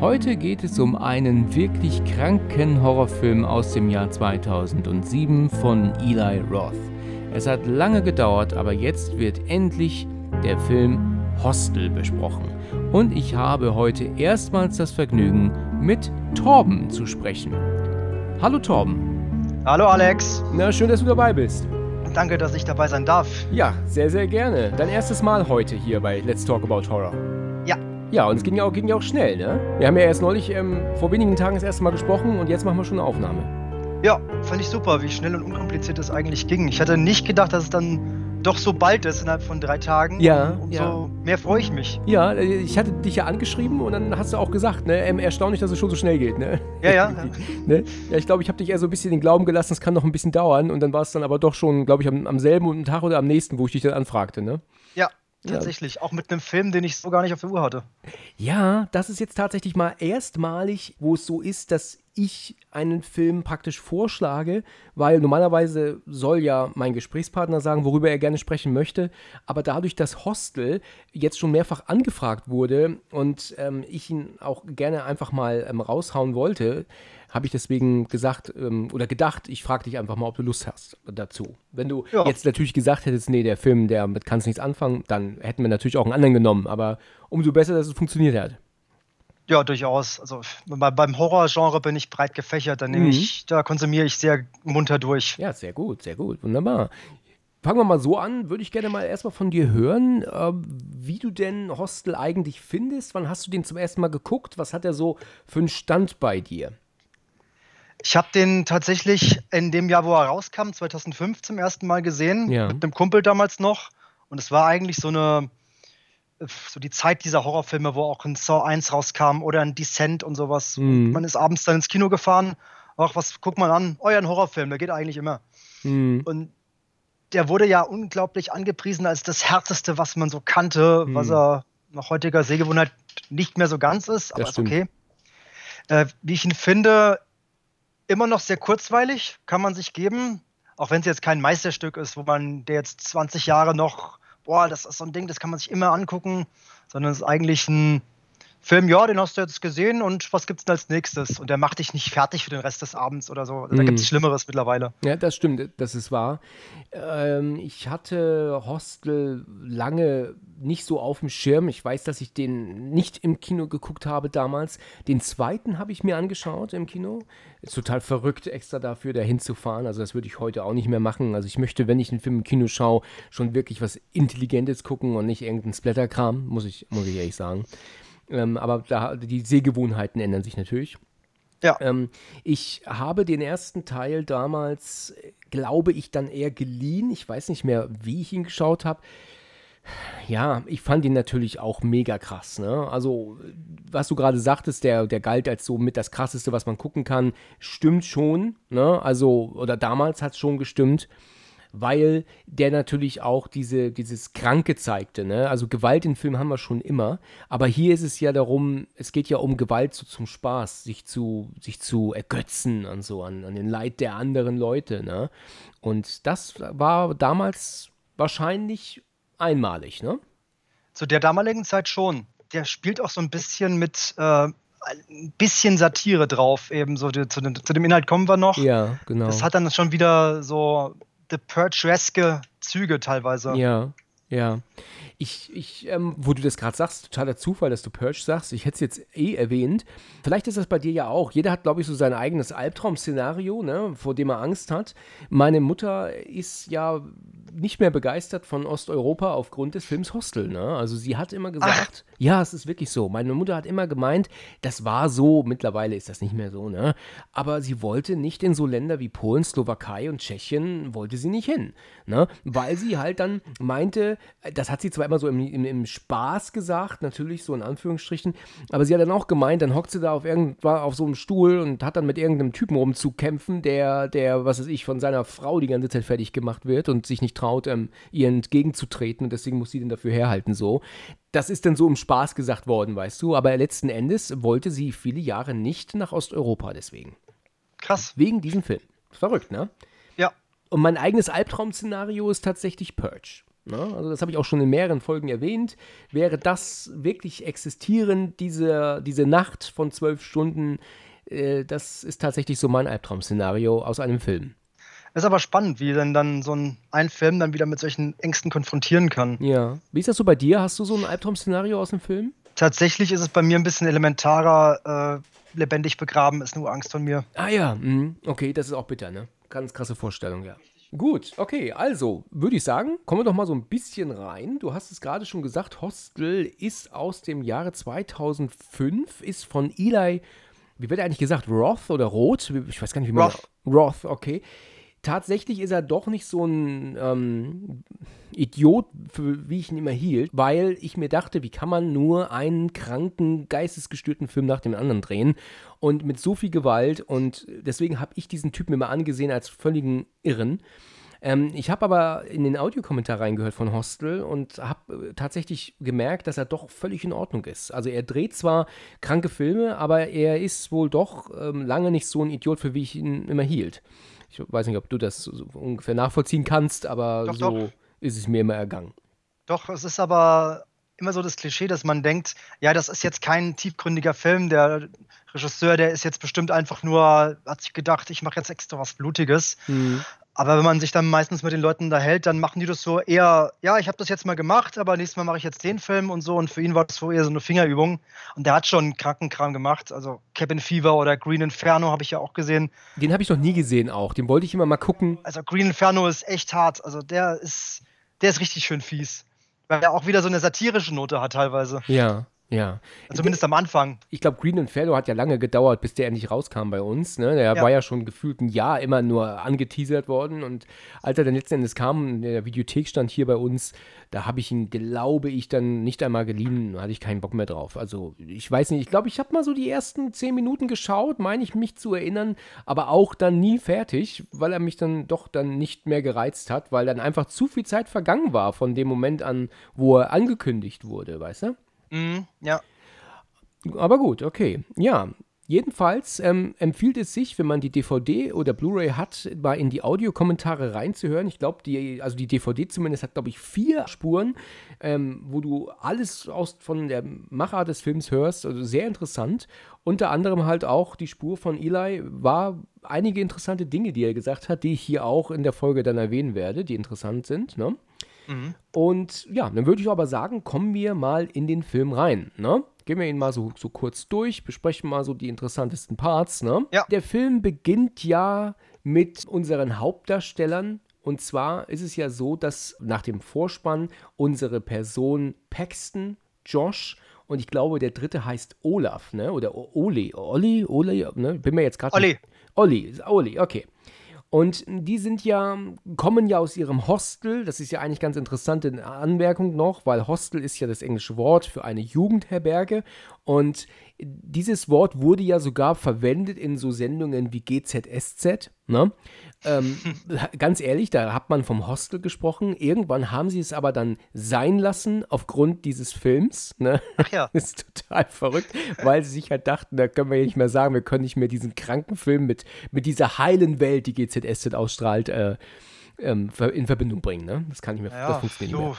Heute geht es um einen wirklich kranken Horrorfilm aus dem Jahr 2007 von Eli Roth. Es hat lange gedauert, aber jetzt wird endlich der Film Hostel besprochen. Und ich habe heute erstmals das Vergnügen, mit Torben zu sprechen. Hallo Torben. Hallo Alex. Na, schön, dass du dabei bist. Danke, dass ich dabei sein darf. Ja, sehr, sehr gerne. Dein erstes Mal heute hier bei Let's Talk About Horror. Ja, Ja, und es ging ja auch, ging ja auch schnell, ne? Wir haben ja erst neulich, ähm, vor wenigen Tagen das erste Mal gesprochen und jetzt machen wir schon eine Aufnahme. ja, fand ich super, wie schnell und unkompliziert es eigentlich ging. Ich hatte nicht gedacht, dass es dann doch so bald ist, innerhalb von drei Tagen. Ja, Umso ja. mehr freue ich mich. Ja, ich hatte dich ja angeschrieben und dann hast du auch gesagt, ne? Ähm, erstaunlich, dass es schon so schnell geht, ne? Ja, ja. ne? Ja, ich glaube, ich habe dich eher so ein bisschen den Glauben gelassen, es kann noch ein bisschen dauern und dann war es dann aber doch schon, glaube ich, am, am selben Tag oder am nächsten, wo ich dich dann anfragte, ne? Ja, Ja. tatsächlich. Auch mit einem Film, den ich so gar nicht auf der Uhr hatte. Ja, das ist jetzt tatsächlich mal erstmalig, wo es so ist, dass ich einen Film praktisch vorschlage, weil normalerweise soll ja mein Gesprächspartner sagen, worüber er gerne sprechen möchte, aber dadurch, dass Hostel jetzt schon mehrfach angefragt wurde und ähm, ich ihn auch gerne einfach mal ähm, raushauen wollte, habe ich deswegen gesagt ähm, oder gedacht, ich frage dich einfach mal, ob du Lust hast dazu. Wenn du Ja. jetzt natürlich gesagt hättest, nee, der Film, der mit kannst nichts anfangen, dann hätten wir natürlich auch einen anderen genommen, aber umso besser, dass es funktioniert hat. Ja, durchaus. Also bei, beim Horrorgenre bin ich breit gefächert. Da nehme Mhm. ich, da konsumiere ich sehr munter durch. Ja, sehr gut, sehr gut, wunderbar. Fangen wir mal so an, würde ich gerne mal erstmal von dir hören, äh, wie du denn Hostel eigentlich findest. Wann hast du den zum ersten Mal geguckt? Was hat er so für einen Stand bei dir? Ich habe den tatsächlich in dem Jahr, wo er rauskam, 2005 zum ersten Mal gesehen. Ja. Mit einem Kumpel damals noch. Und es war eigentlich so eine, so die Zeit dieser Horrorfilme, wo auch ein Saw 1 rauskam oder ein Descent und sowas. Mhm. Und man ist abends dann ins Kino gefahren. Ach, was guckt man an? Oh ja, ein Horrorfilm, der geht eigentlich immer. Hm, Und der wurde ja unglaublich angepriesen als das Härteste, was man so kannte, Mhm. was er nach heutiger Sehgewohnheit nicht mehr so ganz ist, aber ist okay. Äh, wie ich ihn finde, immer noch sehr kurzweilig, kann man sich geben, auch wenn es jetzt kein Meisterstück ist, wo man der jetzt 20 Jahre noch, boah, das ist so ein Ding, das kann man sich immer angucken, sondern es ist eigentlich ein Film, ja, den hast du jetzt gesehen und was gibt's denn als nächstes? Und der macht dich nicht fertig für den Rest des Abends oder so. Da Mhm. gibt es Schlimmeres mittlerweile. Ja, das stimmt, das ist wahr. Ähm, ich hatte Hostel lange nicht so auf dem Schirm. Ich weiß, dass ich den nicht im Kino geguckt habe damals. Den zweiten habe ich mir angeschaut im Kino. Ist total verrückt, extra dafür dahin zu fahren. Also das würde ich heute auch nicht mehr machen. Also ich möchte, wenn ich einen Film im Kino schaue, schon wirklich was Intelligentes gucken und nicht irgendeinen Splatterkram, muss ich, muss ich ehrlich sagen. Ähm, aber da, die Sehgewohnheiten ändern sich natürlich. Ja. Ähm, ich habe den ersten Teil damals, äh, glaube ich, dann eher geliehen. Ich weiß nicht mehr, wie ich ihn geschaut habe. Ja, ich fand ihn natürlich auch mega krass. Ne? Also, was du gerade sagtest, der, der galt als so mit das krasseste, was man gucken kann, stimmt schon. Ne? Also, oder damals hat es schon gestimmt weil der natürlich auch diese, dieses Kranke zeigte. Ne? Also Gewalt in Filmen haben wir schon immer, aber hier ist es ja darum, es geht ja um Gewalt so zum Spaß, sich zu, sich zu ergötzen und so, an, an den Leid der anderen Leute. Ne? Und das war damals wahrscheinlich einmalig, ne? Zu der damaligen Zeit schon. Der spielt auch so ein bisschen mit äh, ein bisschen Satire drauf, eben so die, zu, dem, zu dem Inhalt kommen wir noch. Ja, genau. Das hat dann schon wieder so The Purge-eske Züge teilweise. Ja, ja. Ich, ich ähm, wo du das gerade sagst, totaler Zufall, dass du Purge sagst. Ich hätte es jetzt eh erwähnt. Vielleicht ist das bei dir ja auch. Jeder hat, glaube ich, so sein eigenes Albtraum-Szenario, ne, vor dem er Angst hat. Meine Mutter ist ja nicht mehr begeistert von Osteuropa aufgrund des Films Hostel. Ne? Also sie hat immer gesagt, ja, es ist wirklich so. Meine Mutter hat immer gemeint, das war so. Mittlerweile ist das nicht mehr so. Ne? Aber sie wollte nicht in so Länder wie Polen, Slowakei und Tschechien, wollte sie nicht hin. Ne? Weil sie halt dann meinte, das hat sie zwar immer so im, im, im Spaß gesagt, natürlich so in Anführungsstrichen, aber sie hat dann auch gemeint, dann hockt sie da auf irgendwann auf so einem Stuhl und hat dann mit irgendeinem Typen rumzukämpfen, der, der, was weiß ich, von seiner Frau die ganze Zeit fertig gemacht wird und sich nicht traut, ähm, ihr entgegenzutreten und deswegen muss sie dann dafür herhalten so. Das ist dann so im Spaß gesagt worden, weißt du, aber letzten Endes wollte sie viele Jahre nicht nach Osteuropa deswegen. Krass. Wegen diesem Film. Verrückt, ne? Ja. Und mein eigenes Albtraum-Szenario ist tatsächlich Purge. Ne? Also das habe ich auch schon in mehreren Folgen erwähnt. Wäre das wirklich existierend, diese, diese Nacht von zwölf Stunden, äh, das ist tatsächlich so mein Albtraum-Szenario aus einem Film. Ist aber spannend, wie denn dann so ein, ein Film dann wieder mit solchen Ängsten konfrontieren kann. Ja. Wie ist das so bei dir? Hast du so ein Albtraum-Szenario aus dem Film? Tatsächlich ist es bei mir ein bisschen elementarer, äh, lebendig begraben ist nur Angst von mir. Ah ja, mhm. okay, das ist auch bitter, ne? Ganz krasse Vorstellung, ja. Gut, okay, also würde ich sagen, kommen wir doch mal so ein bisschen rein. Du hast es gerade schon gesagt, Hostel ist aus dem Jahre 2005, ist von Eli, wie wird er eigentlich gesagt, Roth oder Roth? Ich weiß gar nicht, wie man. Roth. Roth, okay. Tatsächlich ist er doch nicht so ein ähm, Idiot, für, wie ich ihn immer hielt, weil ich mir dachte, wie kann man nur einen kranken, geistesgestörten Film nach dem anderen drehen und mit so viel Gewalt und deswegen habe ich diesen Typen immer angesehen als völligen Irren. Ähm, ich habe aber in den Audiokommentar reingehört von Hostel und habe äh, tatsächlich gemerkt, dass er doch völlig in Ordnung ist. Also er dreht zwar kranke Filme, aber er ist wohl doch ähm, lange nicht so ein Idiot, für wie ich ihn immer hielt. Ich weiß nicht, ob du das so ungefähr nachvollziehen kannst, aber Doch, so doch. ist es mir immer ergangen. Doch, es ist aber immer so das Klischee, dass man denkt, ja, das ist jetzt kein tiefgründiger Film. Der Regisseur, der ist jetzt bestimmt einfach nur, hat sich gedacht, ich mache jetzt extra was Blutiges. Aber wenn man sich dann meistens mit den Leuten unterhält, dann machen die das so eher, ja, ich habe das jetzt mal gemacht, aber nächstes Mal mache ich jetzt den Film und so. Und für ihn war das so eher so eine Fingerübung. Und der hat schon Krankenkram gemacht. Also Cabin Fever oder Green Inferno habe ich ja auch gesehen. Den habe ich noch nie gesehen auch. Den wollte ich immer mal gucken. Also Green Inferno ist echt hart. Also der ist, der ist richtig schön fies. Weil er auch wieder so eine satirische Note hat teilweise. Ja, ja. Zumindest am Anfang. Ich glaube, Green Inferno hat ja lange gedauert, bis der endlich rauskam bei uns. Ne? Der Ja. war ja schon gefühlt ein Jahr immer nur angeteasert worden. Und als er dann letzten Endes kam, in der Videothek stand hier bei uns, da habe ich ihn, glaube ich, dann nicht einmal geliehen. Da hatte ich keinen Bock mehr drauf. Also, ich weiß nicht, ich glaube, ich habe mal so die ersten zehn Minuten geschaut, meine ich mich zu erinnern, aber auch dann nie fertig, weil er mich dann doch dann nicht mehr gereizt hat, weil dann einfach zu viel Zeit vergangen war von dem Moment an, wo er angekündigt wurde, weißt du? Mhm, ja. Aber gut, okay. Ja, jedenfalls ähm, empfiehlt es sich, wenn man die DVD oder Blu-ray hat, mal in die Audiokommentare reinzuhören. Ich glaube, die, also die DVD zumindest hat, glaube ich, vier Spuren, ähm, wo du alles aus, von der Machart des Films hörst. Also sehr interessant. Unter anderem halt auch die Spur von Eli war einige interessante Dinge, die er gesagt hat, die ich hier auch in der Folge dann erwähnen werde, die interessant sind. Ne? Und ja, dann würde ich aber sagen, kommen wir mal in den Film rein. Ne? Gehen wir ihn mal so, so kurz durch, besprechen mal so die interessantesten Parts. Ne? Ja. Der Film beginnt ja mit unseren Hauptdarstellern. Und zwar ist es ja so, dass nach dem Vorspann unsere Person Paxton, Josh und ich glaube, der dritte heißt Olaf, ne? Oder Oli. Olli, Oli, ne? Bin mir jetzt gerade. Olli. Olli, ist Olli, okay. Und die sind ja, kommen ja aus ihrem Hostel. Das ist ja eigentlich ganz interessante Anmerkung noch, weil Hostel ist ja das englische Wort für eine Jugendherberge. Und dieses Wort wurde ja sogar verwendet in so Sendungen wie GZSZ. Ne? Ähm, ganz ehrlich, da hat man vom Hostel gesprochen. Irgendwann haben sie es aber dann sein lassen aufgrund dieses Films. Ne? Ach ja. Das ist total verrückt, weil sie sich halt dachten, da können wir ja nicht mehr sagen, wir können nicht mehr diesen kranken Film mit, mit dieser heilen Welt, die GZSZ ausstrahlt, äh, ähm, in Verbindung bringen. Ne? Das kann ich mir, das Ja, funktioniert nicht du, mehr.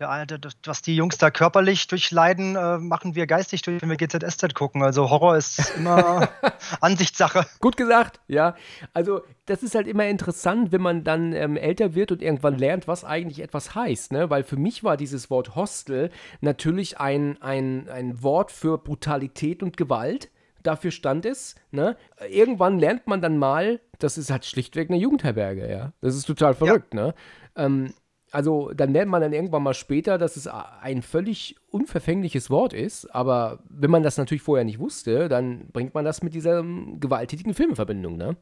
Der, das- was die Jungs da körperlich durchleiden, äh, machen wir geistig durch, wenn wir GZSZ gucken. Also Horror ist immer Ansichtssache. Gut gesagt, ja. Also, das ist halt immer interessant, wenn man dann ähm, älter wird und irgendwann lernt, was eigentlich etwas heißt, ne? Weil für mich war dieses Wort Hostel natürlich ein, ein, ein Wort für Brutalität und Gewalt. Dafür stand es, ne? Irgendwann lernt man dann mal, das ist halt schlichtweg eine Jugendherberge, ja. Das ist total verrückt, ne? Ähm, also dann lernt man dann irgendwann mal später, dass es ein völlig unverfängliches Wort ist, aber wenn man das natürlich vorher nicht wusste, dann bringt man das mit dieser ähm, gewalttätigen Film in Verbindung, ne?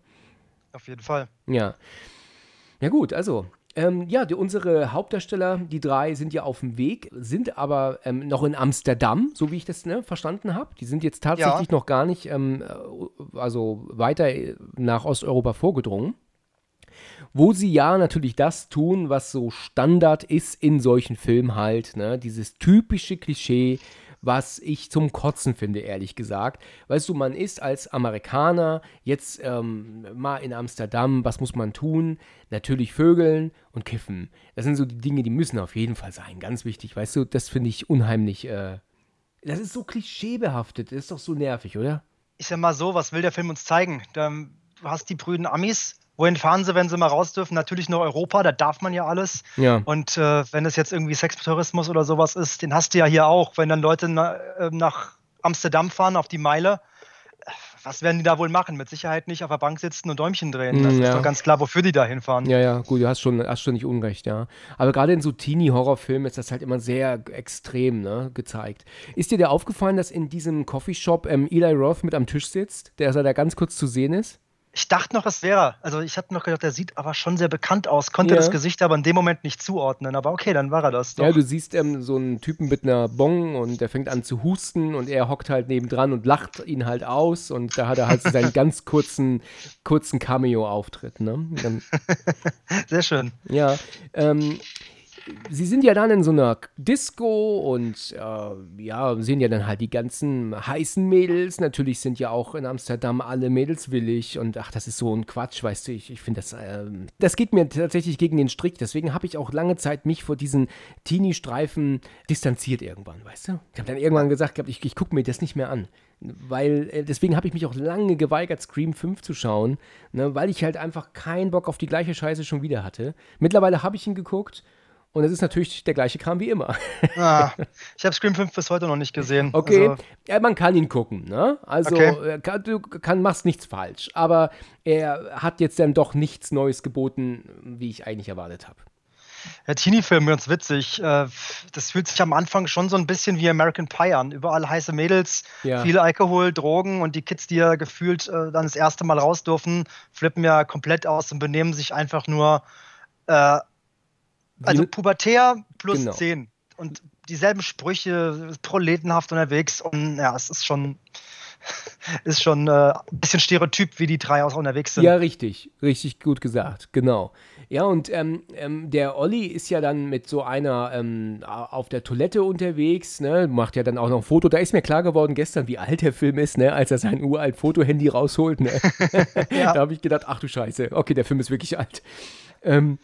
Auf jeden Fall. Ja. Ja gut, also Ähm, ja, die, unsere Hauptdarsteller, die drei, sind ja auf dem Weg, sind aber ähm, noch in Amsterdam, so wie ich das ne, verstanden habe. Die sind jetzt tatsächlich Ja. noch gar nicht, ähm, äh, also weiter äh, nach Osteuropa vorgedrungen. Wo sie ja natürlich das tun, was so Standard ist in solchen Filmen halt, ne? Dieses typische Klischee, was ich zum Kotzen finde, ehrlich gesagt. Weißt du, man ist als Amerikaner jetzt ähm, mal in Amsterdam, was muss man tun? Natürlich Vögeln und Kiffen. Das sind so die Dinge, die müssen auf jeden Fall sein, ganz wichtig. Weißt du, das finde ich unheimlich, äh, das ist so klischeebehaftet, das ist doch so nervig, oder? Ich sag mal so, was will der Film uns zeigen? Du hast die brüden Amis. Wohin fahren sie, wenn sie mal raus dürfen? Natürlich nur Europa, da darf man ja alles. Ja. Und äh, wenn es jetzt irgendwie Sextourismus oder sowas ist, den hast du ja hier auch. Wenn dann Leute na, äh, nach Amsterdam fahren auf die Meile, was werden die da wohl machen? Mit Sicherheit nicht auf der Bank sitzen und Däumchen drehen. Das Mm, ist ja. doch ganz klar, wofür die da hinfahren. Ja, ja, gut, du hast schon, hast schon nicht unrecht, ja. Aber gerade in so Teenie-Horrorfilmen ist das halt immer sehr extrem, ne, gezeigt. Ist dir der aufgefallen, dass in diesem Coffeeshop ähm, Eli Roth mit am Tisch sitzt, der da ganz kurz zu sehen ist? Ich dachte noch, das wäre. Also ich hatte noch gedacht, der sieht aber schon sehr bekannt aus, konnte Ja. das Gesicht aber in dem Moment nicht zuordnen. Aber okay, dann war er das. Doch. Ja, du siehst ähm, so einen Typen mit einer Bong und der fängt an zu husten und er hockt halt nebendran und lacht ihn halt aus und da hat er halt seinen ganz kurzen, kurzen Cameo-Auftritt, ne? Dann, sehr schön. Ja, ähm, sie sind ja dann in so einer Disco und äh, ja, sehen ja dann halt die ganzen heißen Mädels. Natürlich sind ja auch in Amsterdam alle Mädels willig und ach, das ist so ein Quatsch, weißt du, ich, ich finde das, ähm, das geht mir tatsächlich gegen den Strick. Deswegen habe ich auch lange Zeit mich vor diesen Teenie-Streifen distanziert irgendwann, weißt du? Ich habe dann irgendwann gesagt, ich, ich gucke mir das nicht mehr an. Weil, äh, deswegen habe ich mich auch lange geweigert, Scream 5 zu schauen, ne, weil ich halt einfach keinen Bock auf die gleiche Scheiße schon wieder hatte. Mittlerweile habe ich ihn geguckt und es ist natürlich der gleiche Kram wie immer. Ah, ich habe Scream 5 bis heute noch nicht gesehen. Okay, Also, ja, man kann ihn gucken, ne? Also, Okay. äh, kann, du kann, machst nichts falsch, aber er hat jetzt dann doch nichts Neues geboten, wie ich eigentlich erwartet habe. der Teenie-Film, ganz witzig. Äh, Das fühlt sich am Anfang schon so ein bisschen wie American Pie an. Überall heiße Mädels, Ja. viel Alkohol, Drogen und die Kids, die ja gefühlt äh, dann das erste Mal raus dürfen, flippen ja komplett aus und benehmen sich einfach nur, äh, also pubertär plus Genau. 10. Und dieselben Sprüche, proletenhaft unterwegs und ja, es ist schon, ist schon äh, ein bisschen stereotyp, wie die drei auch unterwegs sind. Ja, richtig, richtig gut gesagt, genau. Ja, und ähm, ähm, der Olli ist ja dann mit so einer ähm, auf der Toilette unterwegs, ne, macht ja dann auch noch ein Foto. Da ist mir klar geworden gestern, wie alt der Film ist, ne, als er sein uralt Fotohandy rausholt, ne. Da habe ich gedacht, ach du Scheiße, okay, der Film ist wirklich alt. Ähm,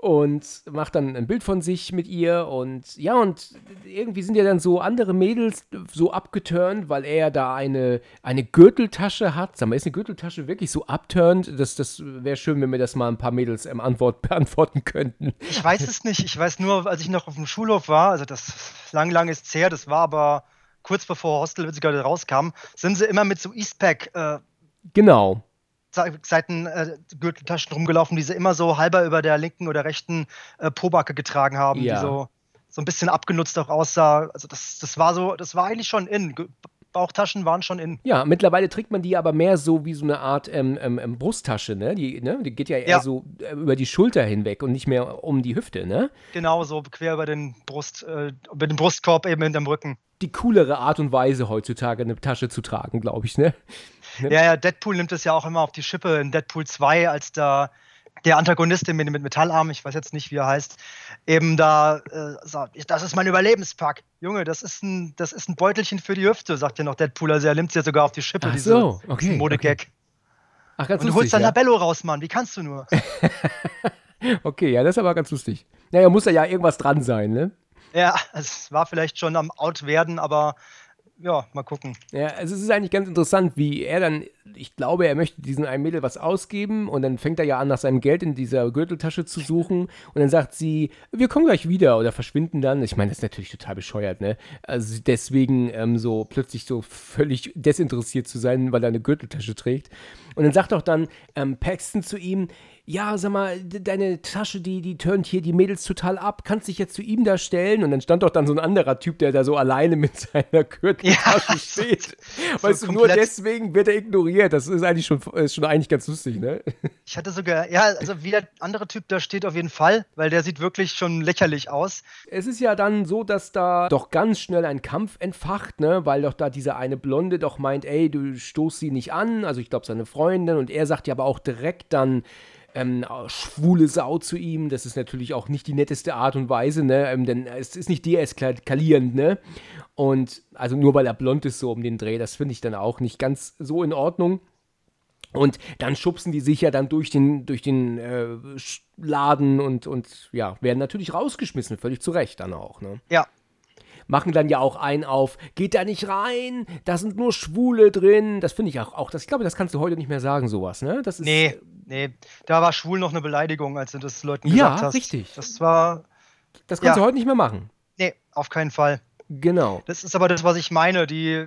und macht dann ein Bild von sich mit ihr und ja, und irgendwie sind ja dann so andere Mädels so abgeturnt, weil er da eine, eine Gürteltasche hat. Sag mal, ist eine Gürteltasche wirklich so abturnt? Das, das wäre schön, wenn mir das mal ein paar Mädels ähm, Antwort beantworten könnten. Ich weiß es nicht. Ich weiß nur, als ich noch auf dem Schulhof war, also das lang, lang ist her, das war aber kurz bevor Hostel witzigerweise rauskam, sind sie immer mit so Eastpack äh, Genau. Se- Seiten äh, Gürteltaschen rumgelaufen, die sie immer so halber über der linken oder rechten äh, Pobacke getragen haben, Ja. die so, so ein bisschen abgenutzt auch aussah. Also das, das war so, das war eigentlich schon in. Bauchtaschen waren schon in. Ja, mittlerweile trägt man die aber mehr so wie so eine Art ähm, ähm, ähm, Brusttasche, ne? Die, ne? die geht ja eher Ja. so äh, über die Schulter hinweg und nicht mehr um die Hüfte, ne? Genau so quer über den Brust, äh, über den Brustkorb eben hinterm Rücken. Die coolere Art und Weise heutzutage eine Tasche zu tragen, glaube ich, ne? Ja, ja, Deadpool nimmt es ja auch immer auf die Schippe in Deadpool 2, als da der Antagonist mit, mit Metallarm, ich weiß jetzt nicht, wie er heißt, eben da äh, sagt, das ist mein Überlebenspack. Junge, das ist ein, das ist ein Beutelchen für die Hüfte, sagt ja noch Deadpool. Also er nimmt es ja sogar auf die Schippe, Ach diese, so, okay, diesen Modegag. Ach, ganz Und du lustig, holst dann ja. Labello raus, Mann. Wie kannst du nur? Okay, ja, das ist aber ganz lustig. Naja, muss da ja irgendwas dran sein, ne? ja, es war vielleicht schon am Out werden, aber ja, mal gucken. Ja, also es ist eigentlich ganz interessant, wie er dann, ich glaube, er möchte diesen einen Mädel was ausgeben und dann fängt er ja an, nach seinem Geld in dieser Gürteltasche zu suchen und dann sagt sie, wir kommen gleich wieder oder verschwinden dann. Ich meine, das ist natürlich total bescheuert, ne? Also deswegen ähm, so plötzlich so völlig desinteressiert zu sein, weil er eine Gürteltasche trägt. Und dann sagt auch dann ähm, Paxton zu ihm, ja, sag mal, deine Tasche, die, die turnt hier die Mädels total ab, kannst dich jetzt zu ihm da stellen? Und dann stand doch dann so ein anderer Typ, der da so alleine mit seiner Gürteltasche ja, steht. So, weißt so du, nur deswegen wird er ignoriert. Das ist eigentlich schon, ist schon eigentlich ganz lustig, ne? Ich hatte sogar, ja, also wie der andere Typ da steht auf jeden Fall, weil der sieht wirklich schon lächerlich aus. Es ist ja dann so, dass da doch ganz schnell ein Kampf entfacht, ne? Weil doch da dieser eine Blonde doch meint, ey, du stoßt sie nicht an. Also ich glaube, seine Freundin. Und er sagt ja aber auch direkt dann, ähm, schwule Sau zu ihm. Das ist natürlich auch nicht die netteste Art und Weise, ne? Ähm, denn es ist nicht deeskalierend, ne? Und also nur weil er blond ist, so um den Dreh, das finde ich dann auch nicht ganz so in Ordnung. Und dann schubsen die sich ja dann durch den, durch den äh, Laden und, und ja, werden natürlich rausgeschmissen, völlig zu Recht dann auch, ne? Ja, machen dann ja auch einen auf, geht da nicht rein, da sind nur Schwule drin. Das finde ich auch, auch das, ich glaube, das kannst du heute nicht mehr sagen, sowas, ne? Das ist, nee, nee, da war schwul noch eine Beleidigung, als du das Leuten gesagt ja, hast. Ja, richtig. Das war. Das kannst ja. du heute nicht mehr machen. Nee, auf keinen Fall. Genau. Das ist aber das, was ich meine. Die,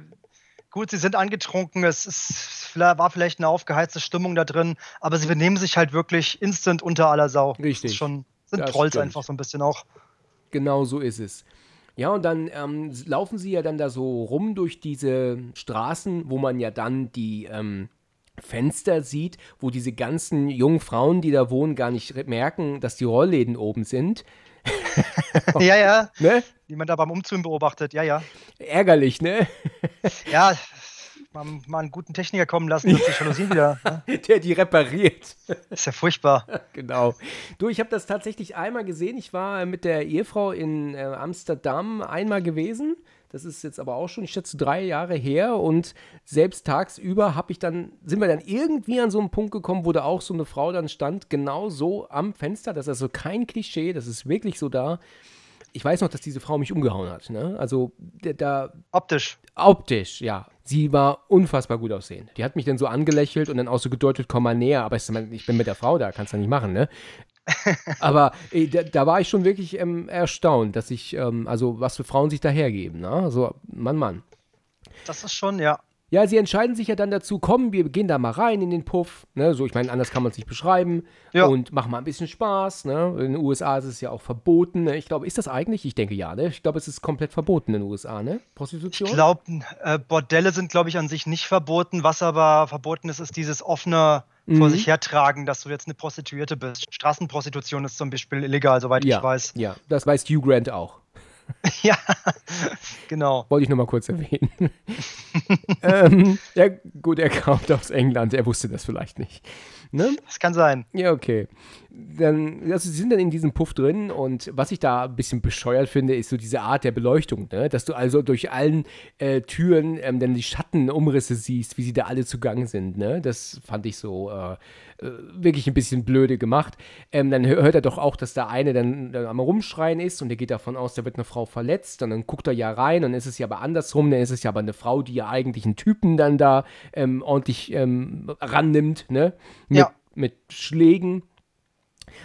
gut, sie sind angetrunken, es ist, war vielleicht eine aufgeheizte Stimmung da drin, aber sie benehmen sich halt wirklich instant unter aller Sau. Richtig. Das ist schon, sind das Trolls stimmt. einfach so ein bisschen auch. Genau so ist es. Ja, und dann ähm, laufen sie ja dann da so rum durch diese Straßen, wo man ja dann die ähm, Fenster sieht, wo diese ganzen jungen Frauen, die da wohnen, gar nicht merken, dass die Rollläden oben sind. ja, ja. Ne? Die man da beim Umzug beobachtet, ja, ja. Ärgerlich, ne? ja, mal, mal einen guten Techniker kommen lassen, dass die Jalousien wieder. Ne? Der die repariert. Ist ja furchtbar. genau. Du, ich habe das tatsächlich einmal gesehen. Ich war mit der Ehefrau in äh, Amsterdam einmal gewesen. Das ist jetzt aber auch schon, ich schätze, drei Jahre her. Und selbst tagsüber habe ich dann, sind wir dann irgendwie an so einen Punkt gekommen, wo da auch so eine Frau dann stand, genau so am Fenster. Das ist also kein Klischee, das ist wirklich so da ich weiß noch, dass diese Frau mich umgehauen hat. Ne? Also da. Optisch. Optisch, ja. Sie war unfassbar gut aussehend. Die hat mich dann so angelächelt und dann auch so gedeutet, komm mal näher. Aber ich bin mit der Frau da, kannst du nicht machen, ne? Aber ey, da, da, war ich schon wirklich ähm, erstaunt, dass ich, ähm, also was für Frauen sich da hergeben, ne? So, Mann, Mann. Das ist schon, ja. Ja, sie entscheiden sich ja dann dazu, komm, wir gehen da mal rein in den Puff. Ne? So, ich meine, anders kann man es nicht beschreiben. Ja. Und machen mal ein bisschen Spaß. Ne? In den USA ist es ja auch verboten. Ne? Ich glaube, ist das eigentlich? Ich denke ja, ne? Ich glaube, es ist komplett verboten in den USA, ne? Prostitution? Ich glaube, äh, Bordelle sind, glaube ich, an sich nicht verboten. Was aber verboten ist, ist dieses offene mhm. vor sich hertragen, dass du jetzt eine Prostituierte bist. Straßenprostitution ist zum Beispiel illegal, soweit ja, ich weiß. Ja, das weiß Hugh Grant auch. ja, genau. Wollte ich nur mal kurz erwähnen. ähm, ja, gut, er kommt aus England, er wusste das vielleicht nicht. Ne? Das kann sein. Ja, okay. Dann, also sie sind dann in diesem Puff drin und was ich da ein bisschen bescheuert finde, ist so diese Art der Beleuchtung, ne? dass du also durch allen äh, Türen ähm, dann die Schattenumrisse siehst, wie sie da alle zugange sind. Ne? Das fand ich so äh, wirklich ein bisschen blöde gemacht. Ähm, dann hört er doch auch, dass da eine dann, dann am Rumschreien ist und er geht davon aus, da wird eine Frau verletzt und dann guckt er ja rein dann ist es ja aber andersrum, dann ist es ja aber eine Frau, die ja eigentlich einen Typen dann da ähm, ordentlich ähm, rannimmt, ne? Mit, ja. mit Schlägen.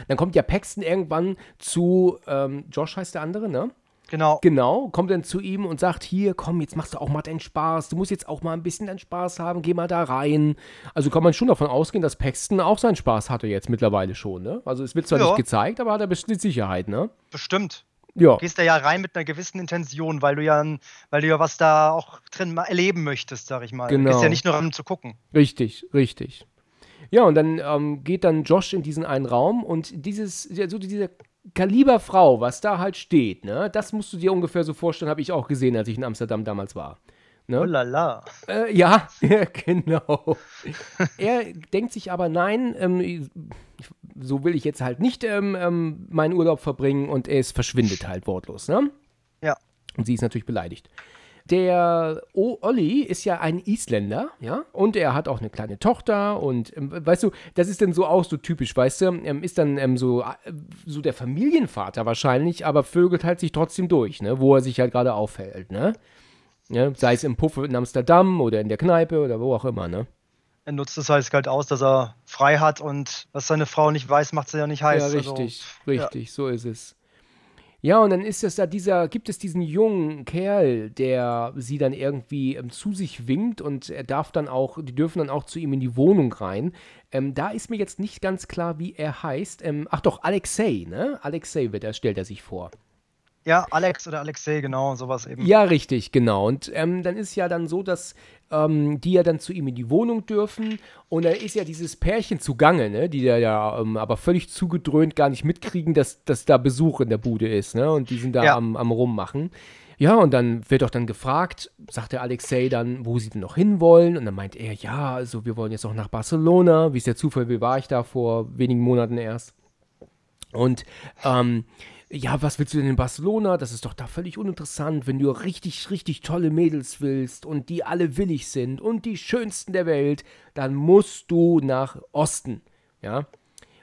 Dann kommt ja Paxton irgendwann zu, ähm, Josh heißt der andere, ne? Genau. Genau, kommt dann zu ihm und sagt, hier, komm, jetzt machst du auch mal deinen Spaß. Du musst jetzt auch mal ein bisschen deinen Spaß haben, geh mal da rein. Also kann man schon davon ausgehen, dass Paxton auch seinen Spaß hatte jetzt mittlerweile schon, ne? Also es wird zwar ja. nicht gezeigt, aber hat er bestimmt Sicherheit, ne? Bestimmt. Ja. Du gehst da ja rein mit einer gewissen Intention, weil du ja, weil du ja was da auch drin erleben möchtest, sag ich mal. Genau. Du gehst ja nicht nur um zu gucken. Richtig, richtig. Ja, und dann ähm, geht dann Josh in diesen einen Raum und dieses, so dieser Kaliber Frau, was da halt steht, ne, das musst du dir ungefähr so vorstellen, habe ich auch gesehen, als ich in Amsterdam damals war. Ne? Oh la la. Äh, ja, genau. er denkt sich aber, nein, ähm, so will ich jetzt halt nicht ähm, ähm, meinen Urlaub verbringen und es verschwindet halt wortlos, ne? Ja. Und sie ist natürlich beleidigt. Der o Olli ist ja ein Isländer, ja, und er hat auch eine kleine Tochter und ähm, weißt du, das ist dann so auch so typisch, weißt du, ähm, ist dann ähm, so, äh, so der Familienvater wahrscheinlich, aber vögelt halt sich trotzdem durch, ne, wo er sich halt gerade aufhält, ne. Ja, sei es im Puff in Amsterdam oder in der Kneipe oder wo auch immer, ne. Er nutzt es halt aus, dass er frei hat und was seine Frau nicht weiß, macht sie ja nicht heiß. Ja, richtig, also, richtig, ja. so ist es. Ja, und dann ist es da dieser, gibt es diesen jungen Kerl, der sie dann irgendwie ähm, zu sich winkt und er darf dann auch, die dürfen dann auch zu ihm in die Wohnung rein. Ähm, da ist mir jetzt nicht ganz klar, wie er heißt. Ähm, ach doch, Alexei, ne? Alexei wird er, stellt er sich vor. Ja, Alex oder Alexei, genau, sowas eben. Ja, richtig, genau. Und ähm, dann ist ja dann so, dass ähm, die ja dann zu ihm in die Wohnung dürfen. Und dann ist ja dieses Pärchen zugange, ne? die da ja ähm, aber völlig zugedröhnt gar nicht mitkriegen, dass, dass da Besuch in der Bude ist. Ne? Und die sind da Ja. am, am Rummachen. Ja, und dann wird auch dann gefragt, sagt der Alexei dann, wo sie denn noch hinwollen. Und dann meint er, ja, also wir wollen jetzt noch nach Barcelona. Wie ist der Zufall, wie war ich da vor wenigen Monaten erst? Und ähm, ja, was willst du denn in Barcelona? Das ist doch da völlig uninteressant, wenn du richtig, richtig tolle Mädels willst und die alle willig sind und die schönsten der Welt, dann musst du nach Osten. Ja.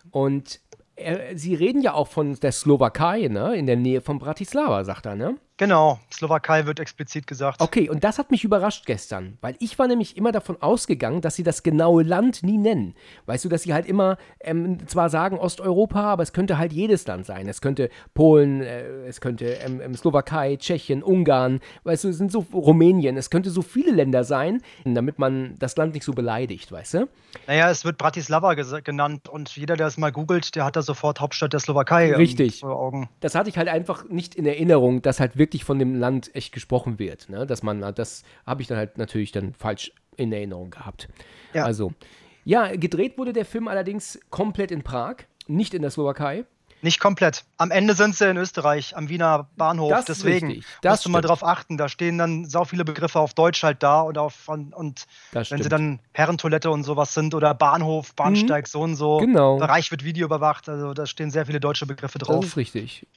Und er, sie reden ja auch von der Slowakei, ne? In der Nähe von Bratislava, sagt er, ne? Genau, Slowakei wird explizit gesagt. Okay, und das hat mich überrascht gestern, weil ich war nämlich immer davon ausgegangen, dass sie das genaue Land nie nennen. Weißt du, dass sie halt immer ähm, zwar sagen Osteuropa, aber es könnte halt jedes Land sein. Es könnte Polen, äh, es könnte ähm, ähm, Slowakei, Tschechien, Ungarn, weißt du, es sind so Rumänien, es könnte so viele Länder sein, damit man das Land nicht so beleidigt, weißt du? Naja, es wird Bratislava genannt und jeder, der es mal googelt, der hat da sofort Hauptstadt der Slowakei ähm, Richtig. vor Augen. Das hatte ich halt einfach nicht in Erinnerung, dass halt wirklich von dem Land echt gesprochen wird. Ne? Dass man, das habe ich dann halt natürlich dann falsch in Erinnerung gehabt. Ja. Also, ja, gedreht wurde der Film allerdings komplett in Prag, nicht in der Slowakei. Nicht komplett. Am Ende sind sie in Österreich, am Wiener Bahnhof. Das Deswegen richtig. Das musst du mal stimmt. drauf achten. Da stehen dann sau viele Begriffe auf Deutsch halt da und auf und, und Das wenn sie stimmt. dann Herrentoilette und sowas sind oder Bahnhof, Bahnsteig, so und so. Genau. Bereich wird Video überwacht. Also da stehen sehr viele deutsche Begriffe Das drauf. ist richtig.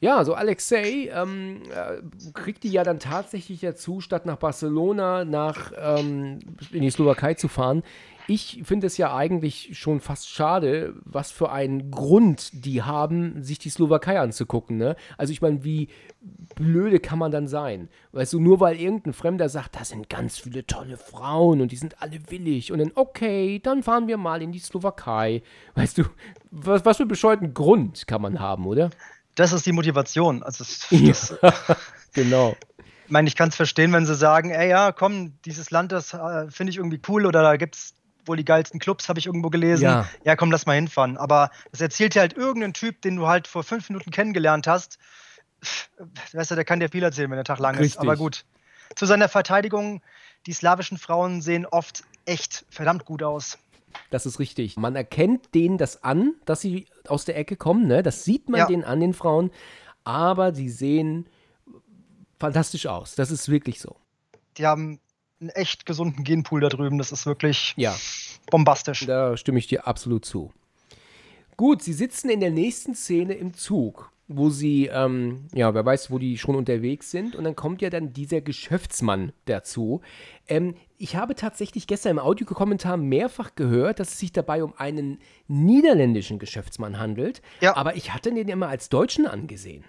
Ja, so Alexei ähm, äh, kriegt die ja dann tatsächlich dazu, statt nach Barcelona nach ähm, in die Slowakei zu fahren. Ich finde es ja eigentlich schon fast schade, was für einen Grund die haben, sich die Slowakei anzugucken. Ne? Also ich meine, wie blöde kann man dann sein? Weißt du, nur weil irgendein Fremder sagt, da sind ganz viele tolle Frauen und die sind alle willig und dann, okay, dann fahren wir mal in die Slowakei. Weißt du, was, was für einen bescheuerten Grund kann man haben, oder? Das ist die Motivation. Also das, Genau. Ich meine, ich kann es verstehen, wenn sie sagen, ey ja, komm, dieses Land, das äh, finde ich irgendwie cool oder da gibt es wohl die geilsten Clubs, habe ich irgendwo gelesen. Ja. ja, komm, lass mal hinfahren. Aber das erzählt dir halt irgendein Typ, den du halt vor fünf Minuten kennengelernt hast. Weißt du, der kann dir viel erzählen, wenn der Tag lang Richtig. ist. Aber gut. Zu seiner Verteidigung, die slawischen Frauen sehen oft echt verdammt gut aus. Das ist richtig. Man erkennt denen das an, dass sie aus der Ecke kommen, ne? Das sieht man Ja. denen an, den Frauen. Aber sie sehen fantastisch aus. Das ist wirklich so. Die haben einen echt gesunden Genpool da drüben. Das ist wirklich Ja, bombastisch. da stimme ich dir absolut zu. Gut, sie sitzen in der nächsten Szene im Zug, wo sie, ähm, ja, wer weiß, wo die schon unterwegs sind. Und dann kommt ja dann dieser Geschäftsmann dazu. Ähm, ich habe tatsächlich gestern im Audiokommentar mehrfach gehört, dass es sich dabei um einen niederländischen Geschäftsmann handelt. Ja. Aber ich hatte den immer als Deutschen angesehen.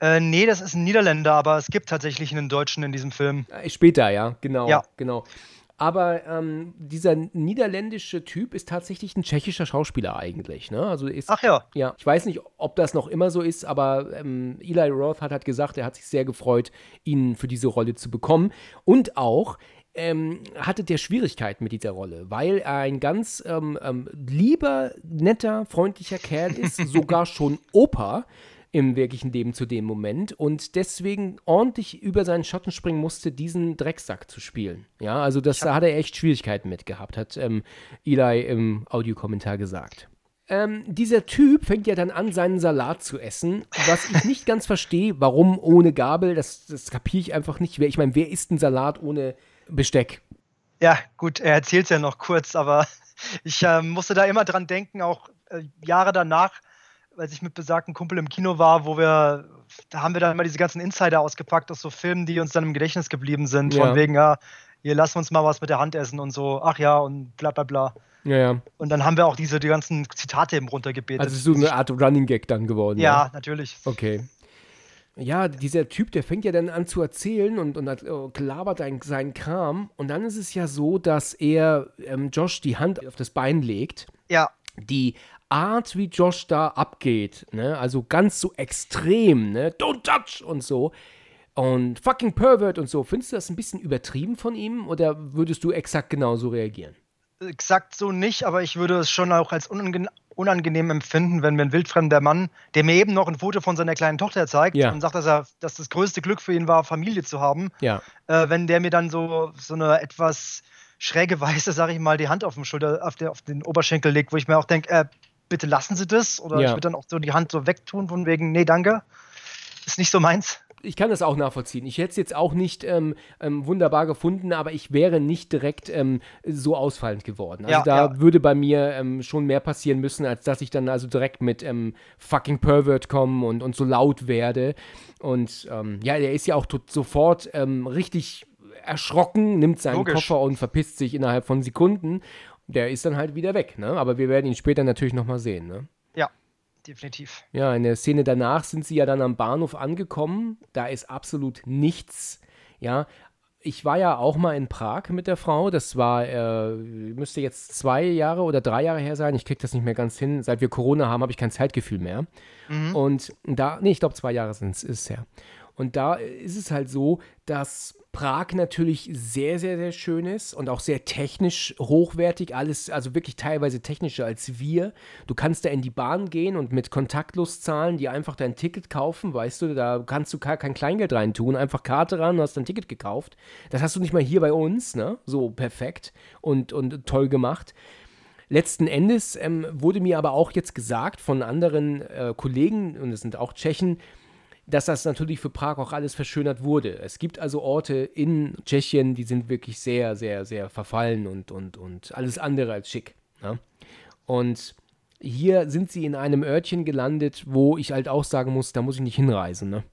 Äh, nee, das ist ein Niederländer, aber es gibt tatsächlich einen Deutschen in diesem Film. Äh, Später, ja, genau. Ja. genau. Aber ähm, dieser niederländische Typ ist tatsächlich ein tschechischer Schauspieler eigentlich. Ne? Also ist, Ach ja. Ja, ich weiß nicht, ob das noch immer so ist, aber ähm, Eli Roth hat halt gesagt, er hat sich sehr gefreut, ihn für diese Rolle zu bekommen. Und auch ähm, hatte der Schwierigkeiten mit dieser Rolle, weil er ein ganz ähm, ähm, lieber, netter, freundlicher Kerl ist, sogar schon Opa im wirklichen Leben zu dem Moment und deswegen ordentlich über seinen Schatten springen musste, diesen Drecksack zu spielen. Ja, also das, da hat er echt Schwierigkeiten mit gehabt, hat ähm, Eli im Audiokommentar gesagt. Ähm, dieser Typ fängt ja dann an, seinen Salat zu essen, was ich nicht ganz verstehe, warum ohne Gabel, das, das kapiere ich einfach nicht. Ich meine, wer isst einen Salat ohne Besteck? Ja, gut, er erzählt es ja noch kurz, aber ich äh, musste da immer dran denken, auch äh, Jahre danach, als ich mit besagten Kumpel im Kino war, wo wir, da haben wir dann immer diese ganzen Insider ausgepackt aus so Filmen, die uns dann im Gedächtnis geblieben sind, Ja. von wegen, ja, hier lassen wir uns mal was mit der Hand essen und so, ach ja, und bla bla bla. Ja, ja. Und dann haben wir auch diese die ganzen Zitate eben runtergebetet. Also so eine Art Running Gag dann geworden. ja, natürlich. Okay. Ja, dieser Typ, der fängt ja dann an zu erzählen und, und äh, labert ein, seinen Kram. Und dann ist es ja so, dass er ähm, Josh die Hand auf das Bein legt. Ja, die Art, wie Josh da abgeht, ne, also ganz so extrem, ne, don't touch und so, und fucking Pervert und so, findest du das ein bisschen übertrieben von ihm oder würdest du exakt genauso reagieren? Exakt so nicht, aber ich würde es schon auch als unangenehm, unangenehm empfinden, wenn mir ein wildfremder Mann, der mir eben noch ein Foto von seiner kleinen Tochter zeigt Ja. und sagt, dass er, dass das größte Glück für ihn war, Familie zu haben, Ja. äh, wenn der mir dann so, so eine etwas schräge Weise, sag ich mal, die Hand auf, dem Schulter, auf, der, auf den Oberschenkel legt, wo ich mir auch denke, äh, bitte lassen Sie das. Oder Ja. ich würde dann auch so die Hand so wegtun, von wegen, nee, danke. Ist nicht so meins. Ich kann das auch nachvollziehen. Ich hätte es jetzt auch nicht ähm, ähm, wunderbar gefunden, aber ich wäre nicht direkt ähm, so ausfallend geworden. Also Ja, da ja. würde bei mir ähm, schon mehr passieren müssen, als dass ich dann also direkt mit ähm, fucking Pervert komme und, und so laut werde. Und ähm, ja, der ist ja auch sofort richtig erschrocken, nimmt seinen Logisch. Koffer und verpisst sich innerhalb von Sekunden. Der ist dann halt wieder weg, ne? Aber wir werden ihn später natürlich nochmal sehen, ne? Ja, definitiv. Ja, in der Szene danach sind sie ja dann am Bahnhof angekommen. Da ist absolut nichts. Ja, ich war ja auch mal in Prag mit der Frau. Das war, äh, müsste jetzt zwei Jahre oder drei Jahre her sein. Ich krieg das nicht mehr ganz hin. Seit wir Corona haben, habe ich kein Zeitgefühl mehr. Und da, nee, ich glaube, zwei Jahre sind es her. Und da ist es halt so, dass Prag natürlich sehr, sehr, sehr schön ist und auch sehr technisch hochwertig. Alles, also wirklich teilweise technischer als wir. Du kannst da in die Bahn gehen und mit kontaktlos zahlen, dir einfach dein Ticket kaufen, weißt du, da kannst du kein Kleingeld reintun, einfach Karte ran und hast dein Ticket gekauft. Das hast du nicht mal hier bei uns, ne? So perfekt und, und toll gemacht. Letzten Endes ähm, wurde mir aber auch jetzt gesagt von anderen äh, Kollegen, und es sind auch Tschechen, dass das natürlich für Prag auch alles verschönert wurde. Es gibt also Orte in Tschechien, die sind wirklich sehr, sehr, sehr verfallen und, und, und alles andere als schick. Ne? Und hier sind sie in einem Örtchen gelandet, wo ich halt auch sagen muss, da muss ich nicht hinreisen. Ne?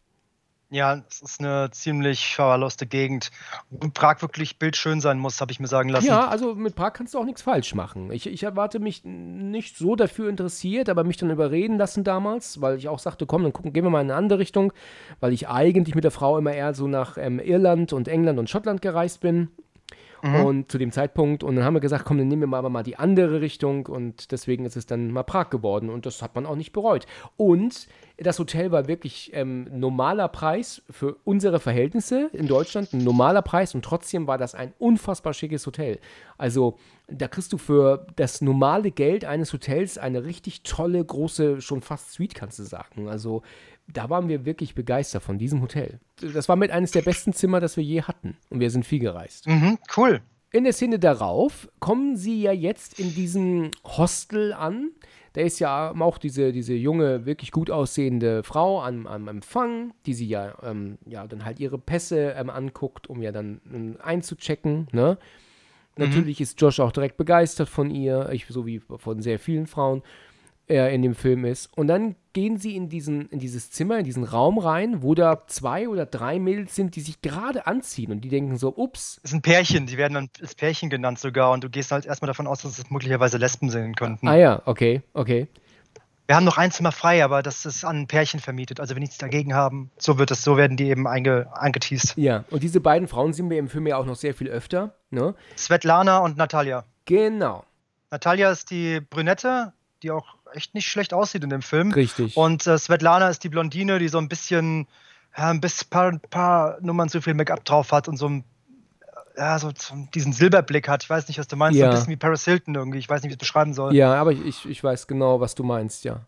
Ja, es ist eine ziemlich verwahrloste Gegend. Und Prag wirklich bildschön sein muss, habe ich mir sagen lassen. Ja, also mit Prag kannst du auch nichts falsch machen. Ich, ich erwarte mich nicht so dafür interessiert, aber mich dann überreden lassen damals, weil ich auch sagte, komm, dann gucken, gehen wir mal in eine andere Richtung, weil ich eigentlich mit der Frau immer eher so nach ähm, Irland und England und Schottland gereist bin. Und zu dem Zeitpunkt, und dann haben wir gesagt, komm, dann nehmen wir mal, mal die andere Richtung und deswegen ist es dann mal Prag geworden und das hat man auch nicht bereut. Und das Hotel war wirklich ähm, normaler Preis für unsere Verhältnisse in Deutschland, ein normaler Preis und trotzdem war das ein unfassbar schickes Hotel. Also da kriegst du für das normale Geld eines Hotels eine richtig tolle, große, schon fast Suite, kannst du sagen. Also da waren wir wirklich begeistert von diesem Hotel. Das war mit eines der besten Zimmer, das wir je hatten und wir sind viel gereist. Mhm, cool. In der Szene darauf kommen sie ja jetzt in diesem Hostel an. Da ist ja auch diese, diese junge, wirklich gut aussehende Frau am, am Empfang, die sie ja, ähm, ja dann halt ihre Pässe ähm, anguckt, um ja dann ähm, einzuchecken. Ne? Natürlich ist Josh auch direkt begeistert von ihr, ich, so wie von sehr vielen Frauen er in dem Film ist. Und dann gehen sie in, diesen, in dieses Zimmer, in diesen Raum rein, wo da zwei oder drei Mädels sind, die sich gerade anziehen und die denken so, ups, Das ist ein Pärchen, die werden dann als Pärchen genannt sogar und du gehst halt erstmal davon aus, dass es möglicherweise Lesben sein könnten. ah ja, okay, okay. Wir haben noch ein Zimmer frei, aber das ist an ein Pärchen vermietet. Also wenn nichts dagegen haben, so wird es, so werden die eben einge, angeteased. Ja, und diese beiden Frauen sehen wir im Film ja auch noch sehr viel öfter, ne? Svetlana und Natalia. Genau, Natalia ist die Brünette, die auch echt nicht schlecht aussieht in dem Film. richtig. Und äh, Svetlana ist die Blondine, die so ein bisschen, ja, ein bisschen paar, paar Nummern zu viel Make-up drauf hat und so ein, ja, so, so diesen Silberblick hat. Ich weiß nicht, was du meinst. So Ja. ein bisschen wie Paris Hilton irgendwie. Ich weiß nicht, wie ich es beschreiben soll. Ja, aber ich, ich, ich weiß genau, was du meinst, ja.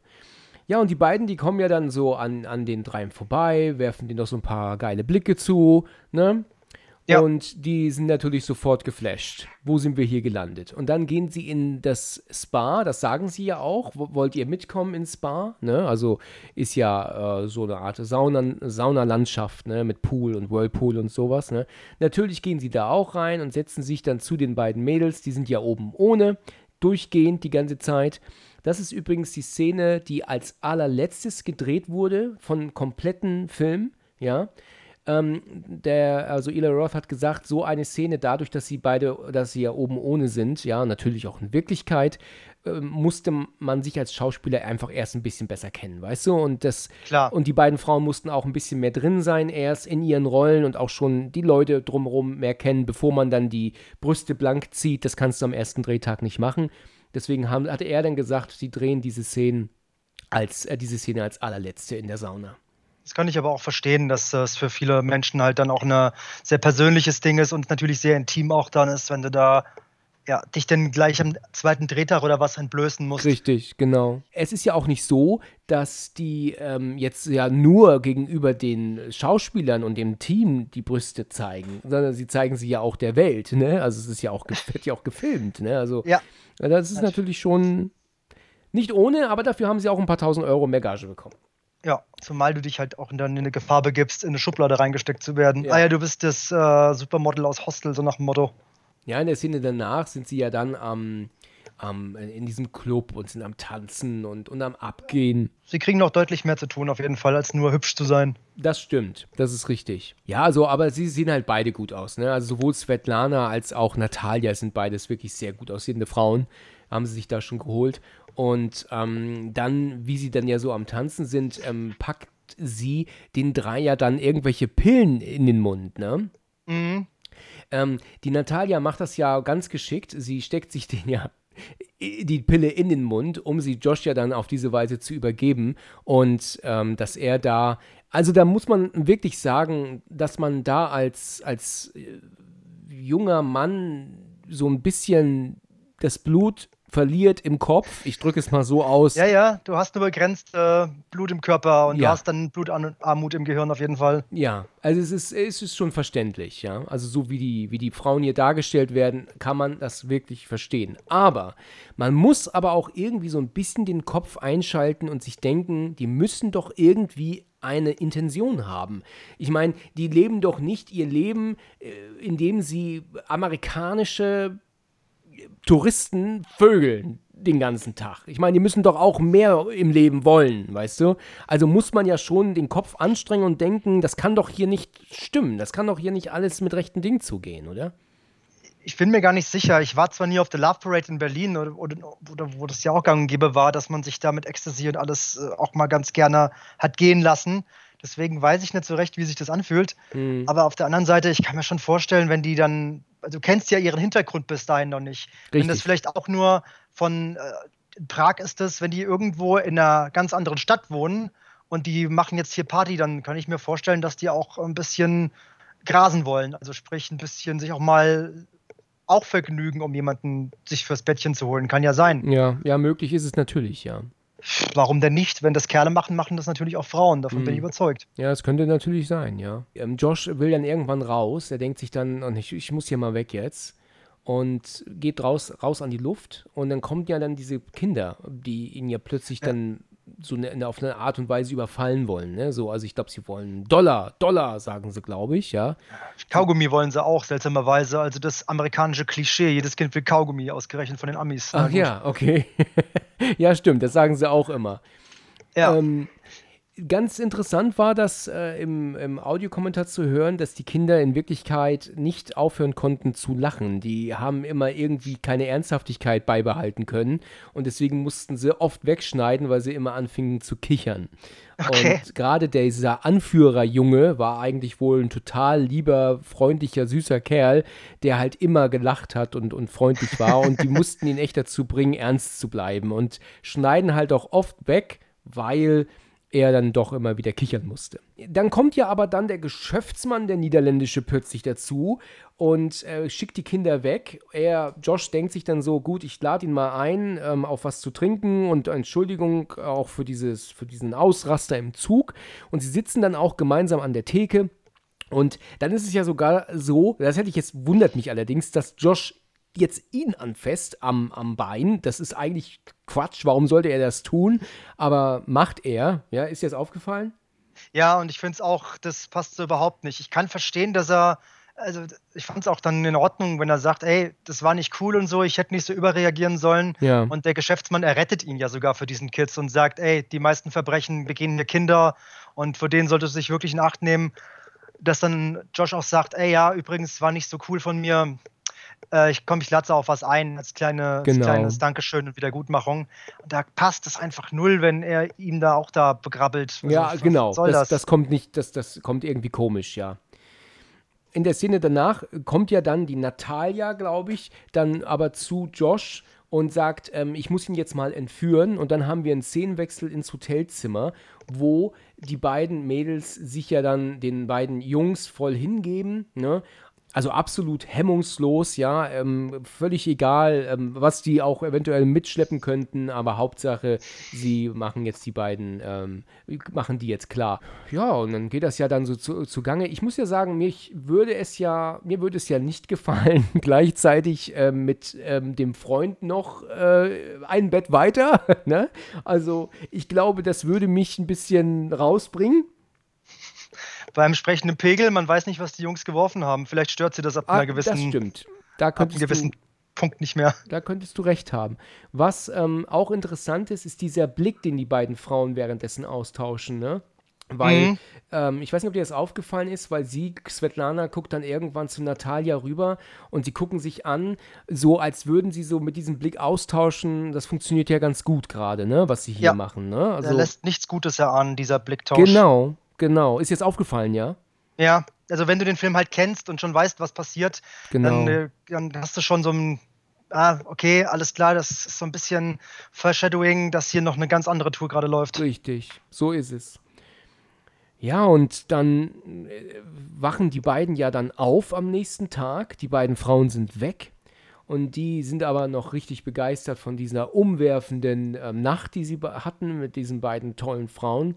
Ja, und die beiden, die kommen ja dann so an, an den dreien vorbei, werfen denen noch so ein paar geile Blicke zu, ne? Ja. Und die sind natürlich sofort geflasht. Wo sind wir hier gelandet? Und dann gehen sie in das Spa, das sagen sie ja auch. Wo- Wollt ihr mitkommen ins Spa? Ne? Also ist ja äh, so eine Art Sauna, Saunalandschaft, ne? Mit Pool und Whirlpool und sowas. Ne? Natürlich gehen sie da auch rein und setzen sich dann zu den beiden Mädels, die sind ja oben ohne, durchgehend die ganze Zeit. Das ist übrigens die Szene, die als allerletztes gedreht wurde von kompletten Film, ja. Ähm, der, also Eli Roth hat gesagt, so eine Szene, dadurch, dass sie beide, dass sie ja oben ohne sind, ja, natürlich auch in Wirklichkeit, ähm, musste man sich als Schauspieler einfach erst ein bisschen besser kennen, weißt du? Und das, Klar. und die beiden Frauen mussten auch ein bisschen mehr drin sein, erst in ihren Rollen und auch schon die Leute drumherum mehr kennen, bevor man dann die Brüste blank zieht. Das kannst du am ersten Drehtag nicht machen. Deswegen haben, hatte er dann gesagt, sie drehen diese Szenen als, äh, diese Szene als allerletzte in der Sauna. Das kann ich aber auch verstehen, dass das für viele Menschen halt dann auch ein sehr persönliches Ding ist und natürlich sehr intim auch dann ist, wenn du da ja, dich dann gleich am zweiten Drehtag oder was entblößen musst. Richtig, genau. Es ist ja auch nicht so, dass die ähm, jetzt ja nur gegenüber den Schauspielern und dem Team die Brüste zeigen, sondern sie zeigen sie ja auch der Welt, ne? Also es ist ja auch, wird ja auch gefilmt, ne? Also ja. das ist natürlich schon nicht ohne, aber dafür haben sie auch ein paar tausend Euro mehr Gage bekommen. Ja, zumal du dich halt auch dann in eine Gefahr begibst, in eine Schublade reingesteckt zu werden. Ja. Ah ja, du bist das äh, Supermodel aus Hostel, so nach dem Motto. Ja, in der Szene danach sind sie ja dann am, am, in diesem Club und sind am Tanzen und, und am Abgehen. Sie kriegen noch deutlich mehr zu tun, auf jeden Fall, als nur hübsch zu sein. Das stimmt, das ist richtig. Ja, so, aber sie sehen halt beide gut aus. Ne? Also sowohl Svetlana als auch Natalia sind beides wirklich sehr gut aussehende Frauen. Haben sie sich da schon geholt. Und ähm, dann, wie sie dann ja so am Tanzen sind, ähm, packt sie den drei ja dann irgendwelche Pillen in den Mund, ne? Mhm. Ähm, die Natalia macht das ja ganz geschickt. Sie steckt sich den ja die Pille in den Mund, um sie Josh ja dann auf diese Weise zu übergeben. Und ähm, dass er da, also da muss man wirklich sagen, dass man da als, als äh, junger Mann so ein bisschen das Blut verliert im Kopf. Ich drücke es mal so aus. Ja, ja, du hast nur begrenzt äh, Blut im Körper und ja. du hast dann Blutarmut im Gehirn auf jeden Fall. Ja, also es ist, es ist schon verständlich, ja. Also so wie die, wie die Frauen hier dargestellt werden, kann man das wirklich verstehen. Aber man muss aber auch irgendwie so ein bisschen den Kopf einschalten und sich denken, die müssen doch irgendwie eine Intention haben. Ich meine, die leben doch nicht ihr Leben, äh, indem sie amerikanische Touristen vögeln den ganzen Tag. Ich meine, die müssen doch auch mehr im Leben wollen, weißt du? Also muss man ja schon den Kopf anstrengen und denken, das kann doch hier nicht stimmen. Das kann doch hier nicht alles mit rechten Dingen zugehen, oder? Ich bin mir gar nicht sicher. Ich war zwar nie auf der Love Parade in Berlin oder, oder, oder wo das ja auch gang und gäbe war, dass man sich da mit Ecstasy und alles äh, auch mal ganz gerne hat gehen lassen. Deswegen weiß ich nicht so recht, wie sich das anfühlt. Mhm. Aber auf der anderen Seite, ich kann mir schon vorstellen, wenn die dann also du kennst ja ihren Hintergrund bis dahin noch nicht. Richtig. Wenn das vielleicht auch nur von äh, Prag ist das, wenn die irgendwo in einer ganz anderen Stadt wohnen und die machen jetzt hier Party, dann kann ich mir vorstellen, dass die auch ein bisschen grasen wollen. Also sprich, ein bisschen sich auch mal auch vergnügen, um jemanden sich fürs Bettchen zu holen. Kann ja sein. Ja, ja, möglich ist es natürlich, ja. Warum denn nicht? Wenn das Kerle machen, machen das natürlich auch Frauen. Davon mm. bin ich mhm. überzeugt. Ja, das könnte natürlich sein, ja. Ähm, Josh will dann irgendwann raus. Er denkt sich dann, oh, ich, ich muss hier mal weg jetzt. Und geht raus, raus an die Luft. Und dann kommen ja dann diese Kinder, die ihn ja plötzlich ja. dann so eine, auf eine Art und Weise überfallen wollen. Ne? So, also ich glaube, sie wollen Dollar, Dollar, sagen sie, glaube ich, ja. Kaugummi wollen sie auch, seltsamerweise. Also das amerikanische Klischee, jedes Kind will Kaugummi, ausgerechnet von den Amis. Ach ja, okay. ja, stimmt, das sagen sie auch immer. Ja. Ähm, Ganz interessant war das äh, im, im Audiokommentar zu hören, dass die Kinder in Wirklichkeit nicht aufhören konnten zu lachen. Die haben immer irgendwie keine Ernsthaftigkeit beibehalten können und deswegen mussten sie oft wegschneiden, weil sie immer anfingen zu kichern. Okay. Und gerade dieser Anführerjunge war eigentlich wohl ein total lieber, freundlicher, süßer Kerl, der halt immer gelacht hat und, und freundlich war und die mussten ihn echt dazu bringen, ernst zu bleiben und schneiden halt auch oft weg, weil er dann doch immer wieder kichern musste. Dann kommt ja aber dann der Geschäftsmann, der Niederländische, plötzlich dazu und äh, schickt die Kinder weg. Er, Josh, denkt sich dann so, gut, ich lade ihn mal ein, ähm, auf was zu trinken und Entschuldigung auch für, dieses, für diesen Ausraster im Zug. Und sie sitzen dann auch gemeinsam an der Theke. Und dann ist es ja sogar so, das hätte ich jetzt, wundert mich allerdings, dass Josh jetzt ihn anfasst am, am Bein. Das ist eigentlich Quatsch. Warum sollte er das tun? Aber macht er. Ja, ist dir das aufgefallen? Ja, und ich finde es auch, das passt so überhaupt nicht. Ich kann verstehen, dass er, also ich fand es auch dann in Ordnung, wenn er sagt, ey, das war nicht cool und so, ich hätte nicht so überreagieren sollen. Ja. Und der Geschäftsmann errettet ihn ja sogar für diesen Kids und sagt, ey, die meisten Verbrechen begehen hier Kinder und vor denen solltest du dich wirklich in Acht nehmen. Dass dann Josh auch sagt, ey, ja, übrigens war nicht so cool von mir, äh, ich komme, ich latze auf was ein, als, kleine, genau. als kleines Dankeschön und Wiedergutmachung. Und da passt es einfach null, wenn er ihm da auch da begrabbelt. Also, ja, genau. Das, das? das, kommt nicht, das, das kommt irgendwie komisch, ja. In der Szene danach kommt ja dann die Natalia, glaube ich, dann aber zu Josh und sagt, ähm, ich muss ihn jetzt mal entführen. Und dann haben wir einen Szenenwechsel ins Hotelzimmer, wo die beiden Mädels sich ja dann den beiden Jungs voll hingeben. Ne? Also absolut hemmungslos, ja, ähm, völlig egal, ähm, was die auch eventuell mitschleppen könnten, aber Hauptsache, sie machen jetzt die beiden, ähm, machen die jetzt klar. Ja, und dann geht das ja dann so zu, zugange. Ich muss ja sagen, mich würde es ja, mir würde es ja nicht gefallen, gleichzeitig ähm, mit ähm, dem Freund noch äh, ein Bett weiter. ne? Also ich glaube, das würde mich ein bisschen rausbringen beim entsprechenden Pegel, man weiß nicht, was die Jungs geworfen haben. Vielleicht stört sie das ab ah, einer gewissen. Das stimmt. Da ab einem gewissen du, Punkt nicht mehr. Da könntest du recht haben. Was ähm, auch interessant ist, ist dieser Blick, den die beiden Frauen währenddessen austauschen, ne? Weil, mhm. ähm, ich weiß nicht, ob dir das aufgefallen ist, weil sie, Svetlana, guckt dann irgendwann zu Natalia rüber und sie gucken sich an, so als würden sie so mit diesem Blick austauschen. Das funktioniert ja ganz gut gerade, ne, was sie hier ja. machen. Ne? Also, er lässt nichts Gutes erahnen, dieser Blicktausch. Genau, Genau. Ist jetzt aufgefallen, ja? Ja, also wenn du den Film halt kennst und schon weißt, was passiert, genau. dann, äh, dann hast du schon so ein, ah, okay, alles klar, das ist so ein bisschen Foreshadowing, dass hier noch eine ganz andere Tour gerade läuft. Richtig, so ist es. Ja, und dann äh, wachen die beiden ja dann auf am nächsten Tag. Die beiden Frauen sind weg. Und die sind aber noch richtig begeistert von dieser umwerfenden äh, Nacht, die sie hatten mit diesen beiden tollen Frauen.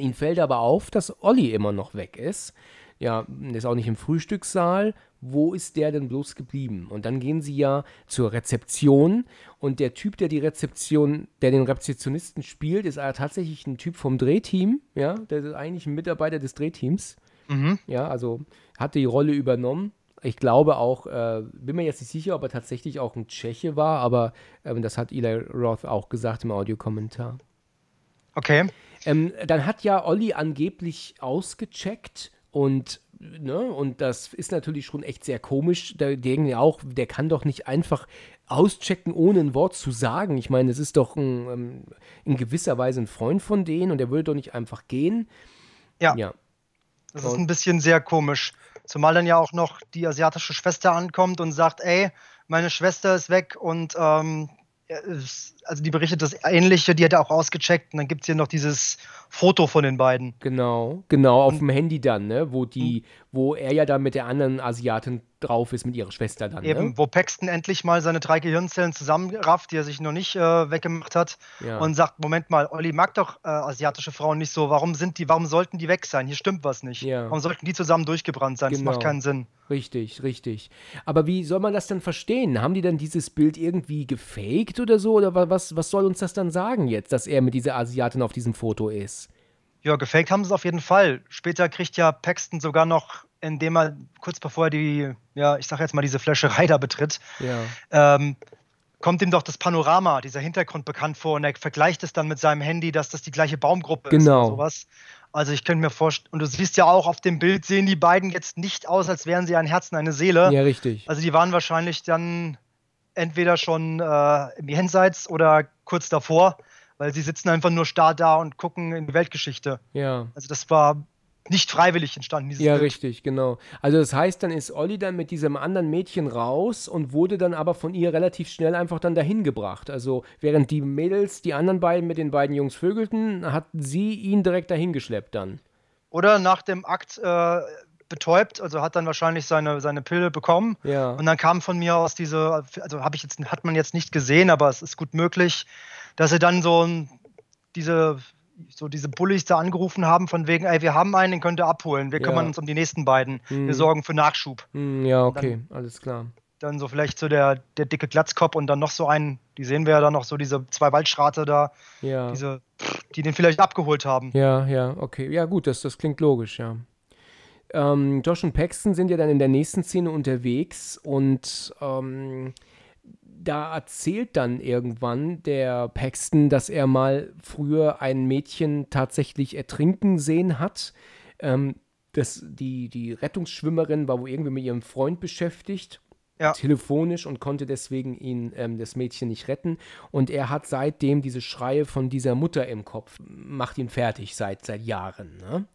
Ihnen fällt aber auf, dass Olli immer noch weg ist. Ja, ist auch nicht im Frühstückssaal. Wo ist der denn bloß geblieben? Und dann gehen sie ja zur Rezeption und der Typ, der die Rezeption, der den Rezeptionisten spielt, ist tatsächlich ein Typ vom Drehteam. Ja, der ist eigentlich ein Mitarbeiter des Drehteams. Mhm. Ja, also hat die Rolle übernommen. Ich glaube auch, äh, bin mir jetzt nicht sicher, ob er tatsächlich auch ein Tscheche war, aber äh, das hat Eli Roth auch gesagt im Audiokommentar. Okay. Ähm, dann hat ja Olli angeblich ausgecheckt und Ne, und das ist natürlich schon echt sehr komisch. Da denken ja auch, der kann doch nicht einfach auschecken, ohne ein Wort zu sagen. Ich meine, es ist doch ein, ähm, in gewisser Weise ein Freund von denen und der würde doch nicht einfach gehen. Ja. ja. Das ist ein bisschen sehr komisch. Zumal dann ja auch noch die asiatische Schwester ankommt und sagt, ey, meine Schwester ist weg und ähm, also die berichtet das Ähnliche, die hat er auch ausgecheckt und dann gibt es hier noch dieses Foto von den beiden. Genau, genau, auf und, dem Handy dann, ne? Wo die, hm. wo er ja dann mit der anderen Asiatin drauf ist, mit ihrer Schwester dann. Eben, ne? wo Paxton endlich mal seine drei Gehirnzellen zusammenrafft, die er sich noch nicht äh, weggemacht hat ja. und sagt: Moment mal, Olli mag doch äh, asiatische Frauen nicht so, warum sind die, warum sollten die weg sein? Hier stimmt was nicht. Ja. Warum sollten die zusammen durchgebrannt sein? Genau. Das macht genau. keinen Sinn. Richtig, richtig. Aber wie soll man das denn verstehen? Haben die dann dieses Bild irgendwie gefaked oder so? Oder was, was soll uns das dann sagen jetzt, dass er mit dieser Asiatin auf diesem Foto ist? Ja, gefaked haben sie es auf jeden Fall. Später kriegt ja Paxton sogar noch, indem er kurz bevor er die, ja, ich sag jetzt mal, diese Fläscherei da betritt, ja. ähm, kommt ihm doch das Panorama, dieser Hintergrund bekannt vor und er vergleicht es dann mit seinem Handy, dass das die gleiche Baumgruppe genau. ist oder sowas. Also ich könnte mir vorstellen, und du siehst ja auch auf dem Bild, sehen die beiden jetzt nicht aus, als wären sie ein Herzen, eine Seele. Ja, richtig. Also die waren wahrscheinlich dann entweder schon äh, im Jenseits oder kurz davor weil sie sitzen einfach nur starr da und gucken in die Weltgeschichte. Ja. Also das war nicht freiwillig entstanden, dieses Ja, Bild. richtig, genau. Also das heißt, dann ist Olli dann mit diesem anderen Mädchen raus und wurde dann aber von ihr relativ schnell einfach dann dahin gebracht. Also während die Mädels, die anderen beiden mit den beiden Jungs vögelten, hat sie ihn direkt dahin geschleppt dann. Oder nach dem Akt äh, betäubt, also hat dann wahrscheinlich seine, seine Pille bekommen. Ja. Und dann kam von mir aus diese, also habe ich jetzt, hat man jetzt nicht gesehen, aber es ist gut möglich, dass sie dann so diese so diese Bullies da angerufen haben, von wegen, ey, wir haben einen, den könnt ihr abholen. Wir ja. kümmern uns um die nächsten beiden. Hm. Wir sorgen für Nachschub. Hm, ja, okay, dann, alles klar. Dann so vielleicht so der, der dicke Glatzkopf und dann noch so einen, die sehen wir ja dann noch so, diese zwei Waldschrate da, ja. diese, die den vielleicht abgeholt haben. Ja, ja, okay. Ja, gut, das, das klingt logisch, ja. Ähm, Josh und Paxton sind ja dann in der nächsten Szene unterwegs und ähm, da erzählt dann irgendwann der Paxton, dass er mal früher ein Mädchen tatsächlich ertrinken sehen hat. Ähm, das, die, die Rettungsschwimmerin war wohl irgendwie mit ihrem Freund beschäftigt. Ja. telefonisch und konnte deswegen ihn ähm, das Mädchen nicht retten und er hat seitdem diese Schreie von dieser Mutter im Kopf macht ihn fertig seit seit Jahren ne?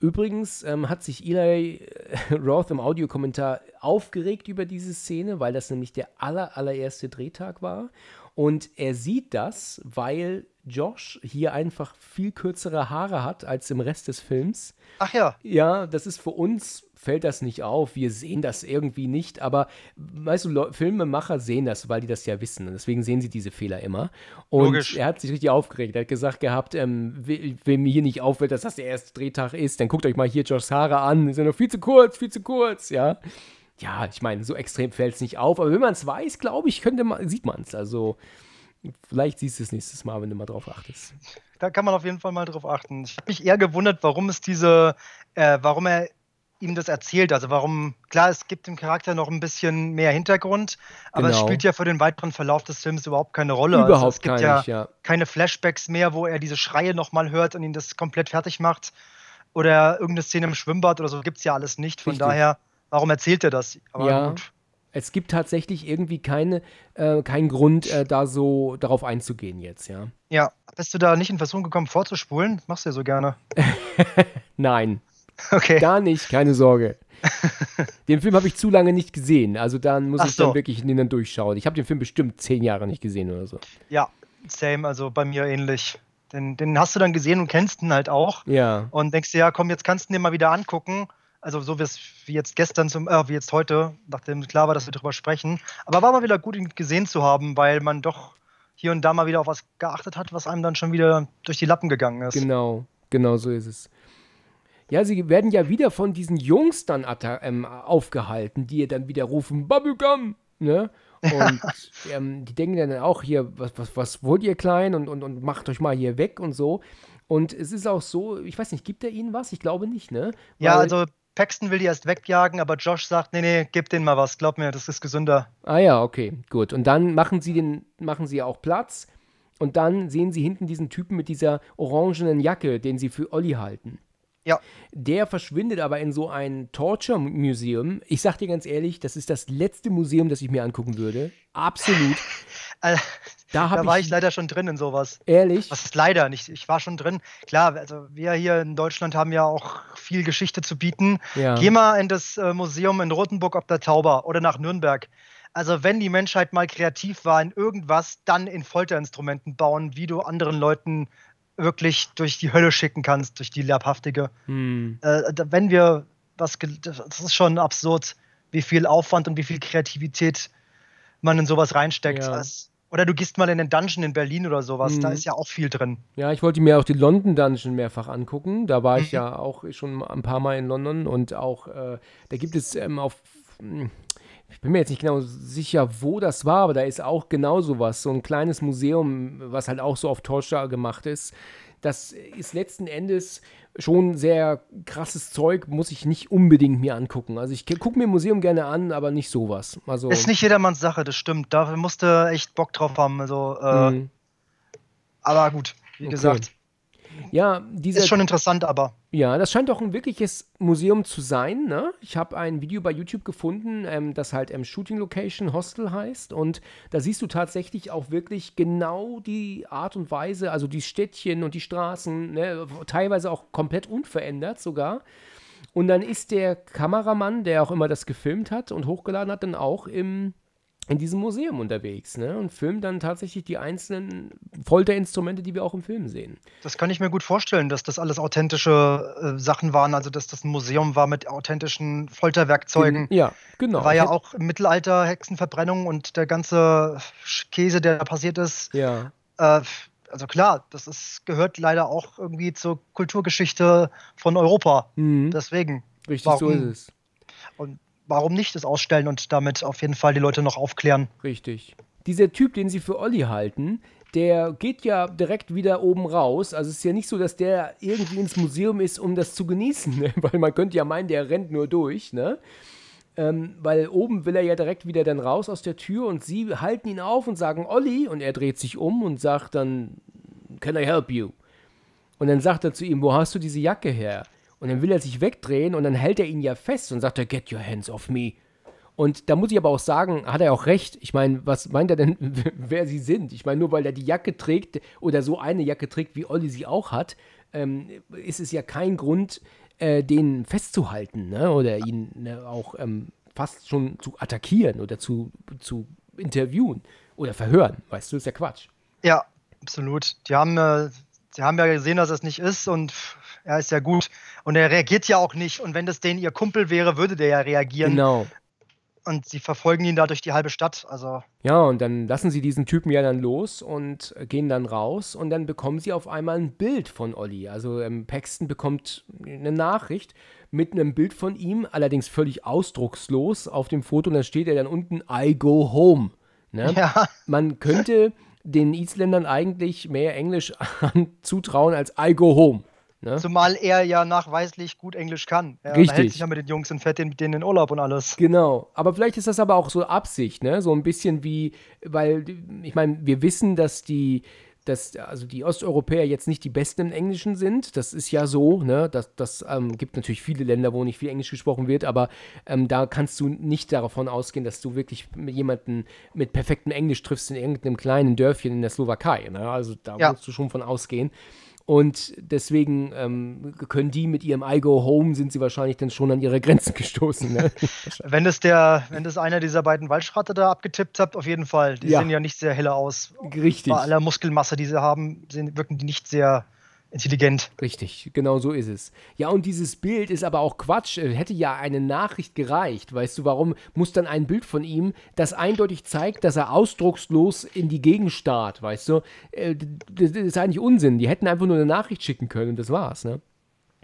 Übrigens ähm, hat sich Eli äh, Roth im Audiokommentar aufgeregt über diese Szene, weil das nämlich der aller, allererste Drehtag war. Und er sieht das, weil Josh hier einfach viel kürzere Haare hat als im Rest des Films. Ach ja. Ja, das ist für uns, fällt das nicht auf. Wir sehen das irgendwie nicht, aber weißt du, Le Filmemacher sehen das, weil die das ja wissen. Und deswegen sehen sie diese Fehler immer. Und Logisch. er hat sich richtig aufgeregt. Er hat gesagt gehabt, ähm, we- wenn mir hier nicht auffällt, dass das der erste Drehtag ist, dann guckt euch mal hier Joshs Haare an. Die sind noch viel zu kurz, viel zu kurz, ja. Ja, ich meine, so extrem fällt es nicht auf, aber wenn man es weiß, glaube ich, könnte man, sieht man es. Also, vielleicht siehst du es nächstes Mal, wenn du mal drauf achtest. Da kann man auf jeden Fall mal drauf achten. Ich habe mich eher gewundert, warum es diese, äh, warum er ihm das erzählt. Also warum, klar, es gibt dem Charakter noch ein bisschen mehr Hintergrund, aber es Genau. spielt ja für den weiteren Verlauf des Films überhaupt keine Rolle. also Überhaupt es gibt gar ja, nicht, ja. keine Flashbacks mehr, wo er diese Schreie nochmal hört und ihn das komplett fertig macht. Oder irgendeine Szene im Schwimmbad oder so gibt es ja alles nicht. Von Richtig. daher, warum erzählt er das? Aber Ja. gut. Es gibt tatsächlich irgendwie keine, äh, keinen Grund, äh, da so darauf einzugehen jetzt, ja. Ja, bist du da nicht in Versuchung gekommen, vorzuspulen? Machst du ja so gerne. Nein, Okay. gar nicht, keine Sorge. den Film habe ich zu lange nicht gesehen, also dann muss Ach ich dann so. wirklich in den dann durchschauen. Ich habe den Film bestimmt zehn Jahre nicht gesehen oder so. Ja, same, also bei mir ähnlich. Den, den hast du dann gesehen und kennst ihn halt auch. Ja, Und denkst dir, ja, komm, jetzt kannst du dir mal wieder angucken. Also so wie jetzt gestern zum, äh, wie jetzt heute, nachdem klar war, dass wir drüber sprechen. Aber war mal wieder gut, ihn gesehen zu haben, weil man doch hier und da mal wieder auf was geachtet hat, was einem dann schon wieder durch die Lappen gegangen ist. genau, genau so ist es. Ja, sie werden ja wieder von diesen Jungs dann ähm, aufgehalten, die dann wieder rufen, Bubblegum, ne? Und ähm, die denken dann auch hier, was, was, was wollt ihr klein und, und, und macht euch mal hier weg und so. Und es ist auch so, ich weiß nicht, gibt er ihnen was? Ich glaube nicht, ne? Ja, Weil- also Paxton will die erst wegjagen, aber Josh sagt, nee, nee, gib denen mal was, glaub mir, das ist gesünder. Ah ja, okay, gut. Und dann machen sie den, machen sie auch Platz und dann sehen sie hinten diesen Typen mit dieser orangenen Jacke, den sie für Olli halten. Ja. Der verschwindet aber in so ein Torture Museum. Ich sag dir ganz ehrlich, das ist das letzte Museum, das ich mir angucken würde. Absolut. Äh, Da da war ich, ich leider schon drin in sowas. ehrlich, Was ist leider nicht? Ich war schon drin. Klar, also wir hier in Deutschland haben ja auch viel Geschichte zu bieten. Ja. Geh mal in das äh, Museum in Rothenburg ob der Tauber oder nach Nürnberg. Also wenn die Menschheit mal kreativ war in irgendwas, dann in Folterinstrumenten bauen, wie du anderen Leuten wirklich durch die Hölle schicken kannst, durch die leibhaftige. hm, Äh, da- wenn wir was, das ist schon absurd, wie viel Aufwand und wie viel Kreativität man in sowas reinsteckt. Ja. Das- Oder du gehst mal in den Dungeon in Berlin oder sowas, da Mhm. ist ja auch viel drin. Ja, ich wollte mir auch die London Dungeon mehrfach angucken. Da war ich Mhm. ja auch schon ein paar Mal in London und auch, äh, da gibt es ähm, auf, hm, ich bin mir jetzt nicht genau sicher, wo das war, aber da ist auch genau sowas, so ein kleines Museum, was halt auch so auf Torture gemacht ist. Das ist letzten Endes schon sehr krasses Zeug, muss ich nicht unbedingt mir angucken. Also ich gucke mir ein Museum gerne an, aber nicht sowas. Also, Ist nicht jedermanns Sache, das stimmt. Da musst du echt Bock drauf haben. Also, äh, hm, Aber gut, wie Okay. gesagt, ja, dieser ist schon interessant, aber. Ja, das scheint doch ein wirkliches Museum zu sein. Ne? Ich habe ein Video bei YouTube gefunden, ähm, das halt ähm, Shooting Location Hostel heißt. Und da siehst du tatsächlich auch wirklich genau die Art und Weise, also die Städtchen und die Straßen, ne? teilweise auch komplett unverändert sogar. Und dann ist der Kameramann, der auch immer das gefilmt hat und hochgeladen hat, dann auch im, in diesem Museum unterwegs ne? und filmt dann tatsächlich die einzelnen Folterinstrumente, die wir auch im Film sehen. Das kann ich mir gut vorstellen, dass das alles authentische äh, Sachen waren. Also, dass das ein Museum war mit authentischen Folterwerkzeugen. Ja, genau. War ja auch im Mittelalter Hexenverbrennung und der ganze Käse, der da passiert ist. Ja. Äh, also klar, das ist, gehört leider auch irgendwie zur Kulturgeschichte von Europa. Mhm. Deswegen. Richtig, so warum- ist es. Und warum nicht das ausstellen und damit auf jeden Fall die Leute noch aufklären? Richtig. Dieser Typ, den sie für Olli halten, der geht ja direkt wieder oben raus. Also es ist ja nicht so, dass der irgendwie ins Museum ist, um das zu genießen, ne? weil man könnte ja meinen, der rennt nur durch, ne? Ähm, weil oben will er ja direkt wieder dann raus aus der Tür und sie halten ihn auf und sagen Olli und er dreht sich um und sagt dann, can I help you? Und dann sagt er zu ihm, wo hast du diese Jacke her? Und dann will er sich wegdrehen und dann hält er ihn ja fest und sagt er, get your hands off me. Und da muss ich aber auch sagen, hat er auch recht. Ich meine, was meint er denn, wer sie sind? Ich meine, nur weil er die Jacke trägt oder so eine Jacke trägt, wie Olli sie auch hat, ähm, ist es ja kein Grund, äh, den festzuhalten ne? oder ihn ne, auch ähm, fast schon zu attackieren oder zu, zu interviewen oder verhören. Weißt du, ist ja Quatsch. Ja, absolut. Die haben, äh, die haben ja gesehen, dass es nicht ist und er ist ja gut. Und er reagiert ja auch nicht. Und wenn das denen ihr Kumpel wäre, würde der ja reagieren. Genau. Und sie verfolgen ihn da durch die halbe Stadt. Also. Ja, und dann lassen sie diesen Typen ja dann los und gehen dann raus und dann bekommen sie auf einmal ein Bild von Olli. Also ähm, Paxton bekommt eine Nachricht mit einem Bild von ihm, allerdings völlig ausdruckslos auf dem Foto und da steht er dann unten I go home. Ne? Ja. Man könnte den Isländern eigentlich mehr Englisch zutrauen als I go home. Ne? Zumal er ja nachweislich gut Englisch kann. Er Richtig. hält sich ja mit den Jungs und fährt mit denen in den Urlaub und alles. Genau, aber vielleicht ist das aber auch so Absicht, ne? So ein bisschen wie, weil ich meine, wir wissen, dass die, dass also die Osteuropäer jetzt nicht die Besten im Englischen sind. Das ist ja so, ne? Das, das ähm, gibt natürlich viele Länder, wo nicht viel Englisch gesprochen wird, aber ähm, da kannst du nicht davon ausgehen, dass du wirklich jemanden mit perfektem Englisch triffst in irgendeinem kleinen Dörfchen in der Slowakei. Ne? Also da Ja. musst du schon von ausgehen. Und deswegen ähm, können die mit ihrem I go home sind sie wahrscheinlich dann schon an ihre Grenzen gestoßen. Ne? Wenn das der, wenn das einer dieser beiden Waldschratte da abgetippt hat, auf jeden Fall. Die Ja. sehen ja nicht sehr helle aus. Richtig. Bei aller Muskelmasse, die sie haben, sehen, wirken die nicht sehr intelligent. Richtig, genau so ist es. Ja, und dieses Bild ist aber auch Quatsch. Äh, Hätte ja eine Nachricht gereicht. Weißt du, warum muss dann ein Bild von ihm, das eindeutig zeigt, dass er ausdruckslos in die Gegend starrt, weißt du? Äh, Das ist eigentlich Unsinn. Die hätten einfach nur eine Nachricht schicken können und das war's, ne?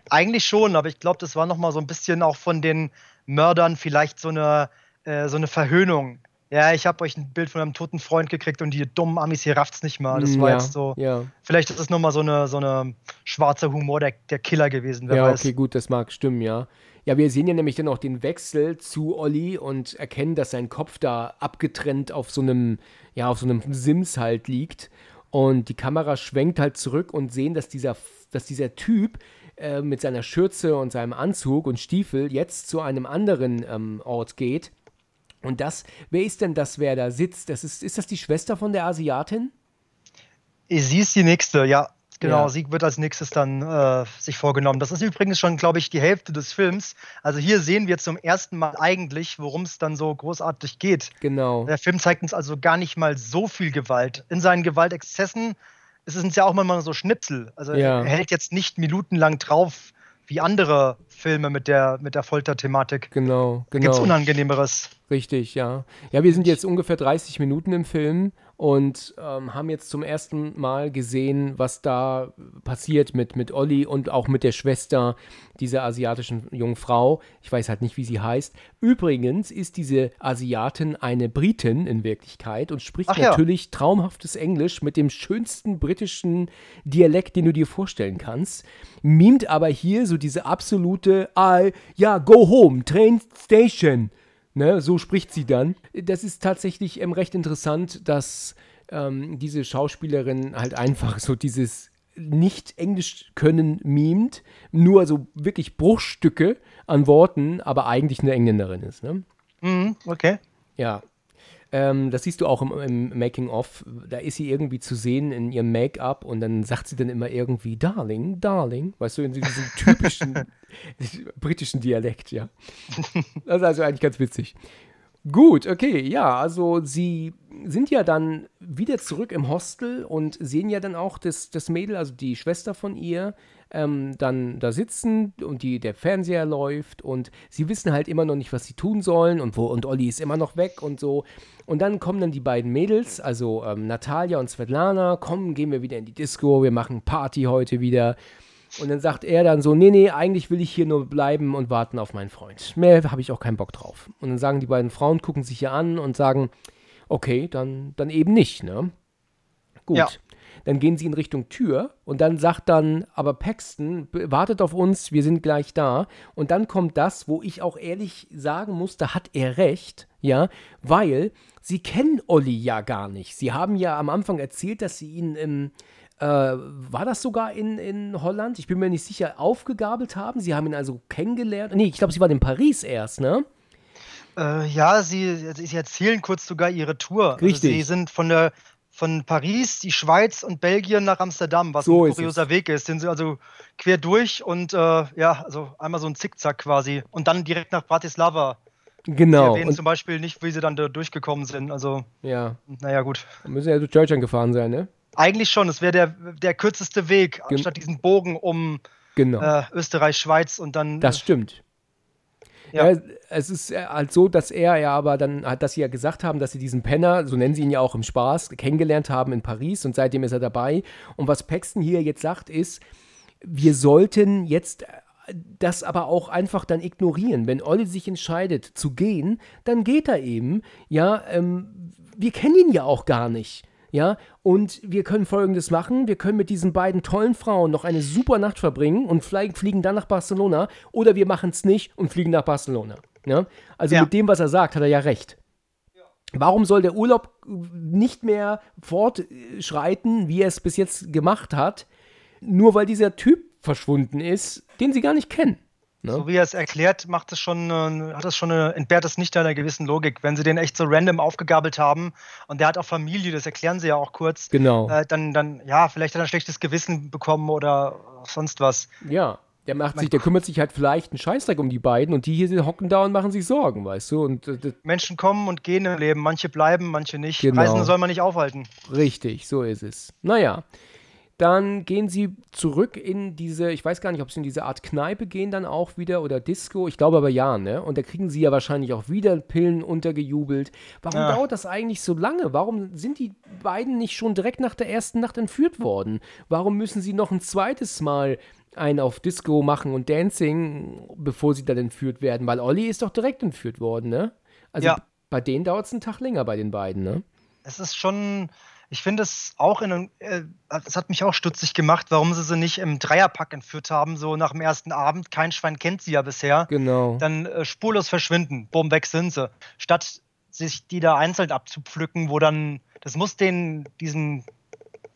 Eigentlich schon, aber ich glaube, das war nochmal so ein bisschen auch von den Mördern vielleicht so eine, äh, so eine Verhöhnung. Ja, ich habe euch ein Bild von einem toten Freund gekriegt und die dummen Amis hier rafft's nicht mal. Das war ja, jetzt so. Ja, Vielleicht ist es nochmal so eine, so eine schwarzer Humor der, der Killer gewesen, wer ja weiß. okay, gut, das mag stimmen, ja. Ja, wir sehen ja nämlich dann auch den Wechsel zu Olli und erkennen, dass sein Kopf da abgetrennt auf so einem, ja, auf so einem Sims halt liegt. Und die Kamera schwenkt halt zurück und sehen, dass dieser, dass dieser Typ äh, mit seiner Schürze und seinem Anzug und Stiefel jetzt zu einem anderen ähm, Ort geht. Und das, wer ist denn das, wer da sitzt? Das ist, ist das die Schwester von der Asiatin? Sie ist die nächste, ja. Genau, Ja. sie wird als nächstes dann äh, sich vorgenommen. Das ist übrigens schon, glaube ich, die Hälfte des Films. Also hier sehen wir zum ersten Mal eigentlich, worum es dann so großartig geht. Genau. Der Film zeigt uns also gar nicht mal so viel Gewalt. In seinen Gewaltexzessen ist es uns ja auch manchmal so Schnipsel. Also Ja. er hält jetzt nicht minutenlang drauf wie andere Filme mit der, mit der Folterthematik. Genau, genau. Unangenehmeres. Richtig, ja. Ja, wir sind jetzt ungefähr 30 Minuten im Film und ähm, haben jetzt zum ersten Mal gesehen, was da passiert mit, mit Olli und auch mit der Schwester dieser asiatischen jungen Frau. Ich weiß halt nicht, wie sie heißt. Übrigens ist diese Asiatin eine Britin in Wirklichkeit und spricht ja. natürlich traumhaftes Englisch mit dem schönsten britischen Dialekt, den du dir vorstellen kannst. Mimt aber hier so diese absolute, I, ja, go home, train station. Ne, so spricht sie dann. Das ist tatsächlich ähm, recht interessant, dass ähm, diese Schauspielerin halt einfach so dieses nicht Englisch können mimt, nur so wirklich Bruchstücke an Worten, aber eigentlich eine Engländerin ist. Ne? Mhm, okay. Ja. Ähm, das siehst du auch im, im Making-of. Da ist sie irgendwie zu sehen in ihrem Make-up und dann sagt sie dann immer irgendwie Darling, Darling. Weißt du, in diesem typischen britischen Dialekt, ja. Das ist also eigentlich ganz witzig. Gut, okay, ja, also sie sind ja dann wieder zurück im Hostel und sehen ja dann auch das, das Mädel, also die Schwester von ihr, ähm, dann da sitzen und die, der Fernseher läuft und sie wissen halt immer noch nicht, was sie tun sollen und wo und Olli ist immer noch weg und so. Und dann kommen dann die beiden Mädels, also ähm, Natalia und Svetlana, kommen, gehen wir wieder in die Disco, wir machen Party heute wieder. Und dann sagt er dann so, nee, nee, eigentlich will ich hier nur bleiben und warten auf meinen Freund. Mehr habe ich auch keinen Bock drauf. Und dann sagen die beiden Frauen, gucken sich hier an und sagen, okay, dann, dann eben nicht, ne? Gut. Ja. Dann gehen sie in Richtung Tür und dann sagt dann, aber Paxton, wartet auf uns, wir sind gleich da. Und dann kommt das, wo ich auch ehrlich sagen muss, da hat er recht, ja, weil sie kennen Olli ja gar nicht. Sie haben ja am Anfang erzählt, dass sie ihn im, äh, war das sogar in, in Holland? Ich bin mir nicht sicher, aufgegabelt haben. Sie haben ihn also kennengelernt. Nee, ich glaube, sie waren in Paris erst, ne? Äh, ja, sie, sie erzählen kurz sogar ihre Tour. Richtig. Also sie sind von der von Paris, die Schweiz und Belgien nach Amsterdam, was So ein kurioser. Weg ist. Sind sie also quer durch und äh, ja, also einmal so ein Zickzack quasi. Und dann direkt nach Bratislava. Sie Genau. erwähnen Und, zum Beispiel nicht, wie sie dann da durchgekommen sind. Also, ja, naja, gut. da müssen ja durch Deutschland gefahren sein, ne? Eigentlich schon, es wäre der, der kürzeste Weg, Gen- statt diesen Bogen um Genau. äh, Österreich, Schweiz und dann. Das stimmt. Ja. Ja. es ist halt so, dass er ja aber dann hat, dass sie ja gesagt haben, dass sie diesen Penner, so nennen sie ihn ja auch im Spaß, kennengelernt haben in Paris und seitdem ist er dabei. Und was Paxton hier jetzt sagt, ist, wir sollten jetzt äh, das aber auch einfach dann ignorieren. Wenn Olli sich entscheidet zu gehen, dann geht er eben. Ja, ähm, wir kennen ihn ja auch gar nicht. Ja, und wir können folgendes machen: Wir können mit diesen beiden tollen Frauen noch eine super Nacht verbringen und flie fliegen dann nach Barcelona. Oder wir machen es nicht und fliegen nach Barcelona. Ja? Also Ja. mit dem, was er sagt, hat er ja recht. Warum soll der Urlaub nicht mehr fortschreiten, wie er es bis jetzt gemacht hat, nur weil dieser Typ verschwunden ist, den sie gar nicht kennen? Ne? So wie er es erklärt, macht es schon, äh, hat es schon eine, entbehrt es nicht einer gewissen Logik. Wenn sie den echt so random aufgegabelt haben und der hat auch Familie, das erklären sie ja auch kurz, Genau. äh, dann, dann, ja, vielleicht hat er ein schlechtes Gewissen bekommen oder sonst was. Ja. Der macht sich, der kümmert sich halt vielleicht einen Scheißdreck um die beiden und die hier hocken da und machen sich Sorgen, weißt du? Und äh, Menschen kommen und gehen im Leben, manche bleiben, manche nicht. Genau. Reisende soll man nicht aufhalten. Richtig, so ist es. Naja, dann gehen sie zurück in diese, ich weiß gar nicht, ob sie in diese Art Kneipe gehen dann auch wieder oder Disco, ich glaube aber ja, ne? Und da kriegen sie ja wahrscheinlich auch wieder Pillen untergejubelt. Warum Ja. dauert das eigentlich so lange? Warum sind die beiden nicht schon direkt nach der ersten Nacht entführt worden? Warum müssen sie noch ein zweites Mal einen auf Disco machen und Dancing, bevor sie dann entführt werden? Weil Olli ist doch direkt entführt worden, ne? Also Ja. bei denen dauert es einen Tag länger bei den beiden, ne? Es ist schon, ich finde es auch in einem, äh, es hat mich auch stutzig gemacht, warum sie sie nicht im Dreierpack entführt haben, so nach dem ersten Abend. Kein Schwein kennt sie ja bisher. Genau. Dann äh, spurlos verschwinden, bumm, weg sind sie. Statt sich die da einzeln abzupflücken, wo dann, das muss den, diesem,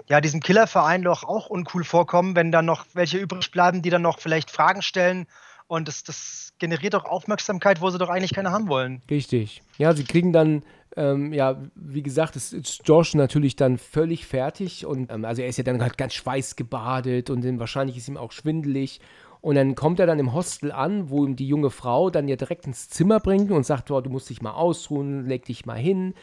ja, diesem Killerverein doch auch uncool vorkommen, wenn dann noch welche übrig bleiben, die dann noch vielleicht Fragen stellen. Und das, das generiert doch Aufmerksamkeit, wo sie doch eigentlich keine haben wollen. Richtig. Ja, sie kriegen dann, ähm, ja, wie gesagt, ist, ist Josh natürlich dann völlig fertig und ähm, also er ist ja dann halt ganz schweißgebadet und dann wahrscheinlich ist ihm auch schwindelig. Und dann kommt er dann im Hostel an, wo ihm die junge Frau dann ja direkt ins Zimmer bringt und sagt, du musst dich mal ausruhen, leg dich mal hin.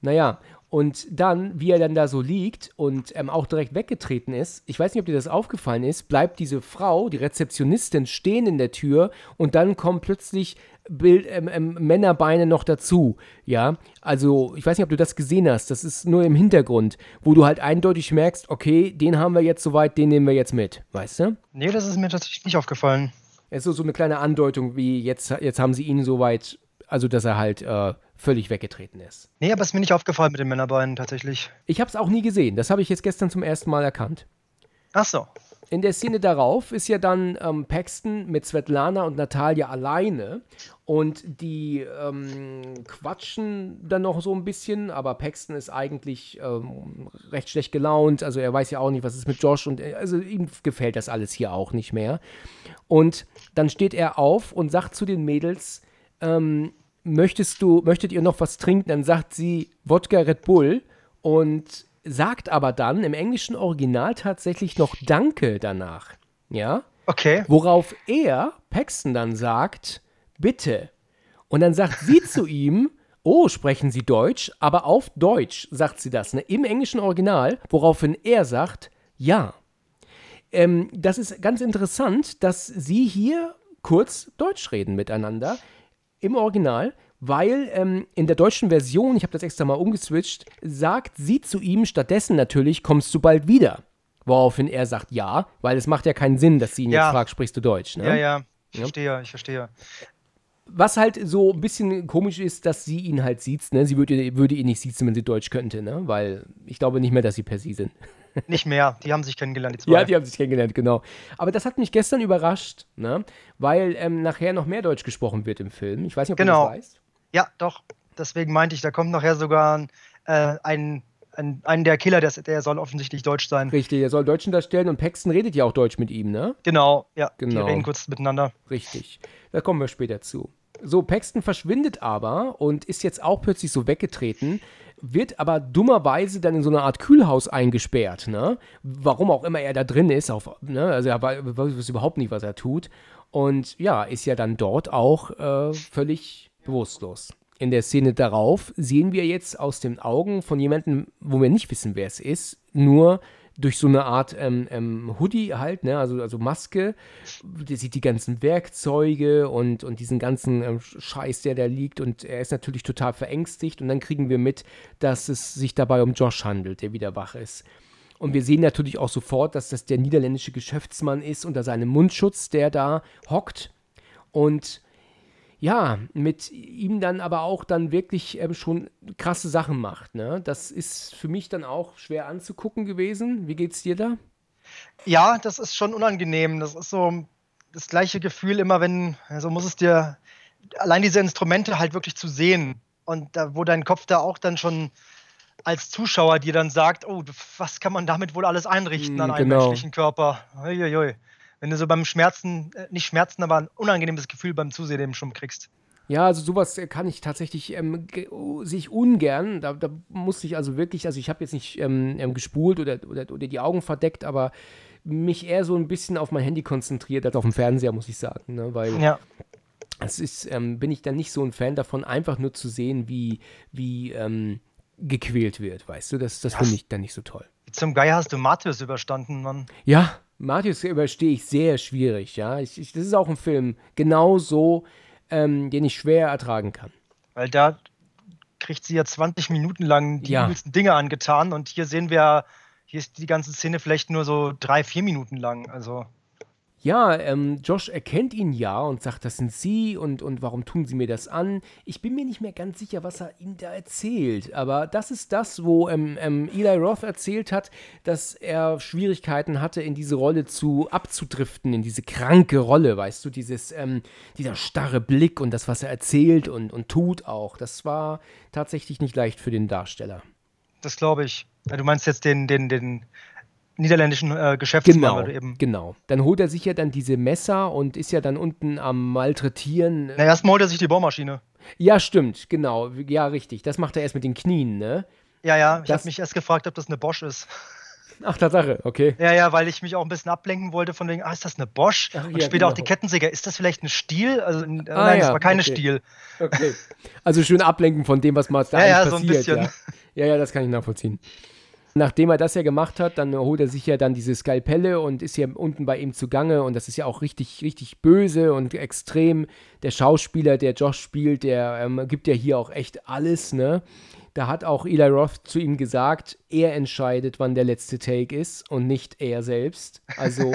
Naja, und dann, wie er dann da so liegt und ähm, auch direkt weggetreten ist, ich weiß nicht, ob dir das aufgefallen ist, bleibt diese Frau, die Rezeptionistin, stehen in der Tür und dann kommen plötzlich Bild, ähm, ähm, Männerbeine noch dazu. Ja, also ich weiß nicht, ob du das gesehen hast, das ist nur im Hintergrund, wo du halt eindeutig merkst, okay, den haben wir jetzt soweit, den nehmen wir jetzt mit, weißt du? Nee, das ist mir tatsächlich nicht aufgefallen. Es ist so, so eine kleine Andeutung, wie jetzt, jetzt haben sie ihn soweit, also dass er halt äh, völlig weggetreten ist. Nee, aber es ist mir nicht aufgefallen mit den Männerbeinen tatsächlich. Ich habe es auch nie gesehen. Das habe ich jetzt gestern zum ersten Mal erkannt. Ach so. In der Szene darauf ist ja dann ähm, Paxton mit Svetlana und Natalia alleine und die ähm, quatschen dann noch so ein bisschen, aber Paxton ist eigentlich ähm, recht schlecht gelaunt, also er weiß ja auch nicht, was ist mit Josh und also ihm gefällt das alles hier auch nicht mehr. Und dann steht er auf und sagt zu den Mädels, ähm, möchtest du, möchtet ihr noch was trinken? Dann sagt sie Wodka Red Bull und sagt aber dann im englischen Original tatsächlich noch Danke danach. Ja? Okay. Worauf er, Paxton, dann sagt, bitte. Und dann sagt sie zu ihm, oh, sprechen Sie Deutsch? Aber auf Deutsch sagt sie das, ne? Im englischen Original, woraufhin er sagt, ja. Ähm, das ist ganz interessant, dass sie hier kurz Deutsch reden miteinander im Original, weil ähm, in der deutschen Version, ich habe das extra mal umgeswitcht, sagt sie zu ihm stattdessen natürlich, kommst du bald wieder. Woraufhin er sagt ja, weil es macht ja keinen Sinn, dass sie ihn Ja. jetzt fragt, sprichst du Deutsch. Ne? Ja, ja. Ich Ja. verstehe, ich verstehe. Was halt so ein bisschen komisch ist, dass sie ihn halt sieht, ne? Sie würde, würde ihn nicht siezen, wenn sie Deutsch könnte, ne? Weil ich glaube nicht mehr, dass sie per sie sind. Nicht mehr. Die haben sich kennengelernt, die zwei. Ja, die haben sich kennengelernt, genau. Aber das hat mich gestern überrascht, ne? Weil ähm, nachher noch mehr Deutsch gesprochen wird im Film. Ich weiß nicht, ob Genau. du das weißt. Ja, doch. Deswegen meinte ich, da kommt nachher sogar äh, ein, ein, ein der Killer, der, der soll offensichtlich deutsch sein. Richtig, er soll Deutschen darstellen und Paxton redet ja auch Deutsch mit ihm, ne? Genau, ja. Die Genau. reden kurz miteinander. Richtig. Da kommen wir später zu. So, Paxton verschwindet aber und ist jetzt auch plötzlich so weggetreten, wird aber dummerweise dann in so eine Art Kühlhaus eingesperrt, ne? Warum auch immer er da drin ist, auf, ne? Also er weiß überhaupt nicht, was er tut. Und ja, ist ja dann dort auch äh, völlig bewusstlos. In der Szene darauf sehen wir jetzt aus den Augen von jemandem, wo wir nicht wissen, wer es ist, nur durch so eine Art ähm, ähm, Hoodie halt, ne, also, also Maske, der sieht die ganzen Werkzeuge und, und diesen ganzen ähm, Scheiß, der da liegt. Und er ist natürlich total verängstigt. Und dann kriegen wir mit, dass es sich dabei um Josh handelt, der wieder wach ist. Und wir sehen natürlich auch sofort, dass das der niederländische Geschäftsmann ist unter seinem Mundschutz, der da hockt. Und ja, mit ihm dann aber auch dann wirklich ähm, schon krasse Sachen macht. Ne? Das ist für mich dann auch schwer anzugucken gewesen. Wie geht's dir da? Ja, das ist schon unangenehm. Das ist so das gleiche Gefühl immer, wenn, also muss es dir, allein diese Instrumente halt wirklich zu sehen und da, wo dein Kopf da auch dann schon als Zuschauer dir dann sagt, oh, was kann man damit wohl alles einrichten an einem genau. menschlichen Körper? Uiuiui wenn du so beim Schmerzen, äh, nicht Schmerzen, aber ein unangenehmes Gefühl beim Zusehen eben schon kriegst. Ja, also sowas äh, kann ich tatsächlich ähm, sich ungern. Da, da musste ich also wirklich, also ich habe jetzt nicht ähm, ähm, gespult oder, oder, oder die Augen verdeckt, aber mich eher so ein bisschen auf mein Handy konzentriert als auf dem Fernseher, muss ich sagen. Ne? Weil ja. es ist, ähm, bin ich dann nicht so ein Fan davon, einfach nur zu sehen, wie, wie ähm, gequält wird, weißt du? Das, das finde ich dann nicht so toll. Zum Geier hast du Matthäus überstanden, Mann. Ja, Matthäus überstehe ich sehr schwierig, ja. Ich, ich, das ist auch ein Film, genau so, ähm, den ich schwer ertragen kann. Weil da kriegt sie ja 20 Minuten lang die ja. übelsten Dinge angetan und hier sehen wir, hier ist die ganze Szene vielleicht nur so drei, vier Minuten lang. Also. Ja, ähm, Josh erkennt ihn ja und sagt, das sind Sie und, und warum tun Sie mir das an? Ich bin mir nicht mehr ganz sicher, was er ihm da erzählt, aber das ist das, wo ähm, ähm, Eli Roth erzählt hat, dass er Schwierigkeiten hatte, in diese Rolle zu abzudriften, in diese kranke Rolle, weißt du, dieses, ähm, dieser starre Blick und das, was er erzählt und, und tut auch. Das war tatsächlich nicht leicht für den Darsteller. Das glaube ich. Du meinst jetzt den, den, den niederländischen äh, Geschäftsmann. Genau, eben. genau. Dann holt er sich ja dann diese Messer und ist ja dann unten am Malträtieren. Na, erstmal holt er sich die Bohrmaschine. Ja, stimmt, genau. Ja, richtig. Das macht er erst mit den Knien, ne? Ja, ja. Ich habe mich erst gefragt, ob das eine Bosch ist. Ach, Tatsache, okay. Ja, ja, weil ich mich auch ein bisschen ablenken wollte von wegen, ah, ist das eine Bosch? Ach, und ja, später genau. auch die Kettensäger, ist das vielleicht ein Stiel? Also, äh, ah, nein, ja, das war keine okay. Stiel. Okay. Also schön ablenken von dem, was mal da ja, ja, passiert. So ein bisschen. Ja. ja, ja, das kann ich nachvollziehen. Nachdem er das ja gemacht hat, dann holt er sich ja dann diese Skalpelle und ist ja unten bei ihm zugange und das ist ja auch richtig, richtig böse und extrem. Der Schauspieler, der Josh spielt, der ähm, gibt ja hier auch echt alles, ne? Da hat auch Eli Roth zu ihm gesagt, er entscheidet, wann der letzte Take ist und nicht er selbst. Also,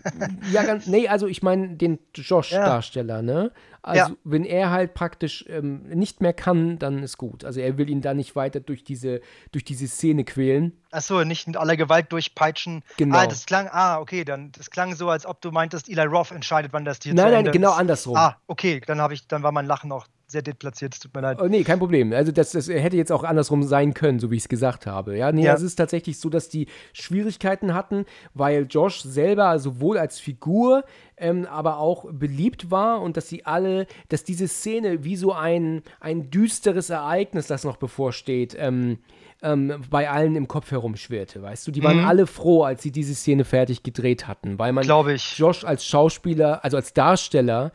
ja, ganz, nee, also ich meine den Josh-Darsteller, ja. ne? Also, ja. wenn er halt praktisch ähm, nicht mehr kann, dann ist gut. Also, er will ihn da nicht weiter durch diese, durch diese Szene quälen. Achso, nicht mit aller Gewalt durchpeitschen. Genau. Ah, das klang, ah, okay, dann, das klang so, als ob du meintest, Eli Roth entscheidet, wann das Tier Nein, nein, genau ist. andersrum. Ah, okay, dann habe ich, dann war mein Lachen auch sehr deplatziert, es tut mir leid. Oh, nee, kein Problem. Also das, das hätte jetzt auch andersrum sein können, so wie ich es gesagt habe. Ja, nee, ja. es ist tatsächlich so, dass die Schwierigkeiten hatten, weil Josh selber sowohl als Figur, ähm, aber auch beliebt war und dass sie alle, dass diese Szene wie so ein, ein düsteres Ereignis, das noch bevorsteht, ähm, ähm, bei allen im Kopf herumschwirrte, weißt du? Die waren mhm. alle froh, als sie diese Szene fertig gedreht hatten, weil man Josh als Schauspieler, also als Darsteller,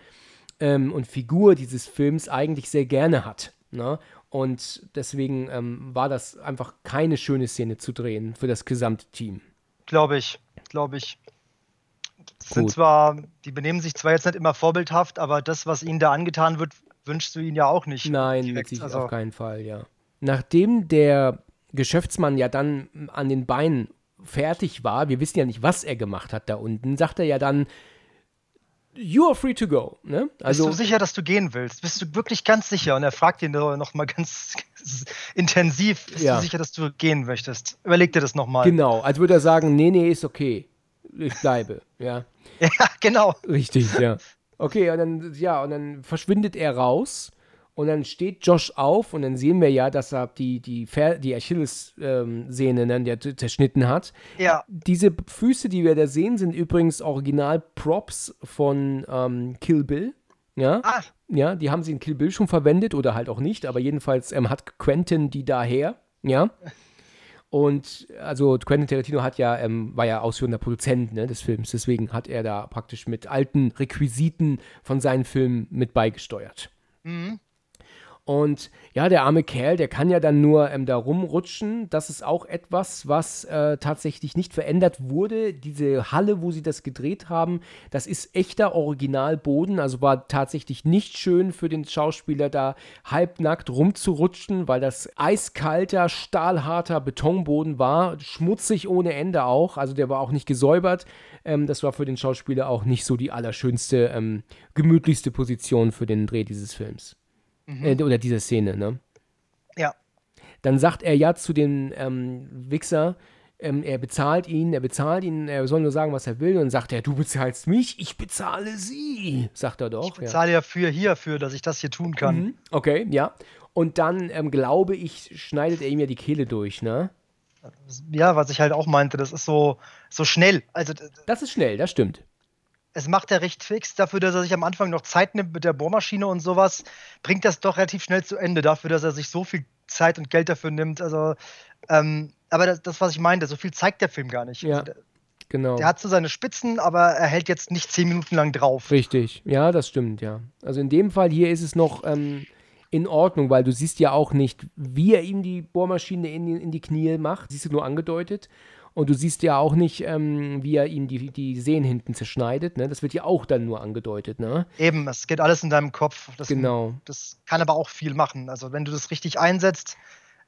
ähm, und Figur dieses Films eigentlich sehr gerne hat. Ne? Und deswegen ähm, war das einfach keine schöne Szene zu drehen für das gesamte Team. Glaube ich, glaube ich. Sind zwar, die benehmen sich zwar jetzt nicht immer vorbildhaft, aber das, was ihnen da angetan wird, wünschst du ihnen ja auch nicht. Nein, direkt. Also, auf keinen Fall, ja. Nachdem der Geschäftsmann ja dann an den Beinen fertig war, wir wissen ja nicht, was er gemacht hat da unten, sagt er ja dann, you are free to go. Ne? Also, Bist du sicher, dass du gehen willst? Bist du wirklich ganz sicher? Und er fragt ihn noch mal ganz intensiv, bist ja. du sicher, dass du gehen möchtest? Überleg dir das noch mal. Genau, als würde er sagen, nee, nee, ist okay. Ich bleibe, ja. ja, genau. Richtig, ja. Okay, und dann, ja, und dann verschwindet er raus und dann steht Josh auf und dann sehen wir ja, dass er die, die, die Achillessehne dann ja zerschnitten hat. Ja. Diese Füße, die wir da sehen, sind übrigens Original-Props von ähm, Kill Bill. Ja. Ah. Ja, die haben sie in Kill Bill schon verwendet oder halt auch nicht, aber jedenfalls ähm, hat Quentin die daher. Ja. Und also Quentin Tarantino hat ja, ähm, war ja ausführender Produzent ne, des Films, deswegen hat er da praktisch mit alten Requisiten von seinen Filmen mit beigesteuert. Mhm. Und ja, der arme Kerl, der kann ja dann nur ähm, da rumrutschen. Das ist auch etwas, was äh, tatsächlich nicht verändert wurde. Diese Halle, wo sie das gedreht haben, das ist echter Originalboden. Also war tatsächlich nicht schön für den Schauspieler, da halbnackt rumzurutschen, weil das eiskalter, stahlharter Betonboden war. Schmutzig ohne Ende auch. Also der war auch nicht gesäubert. Ähm, das war für den Schauspieler auch nicht so die allerschönste, ähm, gemütlichste Position für den Dreh dieses Films. Äh, oder diese Szene, ne? Ja. Dann sagt er ja zu dem ähm, Wichser, ähm, er bezahlt ihn, er bezahlt ihn, er soll nur sagen, was er will. Und dann sagt er, du bezahlst mich, ich bezahle sie, sagt er doch. Ich bezahle ja für hierfür, dass ich das hier tun kann. Mhm. Okay, ja. Und dann, ähm, glaube ich, schneidet er ihm ja die Kehle durch, ne? Ja, was ich halt auch meinte, das ist so, so schnell. Also Das ist schnell, das stimmt. Es macht er recht fix. Dafür, dass er sich am Anfang noch Zeit nimmt mit der Bohrmaschine und sowas, bringt das doch relativ schnell zu Ende. Dafür, dass er sich so viel Zeit und Geld dafür nimmt. Also, ähm, aber das, das, was ich meinte, so viel zeigt der Film gar nicht. Ja. Also, Genau. der hat so seine Spitzen, aber er hält jetzt nicht zehn Minuten lang drauf. Richtig, ja, das stimmt, ja. Also in dem Fall hier ist es noch ähm, in Ordnung, weil du siehst ja auch nicht, wie er ihm die Bohrmaschine in, in die Knie macht. Siehst du nur angedeutet. Und du siehst ja auch nicht, ähm, wie er ihm die, die Sehnen hinten zerschneidet. Ne? Das wird ja auch dann nur angedeutet. Ne? Eben, es geht alles in deinem Kopf. Das, Genau. das kann aber auch viel machen. Also, wenn du das richtig einsetzt,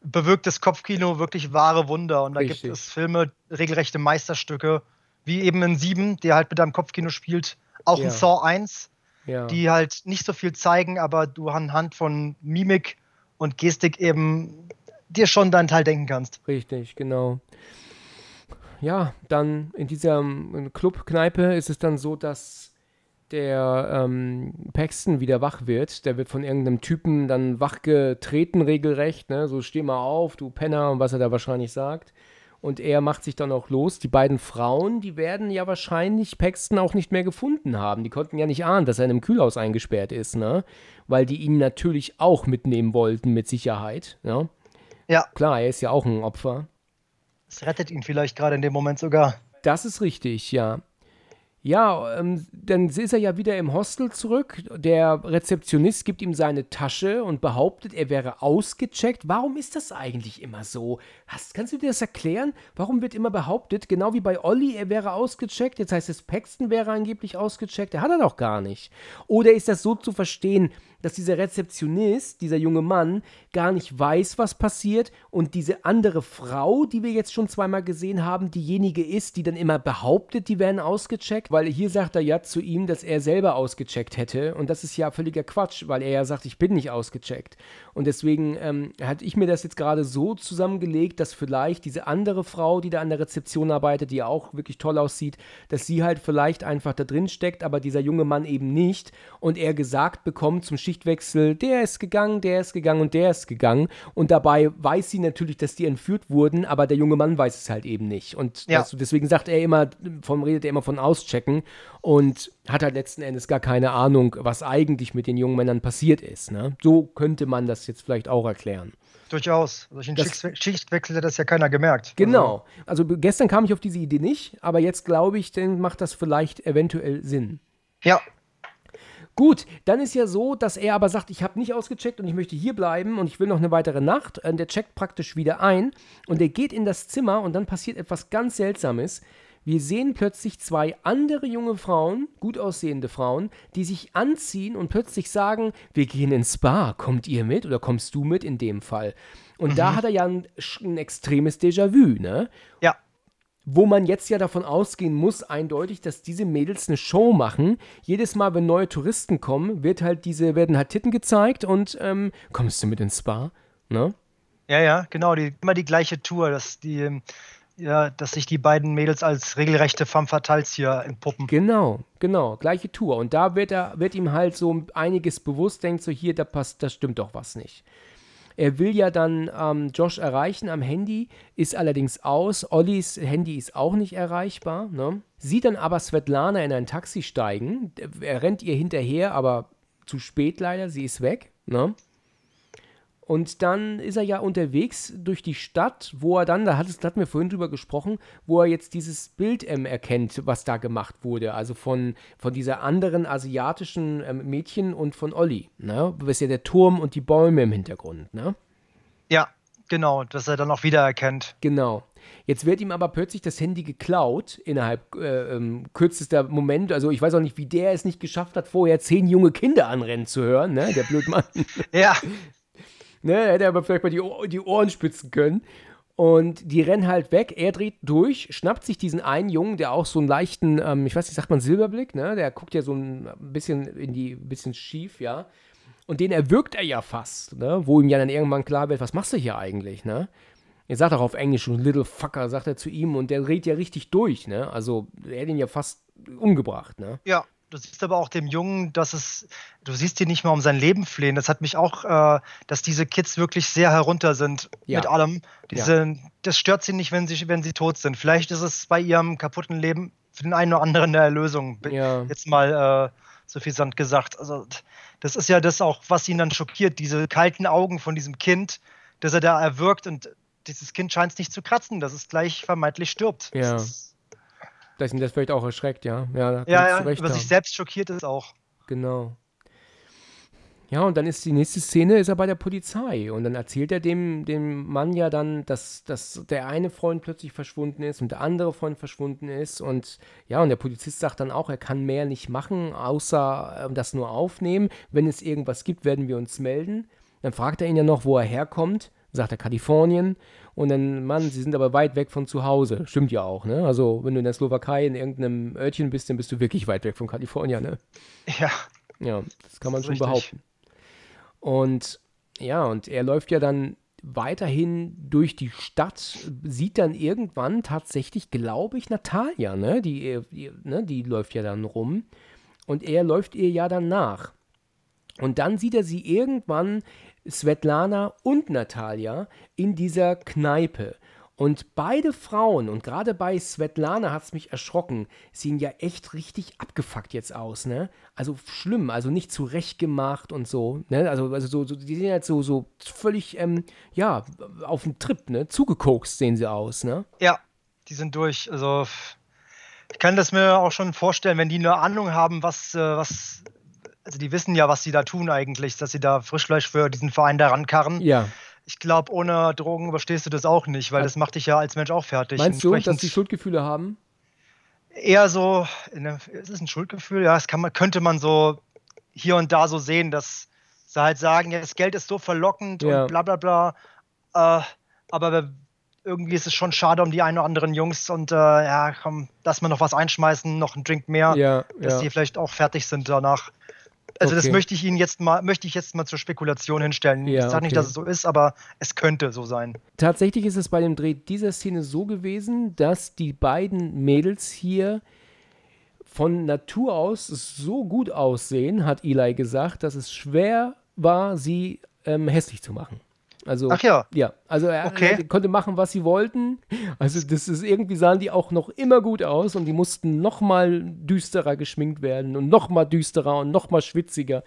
bewirkt das Kopfkino wirklich wahre Wunder. Und da Richtig. gibt es Filme, regelrechte Meisterstücke, wie eben in Sieben, der halt mit deinem Kopfkino spielt. Auch Ja. in Saw 1, Ja. die halt nicht so viel zeigen, aber du anhand von Mimik und Gestik eben dir schon deinen Teil denken kannst. Richtig, genau. Ja, dann in dieser ähm, Clubkneipe ist es dann so, dass der ähm, Paxton wieder wach wird. Der wird von irgendeinem Typen dann wachgetreten, regelrecht. Ne? So, steh mal auf, du Penner, und was er da wahrscheinlich sagt. Und er macht sich dann auch los. Die beiden Frauen, die werden ja wahrscheinlich Paxton auch nicht mehr gefunden haben. Die konnten ja nicht ahnen, dass er in einem Kühlhaus eingesperrt ist, ne? Weil die ihn natürlich auch mitnehmen wollten, mit Sicherheit. Ja? Ja, Klar, er ist ja auch ein Opfer. Es rettet ihn vielleicht gerade in dem Moment sogar. Das ist richtig, ja. Ja, ähm, dann ist er ja wieder im Hostel zurück. Der Rezeptionist gibt ihm seine Tasche und behauptet, er wäre ausgecheckt. Warum ist das eigentlich immer so? Hast, kannst du dir das erklären? Warum wird immer behauptet, genau wie bei Olli, er wäre ausgecheckt? Jetzt heißt es, Paxton wäre angeblich ausgecheckt. Der hat er doch gar nicht. Oder ist das so zu verstehen, dass dieser Rezeptionist, dieser junge Mann, gar nicht weiß, was passiert und diese andere Frau, die wir jetzt schon zweimal gesehen haben, diejenige ist, die dann immer behauptet, die wären ausgecheckt, weil hier sagt er ja zu ihm, dass er selber ausgecheckt hätte. Und das ist ja völliger Quatsch, weil er ja sagt, ich bin nicht ausgecheckt. Und deswegen ähm, hatte ich mir das jetzt gerade so zusammengelegt, dass vielleicht diese andere Frau, die da an der Rezeption arbeitet, die ja auch wirklich toll aussieht, dass sie halt vielleicht einfach da drin steckt, aber dieser junge Mann eben nicht. Und er gesagt bekommt zum Schichtwechsel, der ist gegangen, der ist gegangen und der ist gegangen und dabei weiß sie natürlich, dass die entführt wurden, aber der junge Mann weiß es halt eben nicht und Ja. weißt du, deswegen sagt er immer, vom redet er immer von auschecken und hat halt letzten Endes gar keine Ahnung, was eigentlich mit den jungen Männern passiert ist. Ne? So könnte man das jetzt vielleicht auch erklären. Durchaus. Durch den Das- Schichtwe- Schichtwechsel hat das ja keiner gemerkt. Genau. Also gestern kam ich auf diese Idee nicht, aber jetzt glaube ich, dann macht das vielleicht eventuell Sinn. Also, ja, Gut, dann ist ja so, dass er aber sagt, ich habe nicht ausgecheckt und ich möchte hier bleiben und ich will noch eine weitere Nacht. Und der checkt praktisch wieder ein und er geht in das Zimmer und dann passiert etwas ganz Seltsames. Wir sehen plötzlich zwei andere junge Frauen, gut aussehende Frauen, die sich anziehen und plötzlich sagen, wir gehen ins Spa, kommt ihr mit oder kommst du mit in dem Fall? Und da hat er ja ein, ein extremes Déjà-vu, ne? ja. Wo man jetzt ja davon ausgehen muss, eindeutig, dass diese Mädels eine Show machen. Jedes Mal, wenn neue Touristen kommen, wird halt diese, werden halt Titten gezeigt und ähm, kommst du mit ins Spa? Ne? Ja, ja, genau, die, immer die gleiche Tour, dass die, ja, dass sich die beiden Mädels als regelrechte femme fatales hier entpuppen. Genau, genau, gleiche Tour. Und da wird er, wird ihm halt so einiges bewusst, denkt so, hier, da passt, da stimmt doch was nicht. Er will ja dann ähm, Josh erreichen am Handy, ist allerdings aus. Ollis Handy ist auch nicht erreichbar. Ne? Sieht dann aber Svetlana in ein Taxi steigen. Er rennt ihr hinterher, aber zu spät leider. Sie ist weg. Ne? Und dann ist er ja unterwegs durch die Stadt, wo er dann, da, hat es, da hatten wir vorhin drüber gesprochen, wo er jetzt dieses Bild ähm, erkennt, was da gemacht wurde. Also von, von dieser anderen asiatischen ähm, Mädchen und von Olli. Ne? Das ist ja der Turm und die Bäume im Hintergrund. Ne? Ja, genau, dass er dann auch wiedererkennt. Genau. Jetzt wird ihm aber plötzlich das Handy geklaut innerhalb äh, ähm, kürzester Moment. Also ich weiß auch nicht, wie der es nicht geschafft hat, vorher zehn junge Kinder anrennen zu hören, ne? Der Blödmann. Ja, ne? Hätte er aber vielleicht mal die, die Ohren spitzen können. Und die rennen halt weg. Er dreht durch, schnappt sich diesen einen Jungen, der auch so einen leichten, ähm, ich weiß nicht, sagt man Silberblick, ne? Der guckt ja so ein bisschen in die, bisschen schief, ja. Und den erwürgt er ja fast, ne? Wo ihm ja dann irgendwann klar wird, was machst du hier eigentlich, ne? Er sagt auch auf Englisch schon Little Fucker, sagt er zu ihm und der dreht ja richtig durch, ne? Also er hat ihn ja fast umgebracht, ne? ja. Du siehst aber auch dem Jungen, dass es, du siehst ihn nicht mal um sein Leben flehen. Das hat mich auch, äh, dass diese Kids wirklich sehr herunter sind Ja. mit allem. Diese, Das stört sie nicht, wenn sie, wenn sie tot sind. Vielleicht ist es bei ihrem kaputten Leben für den einen oder anderen eine Erlösung. Ja. Jetzt mal äh, suffisant gesagt. Also das ist ja das auch, was ihn dann schockiert, diese kalten Augen von diesem Kind, das er da erwürgt und dieses Kind scheint es nicht zu kratzen, dass es gleich vermeintlich stirbt. Ja. Das ist, Dass ihn das vielleicht auch erschreckt, ja. Ja, ja, ja haben. sich selbst schockiert es auch. Genau. Ja, und dann ist die nächste Szene, ist er bei der Polizei. Und dann erzählt er dem, dem Mann ja dann, dass, dass der eine Freund plötzlich verschwunden ist und der andere Freund verschwunden ist. Und ja, und der Polizist sagt dann auch, er kann mehr nicht machen, außer äh, das nur aufnehmen. Wenn es irgendwas gibt, werden wir uns melden. Dann fragt er ihn ja noch, wo er herkommt. Sagt er Kalifornien. Und dann, Mann, sie sind aber weit weg von zu Hause. Stimmt ja auch, ne? Also, wenn du in der Slowakei in irgendeinem Örtchen bist, dann bist du wirklich weit weg von Kalifornien, ne? Ja. Ja, das kann man Das schon richtig. behaupten. Und ja, und er läuft ja dann weiterhin durch die Stadt, sieht dann irgendwann tatsächlich, glaube ich, Natalia, ne? Die, die, ne? die läuft ja dann rum. Und er läuft ihr ja dann nach. Und dann sieht er sie irgendwann, Svetlana und Natalia, in dieser Kneipe. Und beide Frauen, und gerade bei Svetlana hat es mich erschrocken, sehen ja echt richtig abgefuckt jetzt aus, ne? Also schlimm, also nicht zurechtgemacht und so, ne? Also, also so, so, die sehen halt so, so völlig, ähm, ja, auf dem Trip, ne? Zugekokst sehen sie aus, ne? Ja, die sind durch. Also ich kann das mir auch schon vorstellen, wenn die eine Ahnung haben, was, äh, was, also die wissen ja, was sie da tun eigentlich, dass sie da Frischfleisch für diesen Verein da rankarren. Ja. Ich glaube, ohne Drogen überstehst du das auch nicht, weil das macht dich ja als Mensch auch fertig. Meinst du, dass die Schuldgefühle haben? eher so, in der- ist es ein Schuldgefühl? Ja, das kann man, könnte man so hier und da so sehen, dass sie halt sagen, ja, das Geld ist so verlockend Ja. und bla bla bla. Äh, aber irgendwie ist es schon schade um die ein oder anderen Jungs und äh, ja, komm, lass mal noch was einschmeißen, noch einen Drink mehr, Ja, dass ja. die vielleicht auch fertig sind danach. Also das Okay. möchte ich Ihnen jetzt mal, möchte ich jetzt mal zur Spekulation hinstellen. Ja, ich sage nicht, okay. dass es so ist, aber es könnte so sein. Tatsächlich ist es bei dem Dreh dieser Szene so gewesen, dass die beiden Mädels hier von Natur aus so gut aussehen, hat Eli gesagt, dass es schwer war, sie ähm, hässlich zu machen. Also, Ach ja. Ja, also er, Okay. er konnte machen, was sie wollten. Also das ist irgendwie sahen die auch noch immer gut aus und die mussten noch mal düsterer geschminkt werden und noch mal düsterer und noch mal schwitziger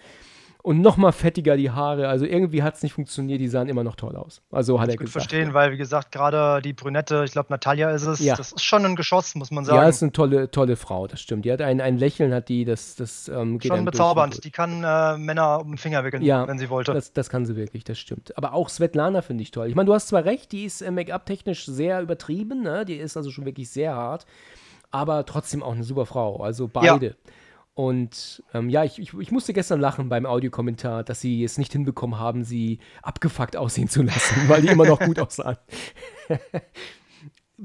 und noch mal fettiger die Haare. Also irgendwie hat es nicht funktioniert. Die sahen immer noch toll aus. Also hat er Gut gesagt. verstehen, weil wie gesagt, gerade die Brünette, ich glaube Natalia ist es, Ja. das ist schon ein Geschoss, muss man sagen. Ja, ist eine tolle, tolle Frau, das stimmt. Die hat ein, ein Lächeln, hat die, das, das ähm, geht schon bezaubernd. Die kann äh, Männer um den Finger wickeln, Ja, wenn sie wollte. Das, das kann sie wirklich, das stimmt. Aber auch Svetlana finde ich toll. Ich meine, du hast zwar recht, die ist äh, Make-up-technisch sehr übertrieben, ne? die ist also schon wirklich sehr hart, aber trotzdem auch eine super Frau, also beide. Und ähm, ja, ich, ich, ich musste gestern lachen beim Audiokommentar, dass sie es nicht hinbekommen haben, sie abgefuckt aussehen zu lassen, weil die immer noch gut aussahen.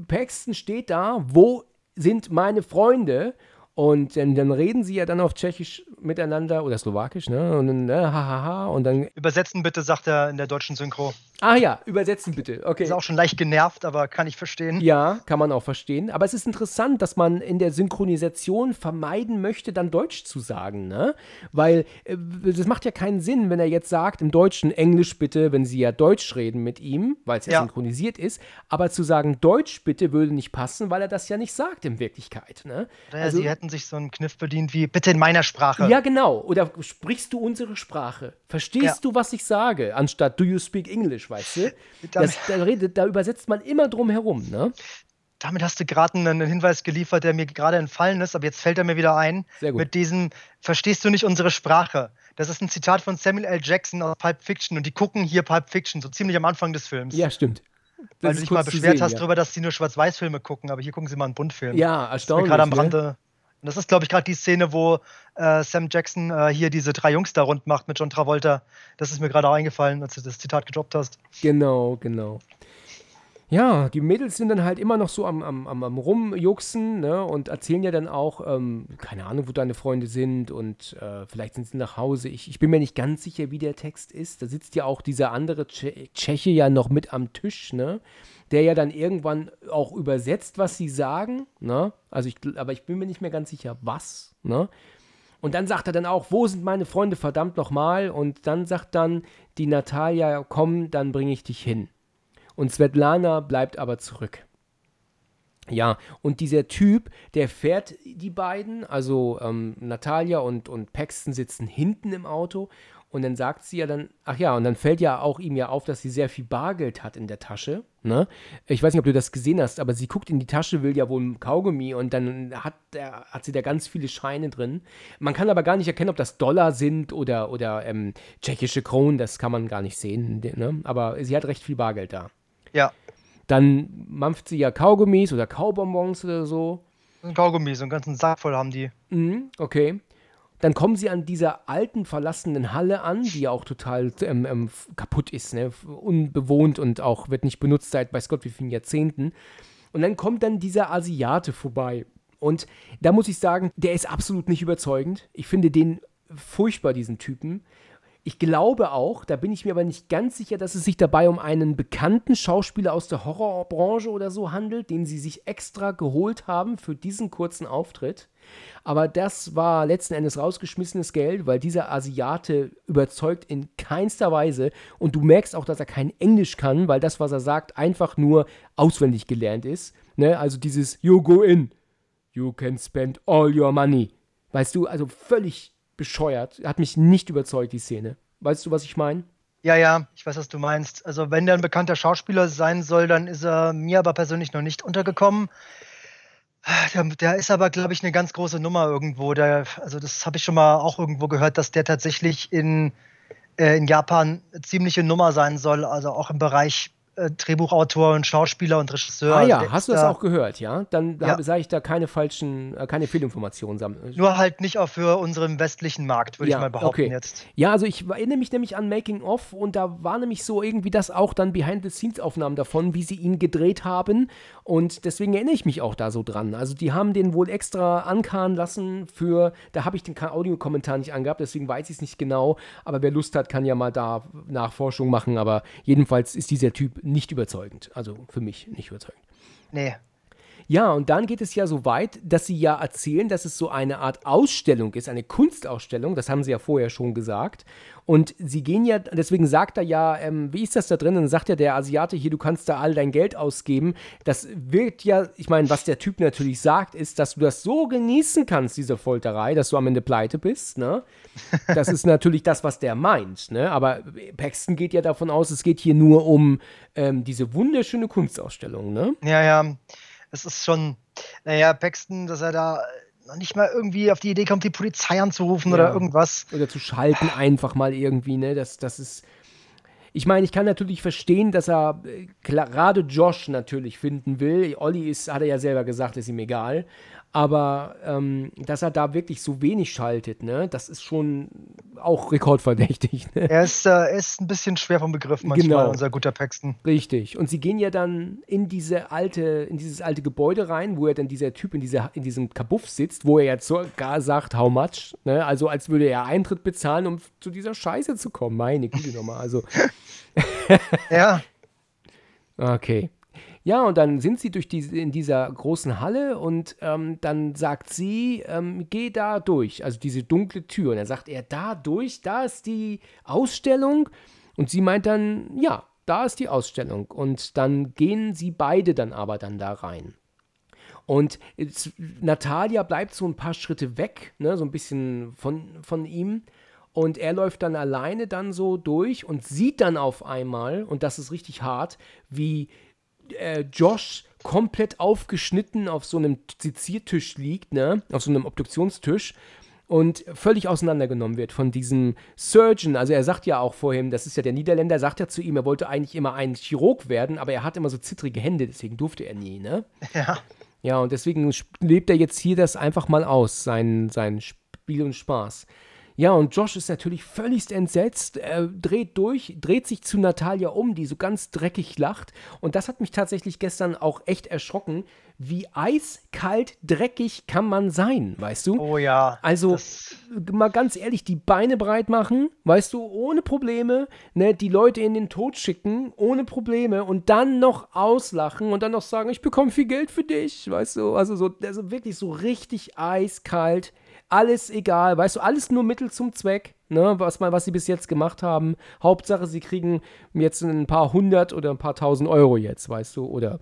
Paxton steht da, wo sind meine Freunde? Und dann, dann reden sie ja dann auf Tschechisch miteinander oder Slowakisch, ne? Und dann, ne, hahaha. Und dann, Übersetzen bitte, sagt er in der deutschen Synchro. ah ja, übersetzen bitte. Okay. Ist auch schon leicht genervt, aber kann ich verstehen. Ja, kann man auch verstehen. Aber es ist interessant, dass man in der Synchronisation vermeiden möchte, dann Deutsch zu sagen, ne? Weil äh, das macht ja keinen Sinn, wenn er jetzt sagt, im Deutschen Englisch bitte, wenn sie ja Deutsch reden mit ihm, weil es ja, Ja. synchronisiert ist. Aber zu sagen Deutsch bitte würde nicht passen, weil er das ja nicht sagt in Wirklichkeit, ne? Naja, sie, hat, hätten sich so einen Kniff bedient wie bitte in meiner Sprache. Ja, genau. Oder sprichst du unsere Sprache? Verstehst Ja. du, was ich sage? Anstatt do you speak English, weißt du? Das, da, redet, da übersetzt man immer drum herum, ne? Damit hast du gerade einen Hinweis geliefert, der mir gerade entfallen ist, aber jetzt fällt er mir wieder ein. Sehr gut. Mit diesem Verstehst du nicht unsere Sprache? Das ist ein Zitat von Samuel L. Jackson aus Pulp Fiction und die gucken hier Pulp Fiction, so ziemlich am Anfang des Films. Ja, stimmt. Weil Das du ist dich mal beschwert sehen, hast ja. darüber, dass sie nur Schwarz-Weiß-Filme gucken, aber hier gucken sie mal einen Buntfilm. Ja, erstaunlich. gerade am ne? Und das ist, glaube ich, gerade die Szene, wo äh, Sam Jackson äh, hier diese drei Jungs da rund macht mit John Travolta. Das ist mir gerade eingefallen, als du das Zitat gedroppt hast. Genau, genau. Ja, die Mädels sind dann halt immer noch so am, am, am, am Rumjuxen ne, und erzählen ja dann auch, ähm, keine Ahnung, wo deine Freunde sind und äh, vielleicht sind sie nach Hause. Ich, ich bin mir nicht ganz sicher, wie der Text ist. Da sitzt ja auch dieser andere Tsche Tscheche ja noch mit am Tisch, ne? Der ja dann irgendwann auch übersetzt, was sie sagen, ne? Also ich, aber ich bin mir nicht mehr ganz sicher, was, ne? Und dann sagt er dann auch, wo sind meine Freunde, verdammt nochmal? Und dann sagt dann die Natalia, komm, dann bringe ich dich hin. Und Svetlana bleibt aber zurück. Ja, und dieser Typ, der fährt die beiden, also ähm, Natalia und, und Paxton sitzen hinten im Auto und dann sagt sie ja dann, ach ja, und dann fällt ja auch ihm ja auf, dass sie sehr viel Bargeld hat in der Tasche, ne? Ich weiß nicht, ob du das gesehen hast, aber sie guckt in die Tasche, will ja wohl Kaugummi und dann hat, der, hat sie da ganz viele Scheine drin. Man kann aber gar nicht erkennen, ob das Dollar sind oder, oder ähm, tschechische Kronen, das kann man gar nicht sehen, ne? Aber sie hat recht viel Bargeld da. Ja, Dann mampft sie ja Kaugummis oder Kaubonbons oder so. ein Kaugummi, so einen ganzen Sack voll haben die. Mhm, okay. Dann kommen sie an dieser alten, verlassenen Halle an, die ja auch total ähm, ähm, kaputt ist, ne? unbewohnt und auch wird nicht benutzt seit bei Scott wie vielen Jahrzehnten. Und dann kommt dann dieser Asiate vorbei. Und da muss ich sagen, der ist absolut nicht überzeugend. Ich finde den furchtbar, diesen Typen. Ich glaube auch, da bin ich mir aber nicht ganz sicher, dass es sich dabei um einen bekannten Schauspieler aus der Horrorbranche oder so handelt, den sie sich extra geholt haben für diesen kurzen Auftritt. Aber das war letzten Endes rausgeschmissenes Geld, weil dieser Asiate überzeugt in keinster Weise und du merkst auch, dass er kein Englisch kann, weil das, was er sagt, einfach nur auswendig gelernt ist. Ne? Also dieses You go in, you can spend all your money. Weißt du, also völlig bescheuert. Hat mich nicht überzeugt, die Szene. Weißt du, was ich meine? Ja, ja, ich weiß, was du meinst. Also, wenn der ein bekannter Schauspieler sein soll, dann ist er mir aber persönlich noch nicht untergekommen. Der, der ist aber, glaube ich, eine ganz große Nummer irgendwo. Der, also, das habe ich schon mal auch irgendwo gehört, dass der tatsächlich in, äh, in Japan ziemliche Nummer sein soll. Also auch im Bereich Drehbuchautor und Schauspieler und Regisseur. ah Also, ja, der hast ist du das da auch gehört, ja? Dann Ja. sage ich da keine falschen, äh, keine Fehlinformationen sammeln. Nur halt nicht auch für unseren westlichen Markt, würde Ja, ich mal behaupten okay. jetzt. Ja, also ich erinnere mich nämlich an Making of und da war nämlich so irgendwie das auch dann Behind-the-Scenes-Aufnahmen davon, wie sie ihn gedreht haben und deswegen erinnere ich mich auch da so dran. Also die haben den wohl extra ankarren lassen für, da habe ich den Audiokommentar nicht angehabt, deswegen weiß ich es nicht genau, aber wer Lust hat, kann ja mal da Nachforschung machen, aber jedenfalls ist dieser Typ nicht überzeugend, also für mich nicht überzeugend. Nee. Ja, und dann geht es ja so weit, dass sie ja erzählen, dass es so eine Art Ausstellung ist, eine Kunstausstellung, das haben sie ja vorher schon gesagt. Und sie gehen ja, deswegen sagt er ja, ähm, wie ist das da drin? Dann sagt ja der Asiate hier, du kannst da all dein Geld ausgeben. Das wird ja, ich meine, was der Typ natürlich sagt, ist, dass du das so genießen kannst, diese Folterei, dass du am Ende pleite bist, ne? Das ist natürlich das, was der meint, ne? Aber Paxton geht ja davon aus, es geht hier nur um ähm, diese wunderschöne Kunstausstellung, ne? Ja, ja. Es ist schon, naja, Paxton, dass er da noch nicht mal irgendwie auf die Idee kommt, die Polizei anzurufen Ja. oder irgendwas. oder zu schalten einfach mal irgendwie, ne? Das, das ist. Ich meine, ich kann natürlich verstehen, dass er äh, gerade Josh natürlich finden will. Olli ist, hat er ja selber gesagt, ist ihm egal. Aber ähm, dass er da wirklich so wenig schaltet, ne, das ist schon auch rekordverdächtig, ne? Er ist, äh, ist ein bisschen schwer vom Begriff manchmal, Genau. unser guter Paxton. Richtig. Und sie gehen ja dann in diese alte, in dieses alte Gebäude rein, wo er dann dieser Typ in, dieser, in diesem Kabuff sitzt, wo er ja sogar sagt, how much? Ne? Also als würde er Eintritt bezahlen, um zu dieser Scheiße zu kommen. Meine Güte nochmal. Also, Ja, okay. Ja, und dann sind sie durch diese, in dieser großen Halle und ähm, dann sagt sie, ähm, geh da durch, also diese dunkle Tür. Und dann sagt er, da durch, da ist die Ausstellung. Und sie meint dann, ja, da ist die Ausstellung. Und dann gehen sie beide dann aber dann da rein. Und jetzt, Natalia bleibt so ein paar Schritte weg, ne, so ein bisschen von, von ihm. Und er läuft dann alleine dann so durch und sieht dann auf einmal, und das ist richtig hart, wie äh, Josh komplett aufgeschnitten auf so einem Seziertisch liegt, ne? Auf so einem Obduktionstisch und völlig auseinandergenommen wird von diesem Surgeon. Also er sagt ja auch vorhin, das ist ja der Niederländer, sagt ja zu ihm, er wollte eigentlich immer ein Chirurg werden, aber er hat immer so zittrige Hände, deswegen durfte er nie, ne? Ja. Ja, und deswegen lebt er jetzt hier das einfach mal aus, sein, sein Spiel und Spaß. Ja, und Josh ist natürlich völligst entsetzt, er dreht durch, dreht sich zu Natalia um, die so ganz dreckig lacht. Und das hat mich tatsächlich gestern auch echt erschrocken. Wie eiskalt dreckig kann man sein, weißt du? Oh ja. Also, mal ganz ehrlich, die Beine breit machen, weißt du, ohne Probleme, ne, die Leute in den Tod schicken, ohne Probleme und dann noch auslachen und dann noch sagen, ich bekomme viel Geld für dich, weißt du, also so, also wirklich so richtig eiskalt, alles egal, weißt du, alles nur Mittel zum Zweck, ne, was, mal, was sie bis jetzt gemacht haben. Hauptsache, sie kriegen jetzt ein paar hundert oder ein paar tausend Euro jetzt, weißt du, oder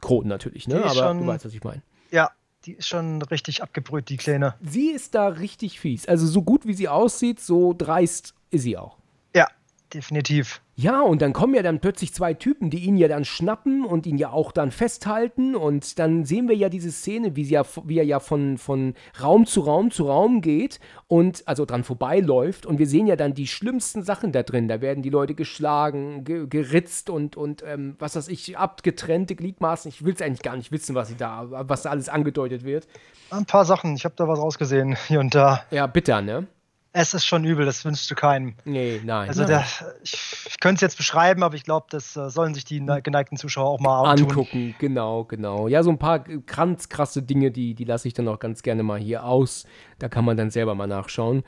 Kronen natürlich, ne, aber du schon- weißt, was ich meine. Ja, die ist schon richtig abgebrüht, die Kleine. Sie ist da richtig fies. Also so gut wie sie aussieht, so dreist ist sie auch. Ja, definitiv. Ja, und dann kommen ja dann plötzlich zwei Typen, die ihn ja dann schnappen und ihn ja auch dann festhalten. Und dann sehen wir ja diese Szene, wie, sie ja, wie er ja von, von Raum zu Raum zu Raum geht und also dran vorbeiläuft. Und wir sehen ja dann die schlimmsten Sachen da drin. Da werden die Leute geschlagen, ge geritzt und, und ähm, was weiß ich, abgetrennte Gliedmaßen. Ich will es eigentlich gar nicht wissen, was, sie da, was da alles angedeutet wird. Ein paar Sachen, ich habe da was rausgesehen hier und da. Ja, bitter, ne? Es ist schon übel, das wünschst du keinem. Nee, nein. Also nein. da, ich, ich könnte es jetzt beschreiben, aber ich glaube, das äh, sollen sich die ne- geneigten Zuschauer auch mal angucken, genau, genau. Ja, so ein paar ganz krasse Dinge, die, die lasse ich dann auch ganz gerne mal hier aus. Da kann man dann selber mal nachschauen.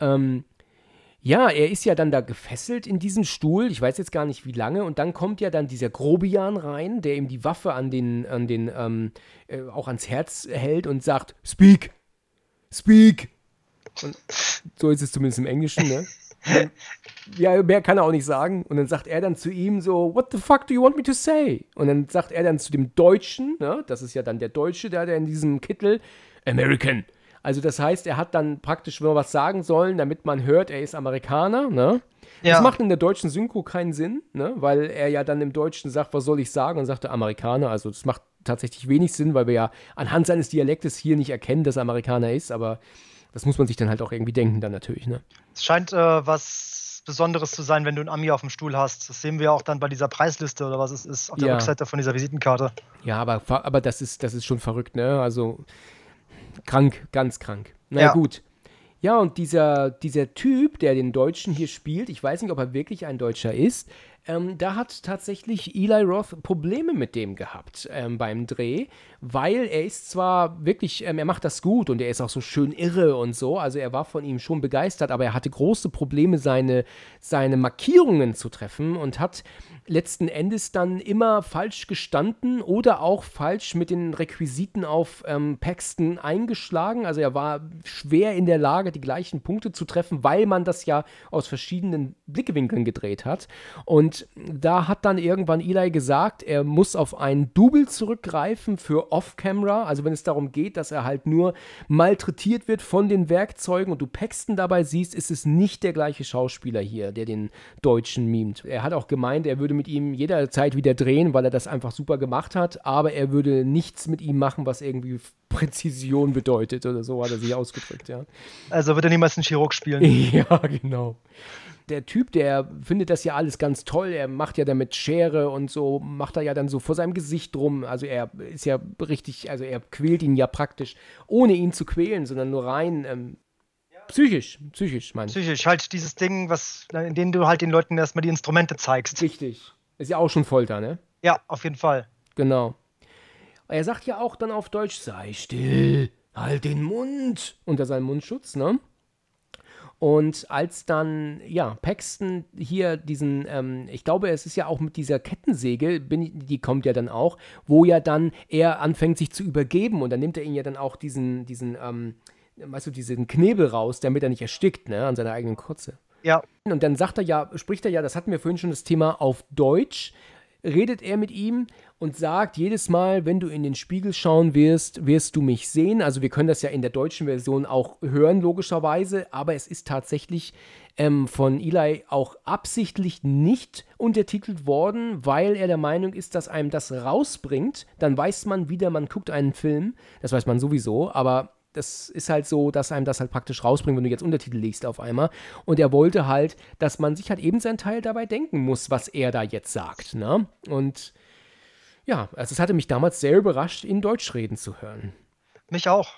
Ähm, ja, er ist ja dann da gefesselt in diesem Stuhl. Ich weiß jetzt gar nicht wie lange. Und dann kommt ja dann dieser Grobian rein, der ihm die Waffe an den, an den, ähm, äh, auch ans Herz hält und sagt: Speak! Speak! Und so ist es zumindest im Englischen, ne? Ja, mehr kann er auch nicht sagen. Und dann sagt er dann zu ihm so, what the fuck do you want me to say? Und dann sagt er dann zu dem Deutschen, ne, das ist ja dann der Deutsche, der, der in diesem Kittel, American. Also das heißt, er hat dann praktisch nur was sagen sollen, damit man hört, er ist Amerikaner, ne? Das Ja. macht in der deutschen Synchro keinen Sinn, ne? Weil er ja dann im Deutschen sagt, was soll ich sagen? Und sagt er Amerikaner. Also das macht tatsächlich wenig Sinn, weil wir ja anhand seines Dialektes hier nicht erkennen, dass er Amerikaner ist, aber das muss man sich dann halt auch irgendwie denken dann natürlich, ne? Es scheint äh, was Besonderes zu sein, wenn du einen Ami auf dem Stuhl hast. Das sehen wir auch dann bei dieser Preisliste oder was es ist, auf der Ja. Rückseite von dieser Visitenkarte. Ja, aber, aber das, ist, das ist schon verrückt, ne? Also krank, ganz krank. Na. Ja. gut. Ja, und dieser, dieser Typ, der den Deutschen hier spielt, ich weiß nicht, ob er wirklich ein Deutscher ist, ähm, da hat tatsächlich Eli Roth Probleme mit dem gehabt ähm, beim Dreh, weil er ist zwar wirklich, ähm, er macht das gut und er ist auch so schön irre und so, also er war von ihm schon begeistert, aber er hatte große Probleme, seine, seine Markierungen zu treffen und hat letzten Endes dann immer falsch gestanden oder auch falsch mit den Requisiten auf ähm, Paxton eingeschlagen. Also er war schwer in der Lage, die gleichen Punkte zu treffen, weil man das ja aus verschiedenen Blickwinkeln gedreht hat. Und da hat dann irgendwann Eli gesagt, er muss auf einen Double zurückgreifen für Off-Camera. Also wenn es darum geht, dass er halt nur malträtiert wird von den Werkzeugen und du Paxton dabei siehst, ist es nicht der gleiche Schauspieler hier, der den Deutschen mimt. Er hat auch gemeint, er würde mit ihm jederzeit wieder drehen, weil er das einfach super gemacht hat, aber er würde nichts mit ihm machen, was irgendwie Präzision bedeutet oder so hat er sich ausgedrückt, ja. Also wird er niemals einen Chirurg spielen. Ja, genau. Der Typ, der findet das ja alles ganz toll. Er macht ja damit Schere und so, macht er ja dann so vor seinem Gesicht rum. Also er ist ja richtig, also er quält ihn ja praktisch, ohne ihn zu quälen, sondern nur rein ähm, psychisch, psychisch meine ich. Psychisch, halt dieses Ding, was, in dem du halt den Leuten erstmal die Instrumente zeigst. Richtig. Ist ja auch schon Folter, ne? Ja, auf jeden Fall. Genau. Er sagt ja auch dann auf Deutsch, sei still, halt den Mund unter seinem Mundschutz, ne? Und als dann, ja, Paxton hier diesen, ähm, ich glaube, es ist ja auch mit dieser Kettensäge, bin, die kommt ja dann auch, wo ja dann er anfängt, sich zu übergeben und dann nimmt er ihn ja dann auch diesen, diesen, ähm, weißt du, diesen Knebel raus, damit er nicht erstickt, ne, an seiner eigenen Kotze. Ja, Und dann sagt er ja, spricht er ja, das hatten wir vorhin schon das Thema auf Deutsch, redet er mit ihm und sagt jedes Mal, wenn du in den Spiegel schauen wirst, wirst du mich sehen. Also wir können das ja in der deutschen Version auch hören, logischerweise, aber es ist tatsächlich ähm, von Eli auch absichtlich nicht untertitelt worden, weil er der Meinung ist, dass einem das rausbringt. Dann weiß man wieder, man guckt einen Film. Das weiß man sowieso, aber das ist halt so, dass einem das halt praktisch rausbringt, wenn du jetzt Untertitel liest auf einmal. Und er wollte halt, dass man sich halt eben seinen Teil dabei denken muss, was er da jetzt sagt. Ne? Und ja, also es hatte mich damals sehr überrascht, ihn Deutsch reden zu hören. Mich auch.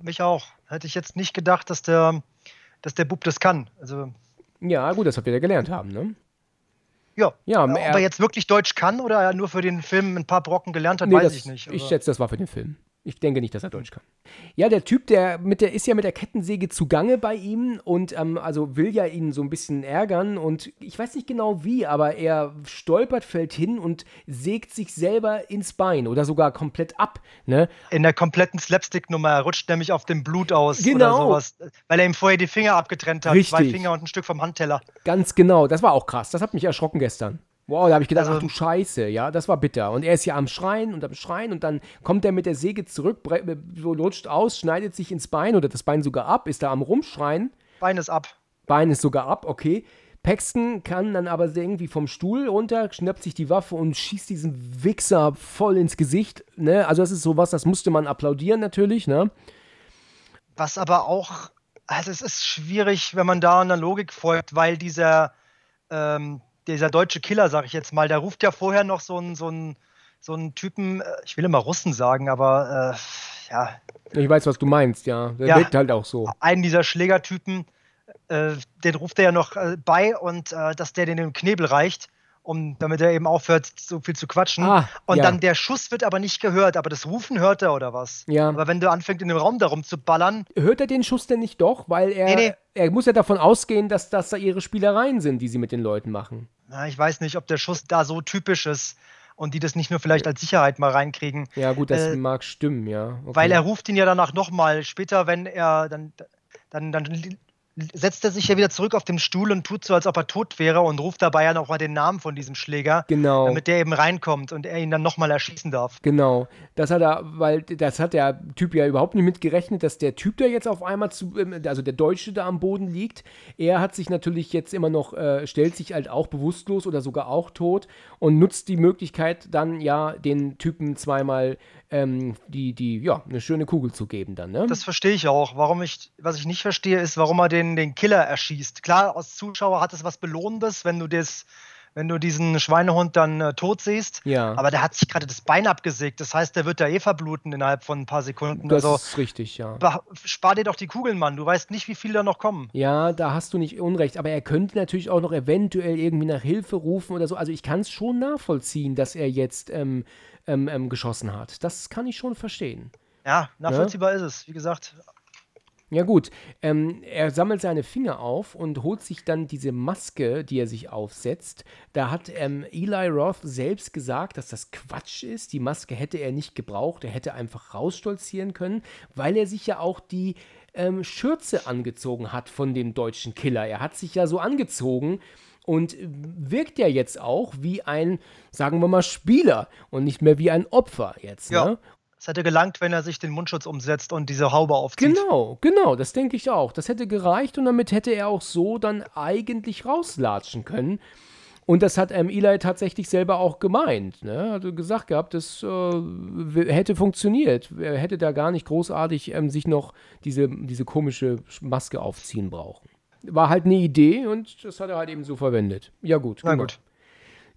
Mich auch. Hätte ich jetzt nicht gedacht, dass der, dass der Bub das kann. Also. Ja, gut, das habt ihr ja gelernt haben, ne? Ja, ja ob er jetzt wirklich Deutsch kann oder er nur für den Film ein paar Brocken gelernt hat, nee, weiß das, ich nicht. Ich schätze, das war für den Film. Ich denke nicht, dass er Deutsch kann. Ja, der Typ, der mit der ist ja mit der Kettensäge zugange bei ihm und ähm, also will ja ihn so ein bisschen ärgern und ich weiß nicht genau wie, aber er stolpert, fällt hin und sägt sich selber ins Bein oder sogar komplett ab. Ne? In der kompletten Slapstick-Nummer, er rutscht nämlich auf dem Blut aus genau. oder sowas, weil er ihm vorher die Finger abgetrennt hat, Richtig. zwei Finger und ein Stück vom Handteller. Ganz genau, das war auch krass, das hat mich erschrocken gestern. Wow, da habe ich gedacht, also, ach du Scheiße, ja, das war bitter. Und er ist ja am Schreien und am Schreien und dann kommt er mit der Säge zurück, so lutscht aus, schneidet sich ins Bein oder das Bein sogar ab, ist da am Rumschreien. Bein ist ab. Bein ist sogar ab, okay. Paxton kann dann aber irgendwie vom Stuhl runter, schnappt sich die Waffe und schießt diesen Wichser voll ins Gesicht. Ne? Also das ist sowas, das musste man applaudieren natürlich. Ne? Was aber auch, also es ist schwierig, wenn man da einer Logik folgt, weil dieser ähm, dieser deutsche Killer, sag ich jetzt mal, der ruft ja vorher noch so einen, so einen, so einen Typen, äh, ich will immer Russen sagen, aber äh, ja. Ich weiß, was du meinst, ja. Der ja, wirkt halt auch so. Einen dieser Schlägertypen, äh, den ruft er ja noch äh, bei und äh, dass der den im Knebel reicht um, damit er eben aufhört, so viel zu quatschen. Ah, und ja. dann der Schuss wird aber nicht gehört, aber das Rufen hört er oder was? Ja. Aber wenn du anfängst, in dem Raum darum zu ballern. Hört er den Schuss denn nicht doch? Weil er, nee, nee. er muss ja davon ausgehen, dass das da ihre Spielereien sind, die sie mit den Leuten machen. Na, ich weiß nicht, ob der Schuss da so typisch ist und die das nicht nur vielleicht als Sicherheit mal reinkriegen. Ja, gut, das äh, mag stimmen, ja. Okay. Weil er ruft ihn ja danach nochmal später, wenn er dann, dann, dann setzt er sich ja wieder zurück auf den Stuhl und tut so, als ob er tot wäre und ruft dabei ja nochmal den Namen von diesem Schläger, genau. damit der eben reinkommt und er ihn dann nochmal erschießen darf. Genau, das hat er, weil das hat der Typ ja überhaupt nicht mitgerechnet, dass der Typ da jetzt auf einmal zu, ähm, also der Deutsche da am Boden liegt. Er hat sich natürlich jetzt immer noch, äh, stellt sich halt auch bewusstlos oder sogar auch tot und nutzt die Möglichkeit dann ja den Typen zweimal ähm, die, die, ja, eine schöne Kugel zu geben dann, ne? Das verstehe ich auch. Warum ich, was ich nicht verstehe, ist, warum er den, den Killer erschießt. Klar, als Zuschauer hat es was Belohnendes, wenn du das wenn du diesen Schweinehund dann äh, tot siehst. Ja. Aber der hat sich gerade das Bein abgesägt. Das heißt, der wird da eh verbluten innerhalb von ein paar Sekunden. Das also, ist richtig, ja. Spar dir doch die Kugeln, Mann. Du weißt nicht, wie viele da noch kommen. Ja, da hast du nicht Unrecht. Aber er könnte natürlich auch noch eventuell irgendwie nach Hilfe rufen oder so. Also ich kann es schon nachvollziehen, dass er jetzt ähm, ähm, ähm, geschossen hat. Das kann ich schon verstehen. Ja, nachvollziehbar ja? ist es. Wie gesagt. Ja gut, ähm, er sammelt seine Finger auf und holt sich dann diese Maske, die er sich aufsetzt. Da hat ähm, Eli Roth selbst gesagt, dass das Quatsch ist. Die Maske hätte er nicht gebraucht. Er hätte einfach rausstolzieren können, weil er sich ja auch die ähm, Schürze angezogen hat von dem deutschen Killer. Er hat sich ja so angezogen, und wirkt ja jetzt auch wie ein, sagen wir mal, Spieler und nicht mehr wie ein Opfer jetzt. Ja. Ne? Es hätte gelangt, wenn er sich den Mundschutz umsetzt und diese Haube aufzieht. Genau, genau, das denke ich auch. Das hätte gereicht und damit hätte er auch so dann eigentlich rauslatschen können. Und das hat ähm, Eli tatsächlich selber auch gemeint. Ne? Also gesagt gehabt, das äh, hätte funktioniert. Er hätte da gar nicht großartig ähm, sich noch diese, diese komische Maske aufziehen brauchen war halt eine Idee und das hat er halt eben so verwendet. Ja, gut. Na gut.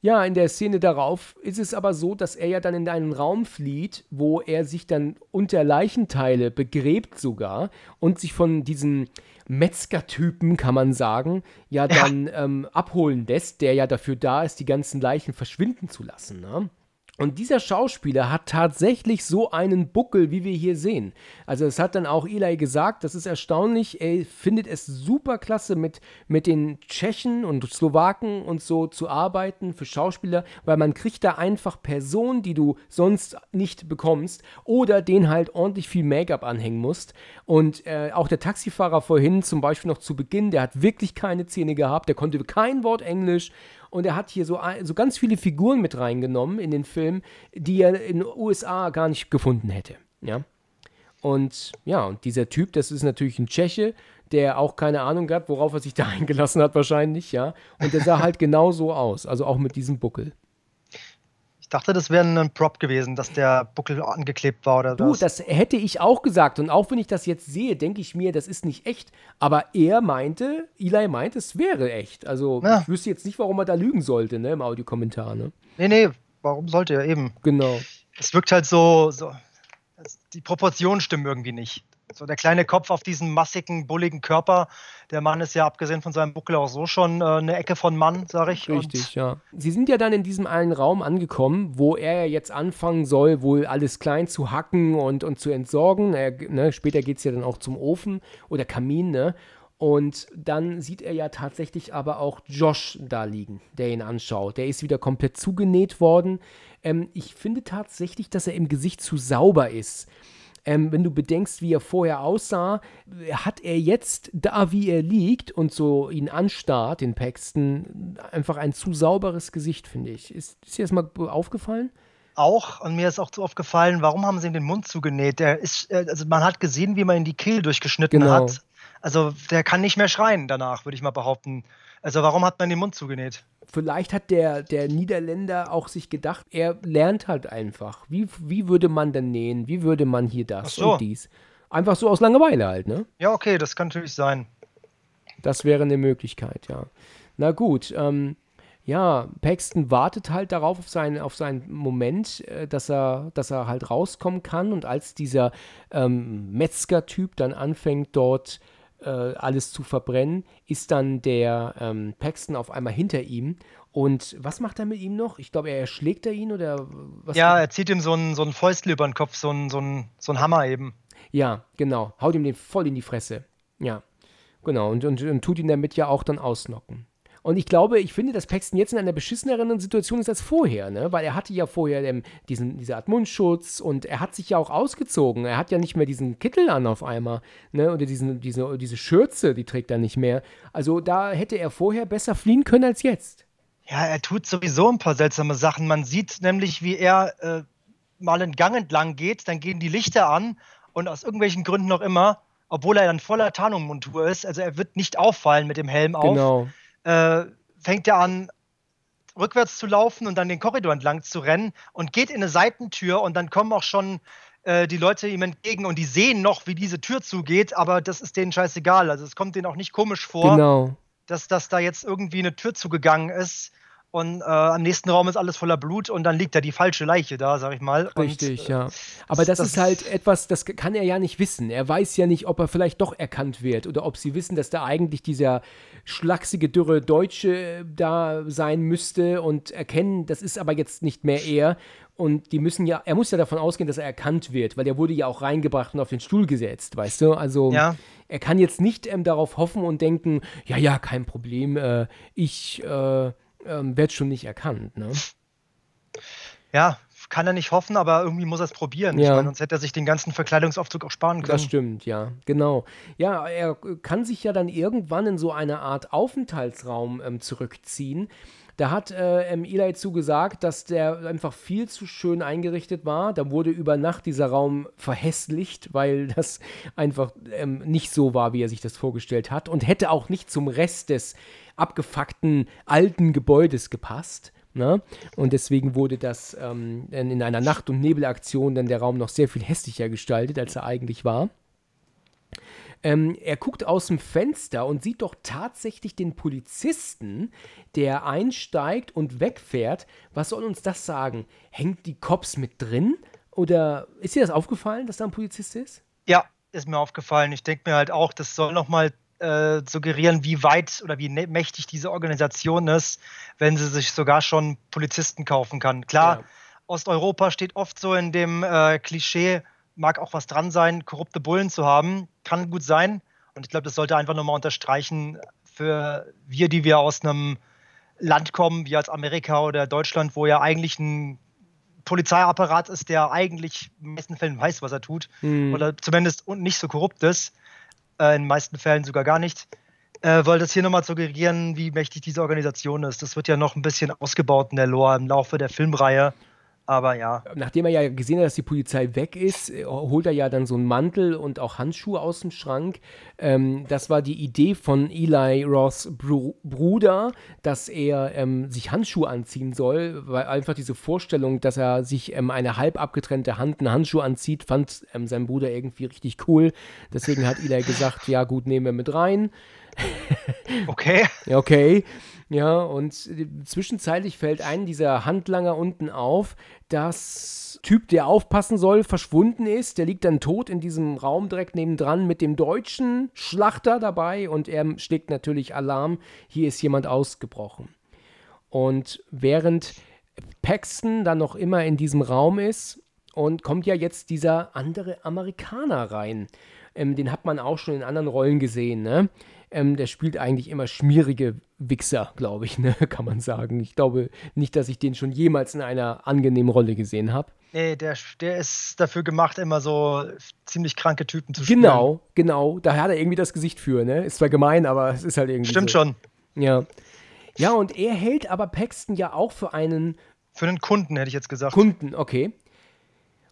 Ja, in der Szene darauf ist es aber so, dass er ja dann in einen Raum flieht, wo er sich dann unter Leichenteile begräbt sogar und sich von diesen Metzgertypen, kann man sagen, ja dann ja. Ähm, abholen lässt, der ja dafür da ist, die ganzen Leichen verschwinden zu lassen. Ne? Und dieser Schauspieler hat tatsächlich so einen Buckel, wie wir hier sehen. Also es hat dann auch Eli gesagt, das ist erstaunlich, er findet es super klasse mit, mit den Tschechen und Slowaken und so zu arbeiten für Schauspieler, weil man kriegt da einfach Personen, die du sonst nicht bekommst oder denen halt ordentlich viel Make-up anhängen musst. Und äh, auch der Taxifahrer vorhin zum Beispiel noch zu Beginn, der hat wirklich keine Zähne gehabt, der konnte kein Wort Englisch Und er hat hier so, so ganz viele Figuren mit reingenommen in den Film, die er in den USA gar nicht gefunden hätte. Ja. Und ja, und dieser Typ, das ist natürlich ein Tscheche, der auch keine Ahnung hat, worauf er sich da eingelassen hat, wahrscheinlich, ja. Und der sah halt genau so aus, also auch mit diesem Buckel. Ich dachte, das wäre ein Prop gewesen, dass der Buckel angeklebt war oder Du, was. das hätte ich auch gesagt. Und auch wenn ich das jetzt sehe, denke ich mir, das ist nicht echt. Aber er meinte, Eli meint, es wäre echt. Also ja. ich wüsste jetzt nicht, warum er da lügen sollte, ne, im Audiokommentar, ne? Nee, nee, warum sollte er eben? Genau. Es wirkt halt so, so die Proportionen stimmen irgendwie nicht. So der kleine Kopf auf diesen massigen, bulligen Körper. Der Mann ist ja abgesehen von seinem Buckel auch so schon äh, eine Ecke von Mann, sage ich. Richtig, Und ja. Sie sind ja dann in diesem einen Raum angekommen, wo er jetzt anfangen soll, wohl alles klein zu hacken und, und zu entsorgen. Er, ne, später geht es ja dann auch zum Ofen oder Kamin, ne? Und dann sieht er ja tatsächlich aber auch Josh da liegen, der ihn anschaut. Der ist wieder komplett zugenäht worden. Ähm, ich finde tatsächlich, dass er im Gesicht zu sauber ist. Ähm, wenn du bedenkst, wie er vorher aussah, hat er jetzt, da wie er liegt und so ihn anstarrt, den Paxton, einfach ein zu sauberes Gesicht, finde ich. Ist, ist dir das mal aufgefallen? Auch, und mir ist auch so aufgefallen, warum haben sie ihm den Mund zugenäht? Der ist, äh, also man hat gesehen, wie man ihn die Kehle durchgeschnitten genau. hat. Also der kann nicht mehr schreien danach, würde ich mal behaupten. Also warum hat man den Mund zugenäht? vielleicht hat der, der Niederländer auch sich gedacht, er lernt halt einfach. Wie, wie würde man denn nähen? Wie würde man hier das so. und dies? Einfach so aus Langeweile halt, ne? Ja, okay, das kann natürlich sein. Das wäre eine Möglichkeit, ja. Na gut, ähm, ja, Paxton wartet halt darauf, auf seinen, auf seinen Moment, äh, dass, er, dass er halt rauskommen kann. Und als dieser ähm, Metzger-Typ dann anfängt, dort äh, alles zu verbrennen, ist dann der ähm, Paxton auf einmal hinter ihm. Und was macht er mit ihm noch? Ich glaube, er erschlägt er ihn oder was? Ja, er zieht ihm so einen, so einen Fäustel über den Kopf, so einen, so, einen, so einen Hammer eben. Ja, genau. Haut ihm den voll in die Fresse. Ja, genau. Und, und, und tut ihn damit ja auch dann ausnocken. Und ich glaube, ich finde, dass Paxton jetzt in einer beschisseneren Situation ist als vorher, ne? Weil er hatte ja vorher ähm, diesen, diese Art Mundschutz und er hat sich ja auch ausgezogen. Er hat ja nicht mehr diesen Kittel an auf einmal, ne? Oder diesen, diese, diese Schürze, die trägt er nicht mehr. Also da hätte er vorher besser fliehen können als jetzt. Ja, er tut sowieso ein paar seltsame Sachen. Man sieht nämlich, wie er äh, mal einen Gang entlang geht, dann gehen die Lichter an und aus irgendwelchen Gründen noch immer, obwohl er dann voller Tarnungsmontur ist, also er wird nicht auffallen mit dem Helm auf. Genau äh, fängt er an, rückwärts zu laufen und dann den Korridor entlang zu rennen und geht in eine Seitentür und dann kommen auch schon äh, die Leute ihm entgegen und die sehen noch, wie diese Tür zugeht, aber das ist denen scheißegal. Also es kommt denen auch nicht komisch vor, genau. dass, dass da jetzt irgendwie eine Tür zugegangen ist und äh, am nächsten Raum ist alles voller Blut und dann liegt da die falsche Leiche da, sag ich mal. Richtig, und, ja. Aber das, das, ist halt etwas, das kann er ja nicht wissen. Er weiß ja nicht, ob er vielleicht doch erkannt wird oder ob sie wissen, dass da eigentlich dieser schlachsige, dürre Deutsche äh, da sein müsste und erkennen, das ist aber jetzt nicht mehr er. Und die müssen ja, er muss ja davon ausgehen, dass er erkannt wird, weil er wurde ja auch reingebracht und auf den Stuhl gesetzt, weißt du? Also ja. er kann jetzt nicht ähm, darauf hoffen und denken, ja, ja, kein Problem, äh, ich äh, ähm, wird schon nicht erkannt. Ne? Ja, kann er nicht hoffen, aber irgendwie muss er es probieren. Ja. Ich meine, sonst hätte er sich den ganzen Verkleidungsaufzug auch sparen können. Das stimmt, ja, genau. Ja, er kann sich ja dann irgendwann in so eine Art Aufenthaltsraum ähm, zurückziehen. Da hat äh, Eli zugesagt, dass der einfach viel zu schön eingerichtet war. Da wurde über Nacht dieser Raum verhässlicht, weil das einfach ähm, nicht so war, wie er sich das vorgestellt hat und hätte auch nicht zum Rest des abgefuckten alten Gebäudes gepasst. Ne? Und deswegen wurde das ähm, in einer Nacht- und Nebelaktion dann der Raum noch sehr viel hässlicher gestaltet, als er eigentlich war. Ähm, er guckt aus dem Fenster und sieht doch tatsächlich den Polizisten, der einsteigt und wegfährt. Was soll uns das sagen? Hängt die Cops mit drin? Oder ist dir das aufgefallen, dass da ein Polizist ist? Ja, ist mir aufgefallen. Ich denke mir halt auch, das soll nochmal äh, suggerieren, wie weit oder wie ne-, mächtig diese Organisation ist, wenn sie sich sogar schon Polizisten kaufen kann. Klar, ja. Osteuropa steht oft so in dem äh, Klischee, mag auch was dran sein, korrupte Bullen zu haben. Kann gut sein. Und ich glaube, das sollte einfach nochmal unterstreichen für wir, die wir aus einem Land kommen, wie als Amerika oder Deutschland, wo ja eigentlich ein Polizeiapparat ist, der eigentlich in den meisten Fällen weiß, was er tut. Mhm. Oder zumindest nicht so korrupt ist. Äh, in den meisten Fällen sogar gar nicht. äh, wollte das hier nochmal suggerieren, wie mächtig diese Organisation ist. Das wird ja noch ein bisschen ausgebaut in der Lore im Laufe der Filmreihe. Aber ja. Nachdem er ja gesehen hat, dass die Polizei weg ist, äh, holt er ja dann so einen Mantel und auch Handschuhe aus dem Schrank. Ähm, das war die Idee von Eli Roths Br Bruder, dass er ähm, sich Handschuhe anziehen soll, weil einfach diese Vorstellung, dass er sich ähm, eine halb abgetrennte Hand einen Handschuh anzieht, fand ähm, sein Bruder irgendwie richtig cool. Deswegen hat Eli gesagt, ja gut, nehmen wir mit rein. okay. Okay. Ja, und zwischenzeitlich fällt ein dieser Handlanger unten auf, dass Typ, der aufpassen soll, verschwunden ist. Der liegt dann tot in diesem Raum direkt nebendran mit dem deutschen Schlachter dabei und er schlägt natürlich Alarm. Hier ist jemand ausgebrochen. Und während Paxton dann noch immer in diesem Raum ist und kommt ja jetzt dieser andere Amerikaner rein. Ähm, den hat man auch schon in anderen Rollen gesehen, ne? Ähm, der spielt eigentlich immer schmierige Wichser, glaube ich, ne? kann man sagen. Ich glaube nicht, dass ich den schon jemals in einer angenehmen Rolle gesehen habe. Nee, der, der ist dafür gemacht, immer so ziemlich kranke Typen zu spielen. Genau, genau. Da hat er irgendwie das Gesicht für, ne? Ist zwar gemein, aber es ist halt irgendwie. Stimmt so. schon. Ja. Ja, und er hält aber Paxton ja auch für einen. Für einen Kunden, hätte ich jetzt gesagt. Kunden, okay.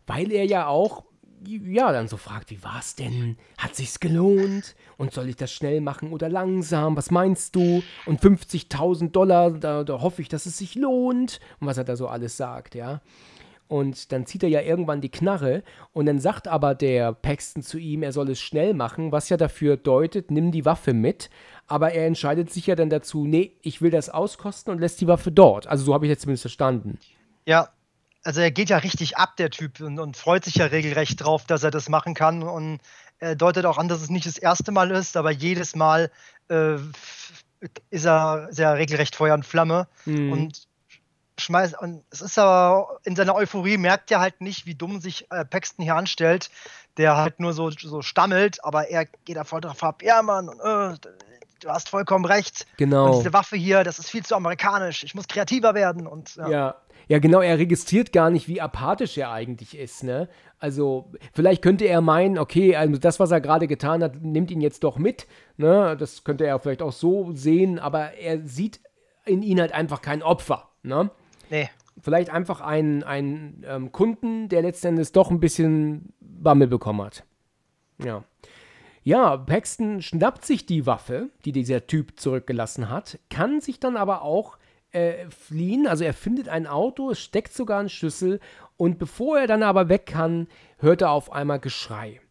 Weil er ja auch ja, dann so fragt, wie war's denn? Hat sich's gelohnt? Und soll ich das schnell machen oder langsam? Was meinst du? Und 50.000 Dollar, da, da hoffe ich, dass es sich lohnt. Und was er da so alles sagt, ja. Und dann zieht er ja irgendwann die Knarre und dann sagt aber der Paxton zu ihm, er soll es schnell machen, was ja dafür deutet, nimm die Waffe mit. Aber er entscheidet sich ja dann dazu, nee, ich will das auskosten und lässt die Waffe dort. Also so habe ich jetzt zumindest verstanden. Ja, also er geht ja richtig ab, der Typ, und, und, freut sich ja regelrecht drauf, dass er das machen kann. Und er deutet auch an, dass es nicht das erste Mal ist, aber jedes Mal äh, ist er sehr regelrecht Feuer und Flamme. Mhm. Und schmeißt, und es ist aber in seiner Euphorie merkt er halt nicht, wie dumm sich äh, Paxton hier anstellt, der halt nur so, so stammelt, aber er geht da voll drauf ab, ja Mann, und, äh, du hast vollkommen recht. Genau. Und diese Waffe hier, das ist viel zu amerikanisch, ich muss kreativer werden und ja. ja. Ja, genau, er registriert gar nicht, wie apathisch er eigentlich ist, ne? Also, vielleicht könnte er meinen, okay, also das, was er gerade getan hat, nimmt ihn jetzt doch mit, ne? Das könnte er vielleicht auch so sehen, aber er sieht in ihn halt einfach kein Opfer, ne? Nee. Vielleicht einfach einen, einen ähm, Kunden, der letztendlich doch ein bisschen Bammel bekommen hat. Ja. Ja, Paxton schnappt sich die Waffe, die dieser Typ zurückgelassen hat, kann sich dann aber auch äh, fliehen. Also er findet ein Auto, es steckt sogar ein Schlüssel und bevor er dann aber weg kann, hört er auf einmal Geschrei.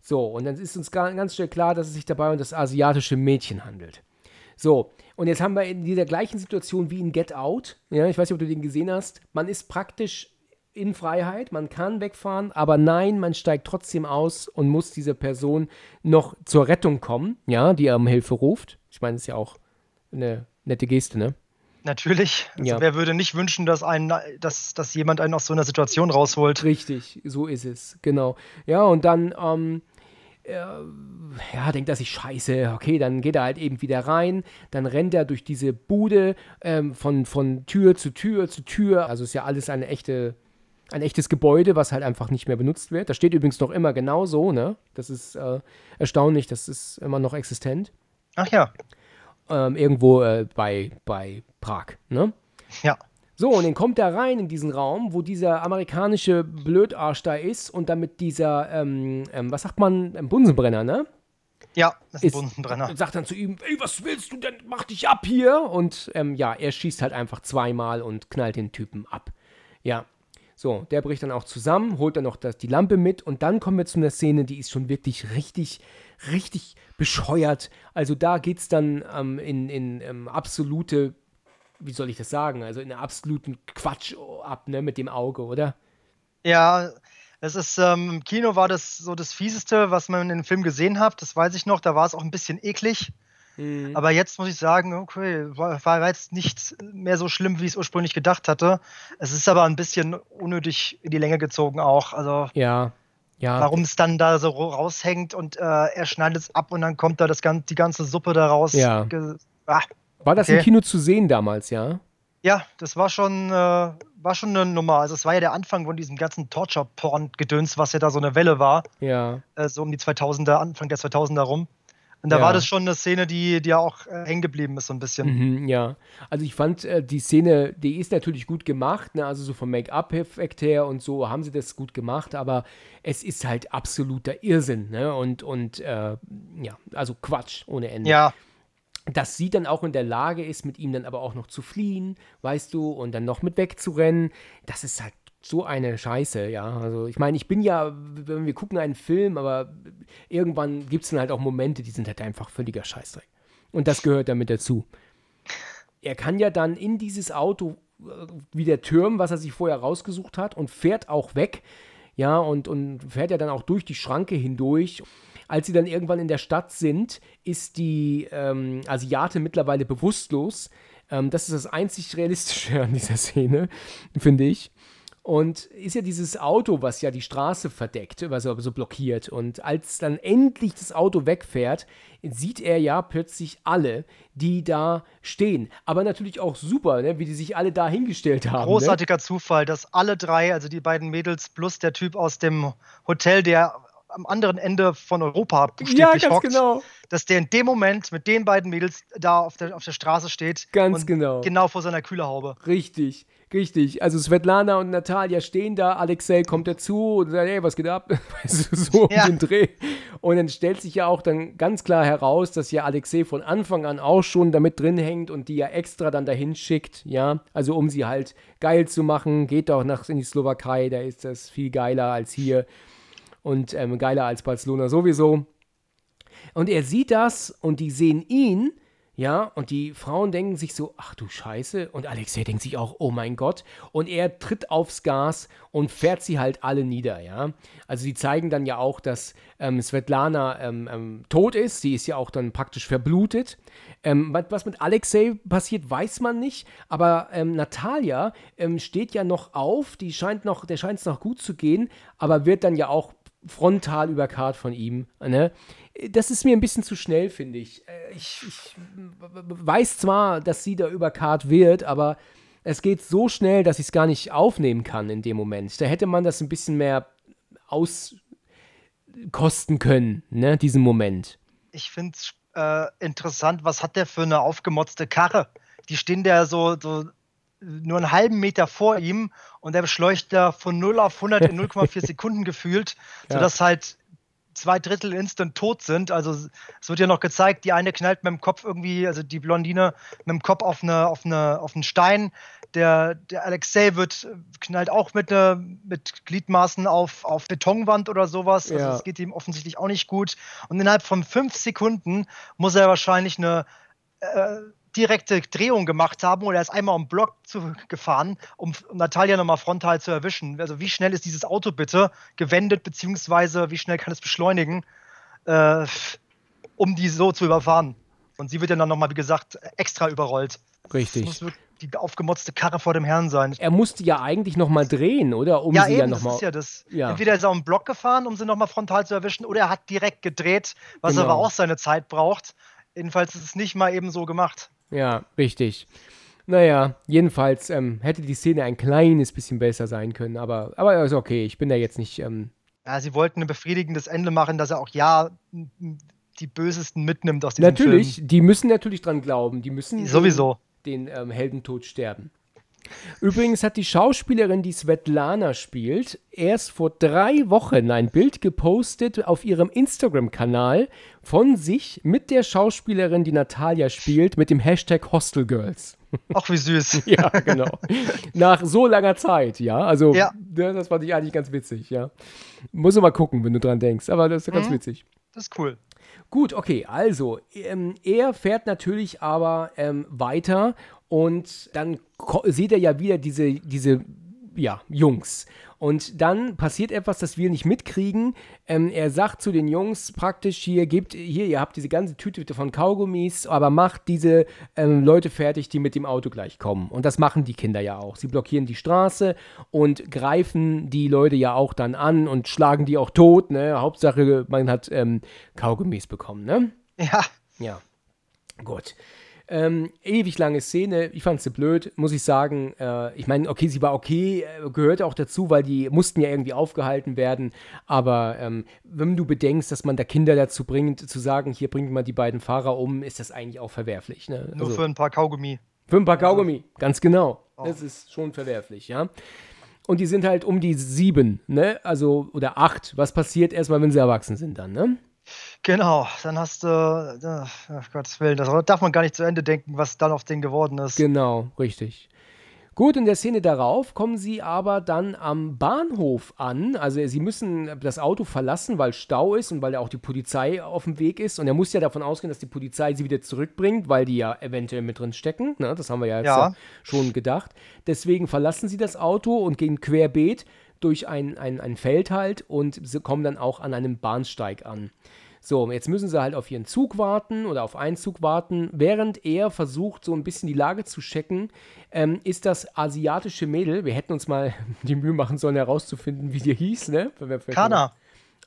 So, und dann ist uns ganz schnell klar, dass es sich dabei um das asiatische Mädchen handelt. So, und jetzt haben wir in dieser gleichen Situation wie in Get Out, ja, ich weiß nicht, ob du den gesehen hast, man ist praktisch in Freiheit, man kann wegfahren, aber nein, man steigt trotzdem aus und muss diese Person noch zur Rettung kommen, ja, die um Hilfe ruft. Ich meine, das ist ja auch eine nette Geste, ne? Natürlich. Also ja. Wer würde nicht wünschen, dass, einen, dass, dass jemand einen aus so einer Situation rausholt? Richtig, so ist es, genau. Ja, und dann, ähm, äh, ja, denkt er sich, scheiße, okay, dann geht er halt eben wieder rein, dann rennt er durch diese Bude ähm, von, von Tür zu Tür zu Tür. Also ist ja alles eine echte, ein echtes Gebäude, was halt einfach nicht mehr benutzt wird. Das steht übrigens noch immer genau so, ne? Das ist äh, erstaunlich, das ist immer noch existent. Ach ja ähm, irgendwo äh, bei, bei Prag. Ne? Ja. So, und dann kommt er rein in diesen Raum, wo dieser amerikanische Blödarsch da ist und damit dieser, ähm, ähm, was sagt man, Bunsenbrenner, ne? Ja, das ist ein Bunsenbrenner. Und sagt dann zu ihm, ey, was willst du denn? Mach dich ab hier! Und ähm, ja, er schießt halt einfach zweimal und knallt den Typen ab. Ja. So, der bricht dann auch zusammen, holt dann noch das, die Lampe mit und dann kommen wir zu einer Szene, die ist schon wirklich richtig, richtig bescheuert. Also da geht es dann ähm, in, in ähm, absolute, wie soll ich das sagen, also in absoluten Quatsch ab, ne, mit dem Auge, oder? Ja, es ist, ähm, im Kino war das so das Fieseste, was man in dem Film gesehen hat. Das weiß ich noch, da war es auch ein bisschen eklig. Mhm. Aber jetzt muss ich sagen, okay, war, war jetzt nicht mehr so schlimm, wie ich es ursprünglich gedacht hatte. Es ist aber ein bisschen unnötig in die Länge gezogen auch. Also ja, ja. Warum es dann da so raushängt und äh, er schneidet es ab und dann kommt da das, die ganze Suppe da raus. Ja. Ah, war das okay. im Kino zu sehen damals, ja? Ja, das war schon, äh, war schon eine Nummer. Also es war ja der Anfang von diesem ganzen Torture-Porn-Gedöns, was ja da so eine Welle war. Ja. Äh, so um die 2000er, Anfang der 2000er rum. Und da Ja. war das schon eine Szene, die, die ja auch äh, hängen geblieben ist, so ein bisschen. Mhm, ja, also ich fand äh, die Szene, die ist natürlich gut gemacht, ne? also so vom Make-up-Effekt her und so haben sie das gut gemacht, aber es ist halt absoluter Irrsinn ne? und, und äh, ja, also Quatsch ohne Ende. Ja, Dass sie dann auch in der Lage ist, mit ihm dann aber auch noch zu fliehen, weißt du, und dann noch mit wegzurennen, das ist halt so eine Scheiße, ja. Also ich meine, ich bin ja, wenn wir gucken einen Film, aber irgendwann gibt es dann halt auch Momente, die sind halt einfach völliger Scheißdreck. Und das gehört damit dazu. Er kann ja dann in dieses Auto äh, wieder türmen, was er sich vorher rausgesucht hat, und fährt auch weg. Ja, und, und fährt ja dann auch durch die Schranke hindurch. Als sie dann irgendwann in der Stadt sind, ist die ähm, Asiate mittlerweile bewusstlos. Ähm, das ist das einzig Realistische an dieser Szene, finde ich. Und ist ja dieses Auto, was ja die Straße verdeckt, was er so blockiert. Und als dann endlich das Auto wegfährt, sieht er ja plötzlich alle, die da stehen. Aber natürlich auch super, ne? wie die sich alle da hingestellt haben. Ne? großartiger Zufall, dass alle drei, also die beiden Mädels plus der Typ aus dem Hotel, der am anderen Ende von Europa buchstäblich Ja, hockt, genau. dass der in dem Moment mit den beiden Mädels da auf der, auf der Straße steht. Ganz genau. Genau vor seiner Kühlerhaube. Richtig, richtig. Also Svetlana und Natalia stehen da, Alexei kommt dazu und sagt, hey, was geht ab? Weißt du, so Ja. um den Dreh. Und dann stellt sich ja auch dann ganz klar heraus, dass ja Alexei von Anfang an auch schon damit drin hängt und die ja extra dann dahin schickt, ja. Also um sie halt geil zu machen, geht doch nach in die Slowakei, da ist das viel geiler als hier und ähm, geiler als Barcelona sowieso. Und er sieht das und die sehen ihn, ja, und die Frauen denken sich so, ach du Scheiße. Und Alexei denkt sich auch, oh mein Gott. Und er tritt aufs Gas und fährt sie halt alle nieder, ja. Also sie zeigen dann ja auch, dass ähm, Svetlana ähm, ähm, tot ist. Sie ist ja auch dann praktisch verblutet. Ähm, was, mit Alexei passiert, weiß man nicht. Aber ähm, Natalia ähm, steht ja noch auf. Die scheint noch, der scheint es noch gut zu gehen, aber wird dann ja auch frontal überkarrt von ihm. Ne? Das ist mir ein bisschen zu schnell, finde ich. Äh, Ich, ich weiß zwar, dass sie da überkarrt wird, aber es geht so schnell, dass ich es gar nicht aufnehmen kann in dem Moment. Da hätte man das ein bisschen mehr auskosten können, ne, diesen Moment. Ich finde es äh, interessant, was hat der für eine aufgemotzte Karre? Die stehen da so, so nur einen halben Meter vor ihm und der beschleunigt da von 0 auf 100 in 0,4 Sekunden gefühlt, Ja. sodass halt zwei Drittel instant tot sind. Also es wird ja noch gezeigt, die eine knallt mit dem Kopf irgendwie, also die Blondine mit dem Kopf auf, eine, auf, eine, auf einen Stein. Der, der Alexei wird, knallt auch mit, ne, mit Gliedmaßen auf, auf Betonwand oder sowas. Also Ja. es geht ihm offensichtlich auch nicht gut. Und innerhalb von fünf Sekunden muss er wahrscheinlich eine äh, direkte Drehung gemacht haben oder er ist einmal um Block zu, gefahren, um Natalia nochmal frontal zu erwischen. Also wie schnell ist dieses Auto bitte gewendet, beziehungsweise wie schnell kann es beschleunigen, äh, um die so zu überfahren. Und sie wird ja dann nochmal, wie gesagt, extra überrollt. Das Richtig. muss wirklich die aufgemotzte Karre vor dem Herrn sein. Er musste ja eigentlich nochmal drehen, oder? Um ja, sie eben, ja das nochmal. ist ja das. Ja. Entweder ist er um Block gefahren, um sie nochmal frontal zu erwischen, oder er hat direkt gedreht, was Genau. aber auch seine Zeit braucht. Jedenfalls ist es nicht mal eben so gemacht. Ja, richtig. Naja, jedenfalls ähm, hätte die Szene ein kleines bisschen besser sein können, aber, aber ist okay. Ich bin da jetzt nicht. Ähm, Ja, sie wollten ein befriedigendes Ende machen, dass er auch ja die Bösesten mitnimmt aus diesem natürlich, die müssen natürlich dran glauben. Die müssen Film. Sowieso. den, den ähm, Heldentod sterben. Übrigens hat die Schauspielerin, die Svetlana spielt, erst vor drei Wochen ein Bild gepostet auf ihrem Instagram-Kanal von sich mit der Schauspielerin, die Natalia spielt, mit dem Hashtag Hostelgirls. Ach, wie süß. Ja, genau. Nach so langer Zeit, ja. Also, Ja. ja, das fand ich eigentlich ganz witzig, ja. Muss mal gucken, wenn du dran denkst. Aber das ist ganz Mhm. witzig. Das ist cool. Gut, okay, also, ähm, er fährt natürlich aber ähm, weiter und dann sieht er ja wieder diese, diese ja, Jungs. Und dann passiert etwas, das wir nicht mitkriegen. Ähm, er sagt zu den Jungs praktisch, hier, gebt, hier, ihr habt diese ganze Tüte von Kaugummis, aber macht diese ähm, Leute fertig, die mit dem Auto gleich kommen. Und das machen die Kinder ja auch. Sie blockieren die Straße und greifen die Leute ja auch dann an und schlagen die auch tot. Ne? Hauptsache, man hat ähm, Kaugummis bekommen, ne? Ja, Ja. Gut. Ähm, ewig lange Szene, ich fand sie blöd, muss ich sagen. Äh, ich meine, okay, sie war okay, äh, gehörte auch dazu, weil die mussten ja irgendwie aufgehalten werden. Aber ähm, wenn du bedenkst, dass man da Kinder dazu bringt, zu sagen, hier bringt man die beiden Fahrer um, ist das eigentlich auch verwerflich. Ne? Nur also, für ein paar Kaugummi. Für ein paar Kaugummi, ganz genau. Oh. Das ist schon verwerflich, ja. Und die sind halt um die sieben, ne? Also, oder acht. Was passiert erstmal, wenn sie erwachsen sind dann, ne? Genau, dann hast du, äh, oh Gottes Willen, das darf man gar nicht zu Ende denken, was dann auf den geworden ist. Genau, richtig. Gut, in der Szene darauf kommen sie aber dann am Bahnhof an. Also sie müssen das Auto verlassen, weil Stau ist und weil ja auch die Polizei auf dem Weg ist. Und er muss ja davon ausgehen, dass die Polizei sie wieder zurückbringt, weil die ja eventuell mit drin stecken. Ne? Das haben wir ja jetzt ja. schon gedacht. Deswegen verlassen sie das Auto und gehen querbeet durch ein, ein, ein Feld halt und sie kommen dann auch an einem Bahnsteig an. So, jetzt müssen sie halt auf ihren Zug warten oder auf einen Zug warten. Während er versucht, so ein bisschen die Lage zu checken, ähm, ist das asiatische Mädel, wir hätten uns mal die Mühe machen sollen, herauszufinden, wie die hieß, ne? Kana.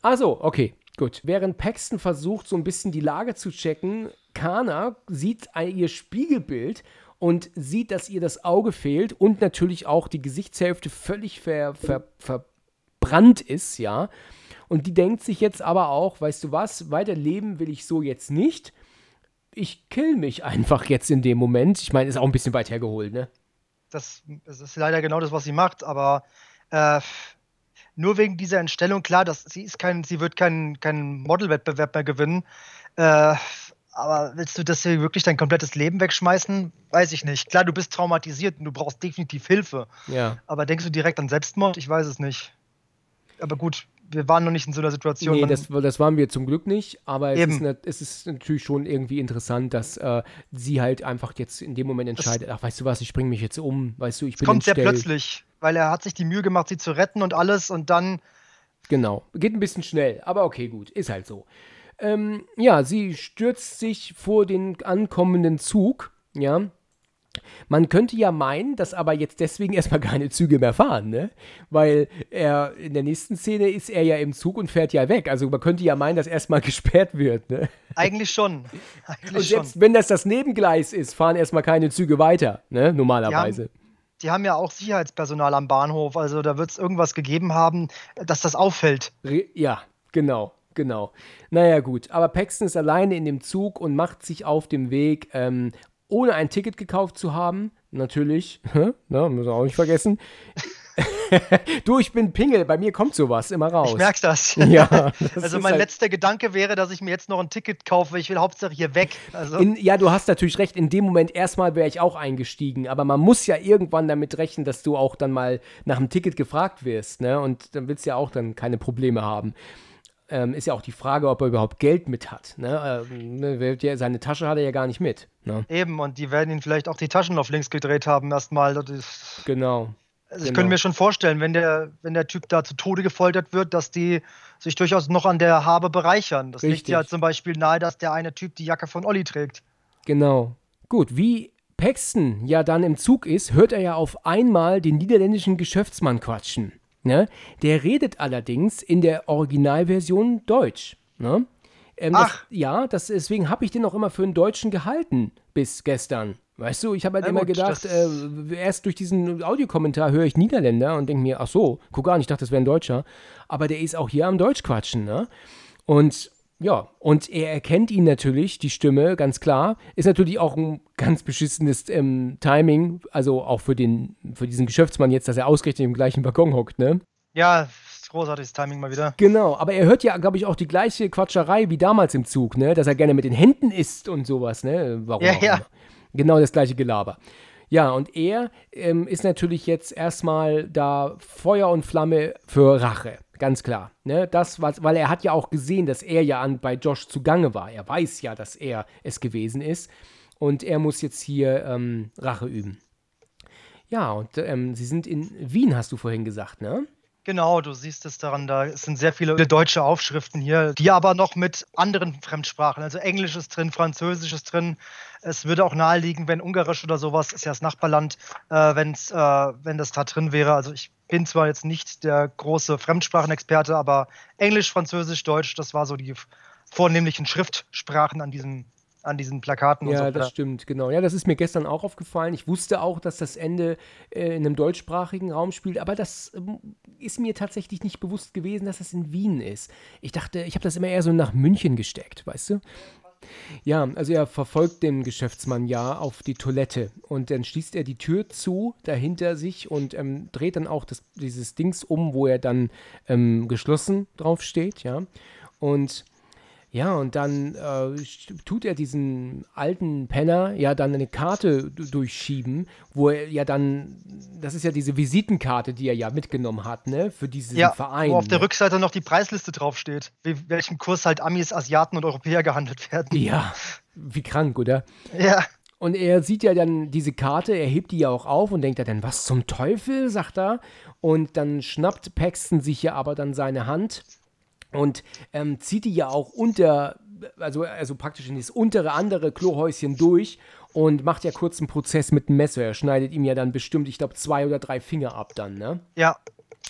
Ah so, okay, gut. Während Paxton versucht, so ein bisschen die Lage zu checken, Kana sieht ihr Spiegelbild und sieht, dass ihr das Auge fehlt und natürlich auch die Gesichtshälfte völlig ver, ver, verbrannt ist, ja. Und die denkt sich jetzt aber auch, weißt du was, weiterleben will ich so jetzt nicht. Ich kill mich einfach jetzt in dem Moment. Ich meine, ist auch ein bisschen weit hergeholt, ne? Das, das ist leider genau das, was sie macht, aber äh, nur wegen dieser Entstellung, klar, dass sie ist kein, sie wird keinen kein Modelwettbewerb mehr gewinnen. Äh, aber willst du das hier wirklich dein komplettes Leben wegschmeißen? Weiß ich nicht. Klar, du bist traumatisiert und du brauchst definitiv Hilfe. Ja. Aber denkst du direkt an Selbstmord? Ich weiß es nicht. Aber gut, wir waren noch nicht in so einer Situation. Nee, das, das waren wir zum Glück nicht, aber es ist, es, ist, natürlich schon irgendwie interessant, dass äh, sie halt einfach jetzt in dem Moment entscheidet, das, ach, weißt du was, ich bringe mich jetzt um, weißt du, ich bin kommt sehr plötzlich, weil er hat sich die Mühe gemacht, sie zu retten und alles und dann Genau, geht ein bisschen schnell, aber okay, gut, ist halt so. Ähm, ja, sie stürzt sich vor den ankommenden Zug, ja, man könnte ja meinen, dass aber jetzt deswegen erstmal keine Züge mehr fahren, ne? Weil er in der nächsten Szene ist er ja im Zug und fährt ja weg. Also man könnte ja meinen, dass erstmal gesperrt wird, ne? Eigentlich schon. Eigentlich und selbst schon. wenn das das Nebengleis ist, fahren erstmal keine Züge weiter, ne? Normalerweise. Die haben, die haben ja auch Sicherheitspersonal am Bahnhof, also da wird es irgendwas gegeben haben, dass das auffällt. Ja, genau genau. Naja, gut. Aber Paxton ist alleine in dem Zug und macht sich auf dem Weg ähm, ohne ein Ticket gekauft zu haben. Natürlich, ne, müssen wir auch nicht vergessen. du, ich bin Pingel, bei mir kommt sowas immer raus. Ich merke das. Ja, das also mein halt letzter Gedanke wäre, dass ich mir jetzt noch ein Ticket kaufe. Ich will Hauptsache hier weg. Also in, ja, du hast natürlich recht. In dem Moment erstmal wäre ich auch eingestiegen. Aber man muss ja irgendwann damit rechnen, dass du auch dann mal nach einem Ticket gefragt wirst. Ne? Und dann willst du ja auch dann keine Probleme haben ähm, ist ja auch die Frage, ob er überhaupt Geld mit hat. Ne? Äh, seine Tasche hat er ja gar nicht mit. Ne? Eben, und die werden ihn vielleicht auch die Taschen auf links gedreht haben, erstmal. Genau. Also ich genau. könnte mir schon vorstellen, wenn der, wenn der Typ da zu Tode gefoltert wird, dass die sich durchaus noch an der Habe bereichern. Das Richtig. liegt ja zum Beispiel nahe, dass der eine Typ die Jacke von Olli trägt. Genau. Gut, wie Paxton ja dann im Zug ist, hört er ja auf einmal den niederländischen Geschäftsmann quatschen. Ne? Der redet allerdings in der Originalversion Deutsch. Ne? Ähm, Ach. Das, ja, das, deswegen habe ich den auch immer für einen Deutschen gehalten bis gestern. Weißt du, ich habe halt Na immer gut, gedacht, äh, erst durch diesen Audiokommentar höre ich Niederländer und denke mir, ach so, guck an, ich dachte, das wäre ein Deutscher. Aber der ist auch hier am Deutsch quatschen, ne? Und ja, und er erkennt ihn natürlich, die Stimme, ganz klar. Ist natürlich auch ein ganz beschissenes ähm, Timing, also auch für, den, für diesen Geschäftsmann jetzt, dass er ausgerechnet im gleichen Waggon hockt, ne? Ja, großartiges Timing mal wieder. Genau, aber er hört ja, glaube ich, auch die gleiche Quatscherei wie damals im Zug, ne? Dass er gerne mit den Händen isst und sowas, ne? Warum ja, ja. Immer. Genau das gleiche Gelaber. Ja, und er ähm, ist natürlich jetzt erstmal da Feuer und Flamme für Rache. Ganz klar. Ne? Das, was, weil er hat ja auch gesehen, dass er ja an, bei Josh zugange war. Er weiß ja, dass er es gewesen ist. Und er muss jetzt hier ähm, Rache üben. Ja, und ähm, sie sind in Wien, hast du vorhin gesagt, ne? Genau, du siehst es daran, da sind sehr viele deutsche Aufschriften hier, die aber noch mit anderen Fremdsprachen, also Englisch ist drin, Französisch ist drin. Es würde auch naheliegen, wenn Ungarisch oder sowas, ist ja das Nachbarland, äh, wenn's, äh, wenn das da drin wäre. Also ich bin zwar jetzt nicht der große Fremdsprachenexperte, aber Englisch, Französisch, Deutsch, das war so die vornehmlichen Schriftsprachen an diesem an diesen Plakaten ja, und so. das stimmt, genau. Ja, das ist mir gestern auch aufgefallen. Ich wusste auch, dass das Ende äh, in einem deutschsprachigen Raum spielt, aber das ähm, ist mir tatsächlich nicht bewusst gewesen, dass das in Wien ist. Ich dachte, ich habe das immer eher so nach München gesteckt, weißt du? Ja, also er verfolgt den Geschäftsmann ja auf die Toilette und dann schließt er die Tür zu dahinter sich und ähm, dreht dann auch das, dieses Dings um, wo er dann ähm, geschlossen drauf steht, ja. Und ja, und dann äh, tut er diesen alten Penner ja dann eine Karte durchschieben, wo er ja dann, das ist ja diese Visitenkarte, die er ja mitgenommen hat, ne, für diesen ja, Verein. Wo auf der? Rückseite noch die Preisliste draufsteht, wie welchen Kurs halt Amis, Asiaten und Europäer gehandelt werden. Ja, wie krank, oder? Ja. Und er sieht ja dann diese Karte, er hebt die ja auch auf und denkt ja dann, was zum Teufel, sagt er. Und dann schnappt Paxton sich ja aber dann seine Hand und ähm, zieht die ja auch unter, also, also praktisch in das untere andere Klohäuschen durch und macht ja kurz einen Prozess mit dem Messer. Er schneidet ihm ja dann bestimmt, ich glaube, zwei oder drei Finger ab dann, ne? Ja,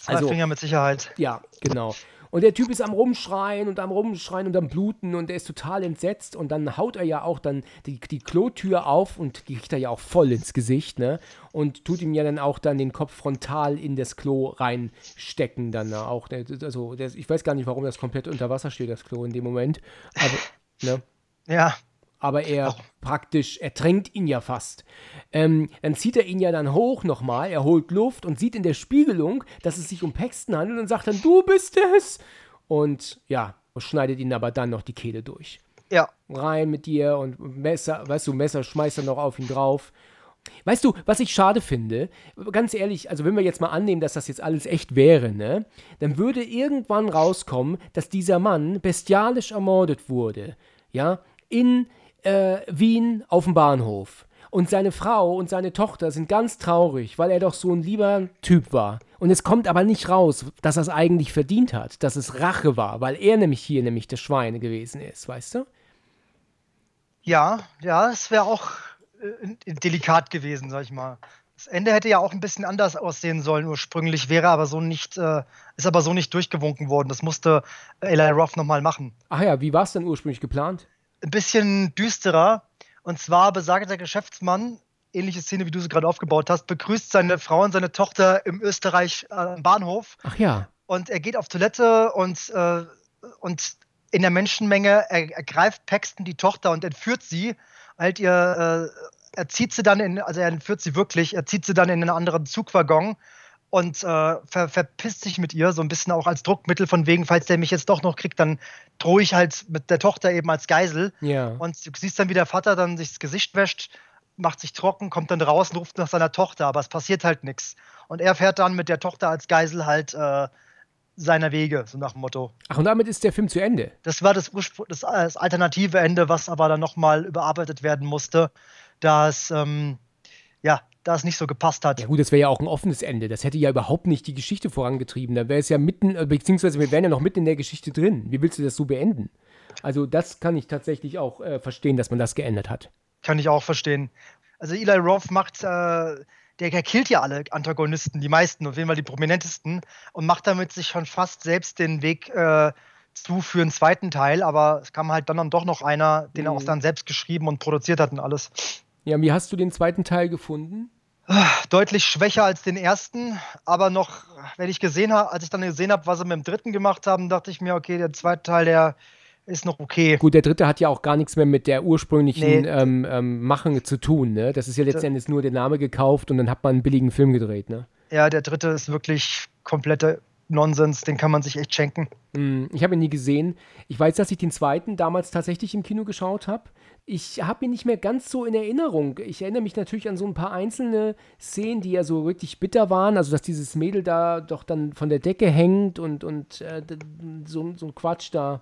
zwei Also- Finger mit Sicherheit. Ja, genau. Und der Typ ist am Rumschreien und am Rumschreien und am Bluten und der ist total entsetzt und dann haut er ja auch dann die, die Klotür auf und die kriegt er ja auch voll ins Gesicht, ne? Und tut ihm ja dann auch dann den Kopf frontal in das Klo reinstecken dann auch. Der- Also, ich weiß gar nicht, warum das komplett unter Wasser steht, das Klo in dem Moment. Aber, ne? Ja, aber er praktisch ertränkt ihn ja fast. Ähm, dann zieht er ihn ja dann hoch nochmal, er holt Luft und sieht in der Spiegelung, dass es sich um Paxton handelt und sagt dann, du bist es. Und ja, schneidet ihn aber dann noch die Kehle durch. ja. Rein mit dir und Messer, weißt du, Messer schmeißt er noch auf ihn drauf. Weißt du, was ich schade finde, ganz ehrlich, also wenn wir jetzt mal annehmen, dass das jetzt alles echt wäre, ne, dann würde irgendwann rauskommen, dass dieser Mann bestialisch ermordet wurde, ja, in äh, Wien auf dem Bahnhof. Und seine Frau und seine Tochter sind ganz traurig, weil er doch so ein lieber Typ war. Und es kommt aber nicht raus, dass er es eigentlich verdient hat, dass es Rache war, weil er nämlich hier nämlich das Schwein gewesen ist, weißt du? Ja, ja, es wäre auch äh, delikat gewesen, sag ich mal. Das Ende hätte ja auch ein bisschen anders aussehen sollen ursprünglich, wäre aber so nicht, äh, ist aber so nicht durchgewunken worden. Das musste Eli Roth nochmal machen. Ach ja, wie war es denn ursprünglich geplant? Ein bisschen düsterer. Und zwar besagt der Geschäftsmann, ähnliche Szene, wie du sie gerade aufgebaut hast, begrüßt seine Frau und seine Tochter im Österreich äh, am Bahnhof. Ach ja. Und er geht auf Toilette und, äh, und in der Menschenmenge er, ergreift Paxton die Tochter und entführt sie. Halt ihr, äh, er zieht sie dann in, also er entführt sie wirklich, er zieht sie dann in einen anderen Zugwaggon und äh, ver, verpisst sich mit ihr, so ein bisschen auch als Druckmittel von wegen, falls der mich jetzt doch noch kriegt, dann drohe ich halt mit der Tochter eben als Geisel. Ja. Und du siehst dann, wie der Vater dann sich das Gesicht wäscht, macht sich trocken, kommt dann raus und ruft nach seiner Tochter, aber es passiert halt nichts. Und er fährt dann mit der Tochter als Geisel halt äh, seiner Wege, so nach dem Motto. Ach, und damit ist der Film zu Ende. Das war das, Urspr das, äh, das alternative Ende, was aber dann nochmal überarbeitet werden musste, da es, ähm, ja, da es nicht so gepasst hat. Ja gut, das wäre ja auch ein offenes Ende. Das hätte ja überhaupt nicht die Geschichte vorangetrieben. Da wäre es ja mitten, äh, beziehungsweise wir wären ja noch mitten in der Geschichte drin. Wie willst du das so beenden? Also das kann ich tatsächlich auch äh, verstehen, dass man das geändert hat. Kann ich auch verstehen. Also Eli Roth macht, äh, der, der killt ja alle Antagonisten, die meisten, auf jeden Fall die prominentesten, und macht damit sich schon fast selbst den Weg äh, zu für einen zweiten Teil, aber es kam halt dann, dann doch noch einer, den er auch dann selbst geschrieben und produziert hat und alles. Ja, wie hast du den zweiten Teil gefunden? Deutlich schwächer als den ersten, aber noch, wenn ich gesehen habe, als ich dann gesehen habe, was sie mit dem dritten gemacht haben, dachte ich mir, okay, der zweite Teil, der ist noch okay. Gut, der dritte hat ja auch gar nichts mehr mit der ursprünglichen Nee. ähm, ähm, Machen zu tun. Ne? Das ist ja letztendlich nur der Name gekauft und dann hat man einen billigen Film gedreht. Ne? Ja, der dritte ist wirklich kompletter Nonsens, den kann man sich echt schenken. Mm, Ich habe ihn nie gesehen. Ich weiß, dass ich den zweiten damals tatsächlich im Kino geschaut habe. Ich habe ihn nicht mehr ganz so in Erinnerung. Ich erinnere mich natürlich an so ein paar einzelne Szenen, die ja so wirklich bitter waren. Also, dass dieses Mädel da doch dann von der Decke hängt und, und äh, so, so ein Quatsch da.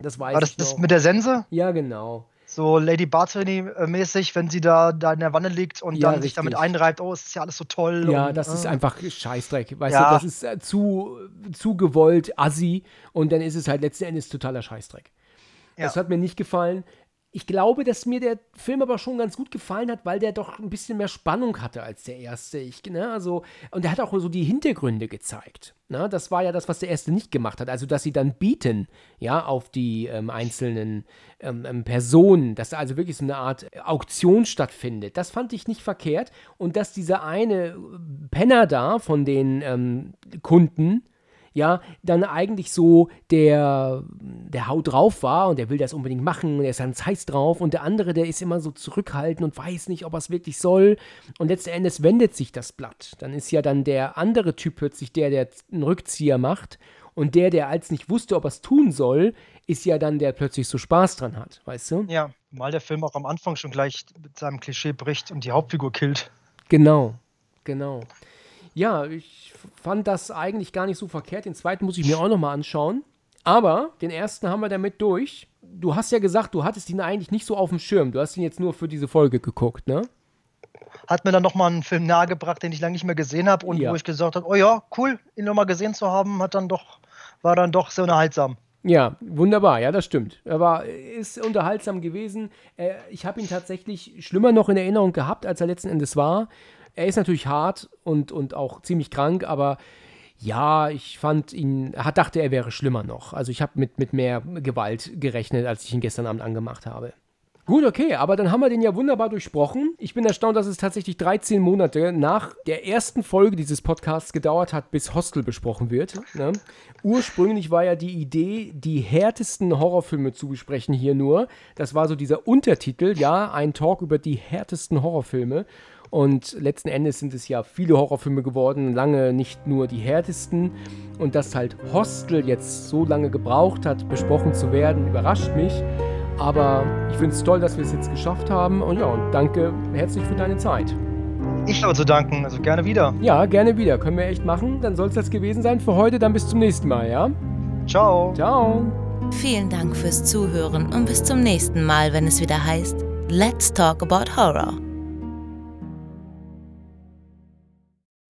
Das weiß War das ich das noch. mit der Sense? ja, genau. So Lady Bartony-mäßig, wenn sie da, da in der Wanne liegt und Ja, dann sich damit richtig. einreibt, oh, es ist ja alles so toll. Ja, und, das ist äh, einfach Scheißdreck. Weißt Ja. du, das ist äh, zu, zu gewollt, assi und dann ist es halt letzten Endes totaler Scheißdreck. Ja. Das hat mir nicht gefallen. Ich glaube, dass mir der Film aber schon ganz gut gefallen hat, weil der doch ein bisschen mehr Spannung hatte als der erste. Ich, ne, also, und er hat auch so die Hintergründe gezeigt. Ne? Das war ja das, was der erste nicht gemacht hat. Also, dass sie dann bieten, ja, auf die ähm, einzelnen ähm, ähm Personen, dass da also wirklich so eine Art Auktion stattfindet. Das fand ich nicht verkehrt. Und dass dieser eine Penner da von den ähm, Kunden, ja, dann eigentlich so der, der Haut drauf war und der will das unbedingt machen und er ist ganz heiß drauf und der andere, der ist immer so zurückhaltend und weiß nicht, ob er es wirklich soll und letzten Endes wendet sich das Blatt. Dann ist ja dann der andere Typ plötzlich der, der einen Rückzieher macht und der, der als nicht wusste, ob er es tun soll, ist ja dann der plötzlich so Spaß dran hat, weißt du? Ja, mal der Film auch am Anfang schon gleich mit seinem Klischee bricht und die Hauptfigur killt. Genau, genau. Ja, ich fand das eigentlich gar nicht so verkehrt. Den zweiten muss ich mir auch nochmal anschauen. Aber den ersten haben wir damit durch. Du hast ja gesagt, du hattest ihn eigentlich nicht so auf dem Schirm. Du hast ihn jetzt nur für diese Folge geguckt, ne? Hat mir dann nochmal einen Film nahegebracht, den ich lange nicht mehr gesehen habe und ja. wo ich gesagt habe, oh ja, cool, ihn nochmal gesehen zu haben, hat dann doch, war dann doch sehr unterhaltsam. Ja, wunderbar, ja, das stimmt. Er war, ist unterhaltsam gewesen. Äh, ich habe ihn tatsächlich schlimmer noch in Erinnerung gehabt, als er letzten Endes war er ist natürlich hart und, und auch ziemlich krank, aber ja, ich fand ihn, dachte, er wäre schlimmer noch. Also ich habe mit, mit mehr Gewalt gerechnet, als ich ihn gestern Abend angemacht habe. Gut, okay, aber dann haben wir den ja wunderbar durchsprochen. Ich bin erstaunt, dass es tatsächlich 13 Monate nach der ersten Folge dieses Podcasts gedauert hat, bis Hostel besprochen wird. Ne? Ursprünglich war ja die Idee, die härtesten Horrorfilme zu besprechen hier nur. Das war so dieser Untertitel, ja, ein Talk über die härtesten Horrorfilme. Und letzten Endes sind es ja viele Horrorfilme geworden, lange nicht nur die härtesten. Und dass halt Hostel jetzt so lange gebraucht hat, besprochen zu werden, überrascht mich. Aber ich finde es toll, dass wir es jetzt geschafft haben. Und ja, und danke herzlich für deine Zeit. Ich habe zu danken, also gerne wieder. Ja, gerne wieder. Können wir echt machen. Dann soll es das gewesen sein für heute. Dann bis zum nächsten Mal, ja? Ciao. Ciao. Vielen Dank fürs Zuhören und bis zum nächsten Mal, wenn es wieder heißt Let's Talk About Horror.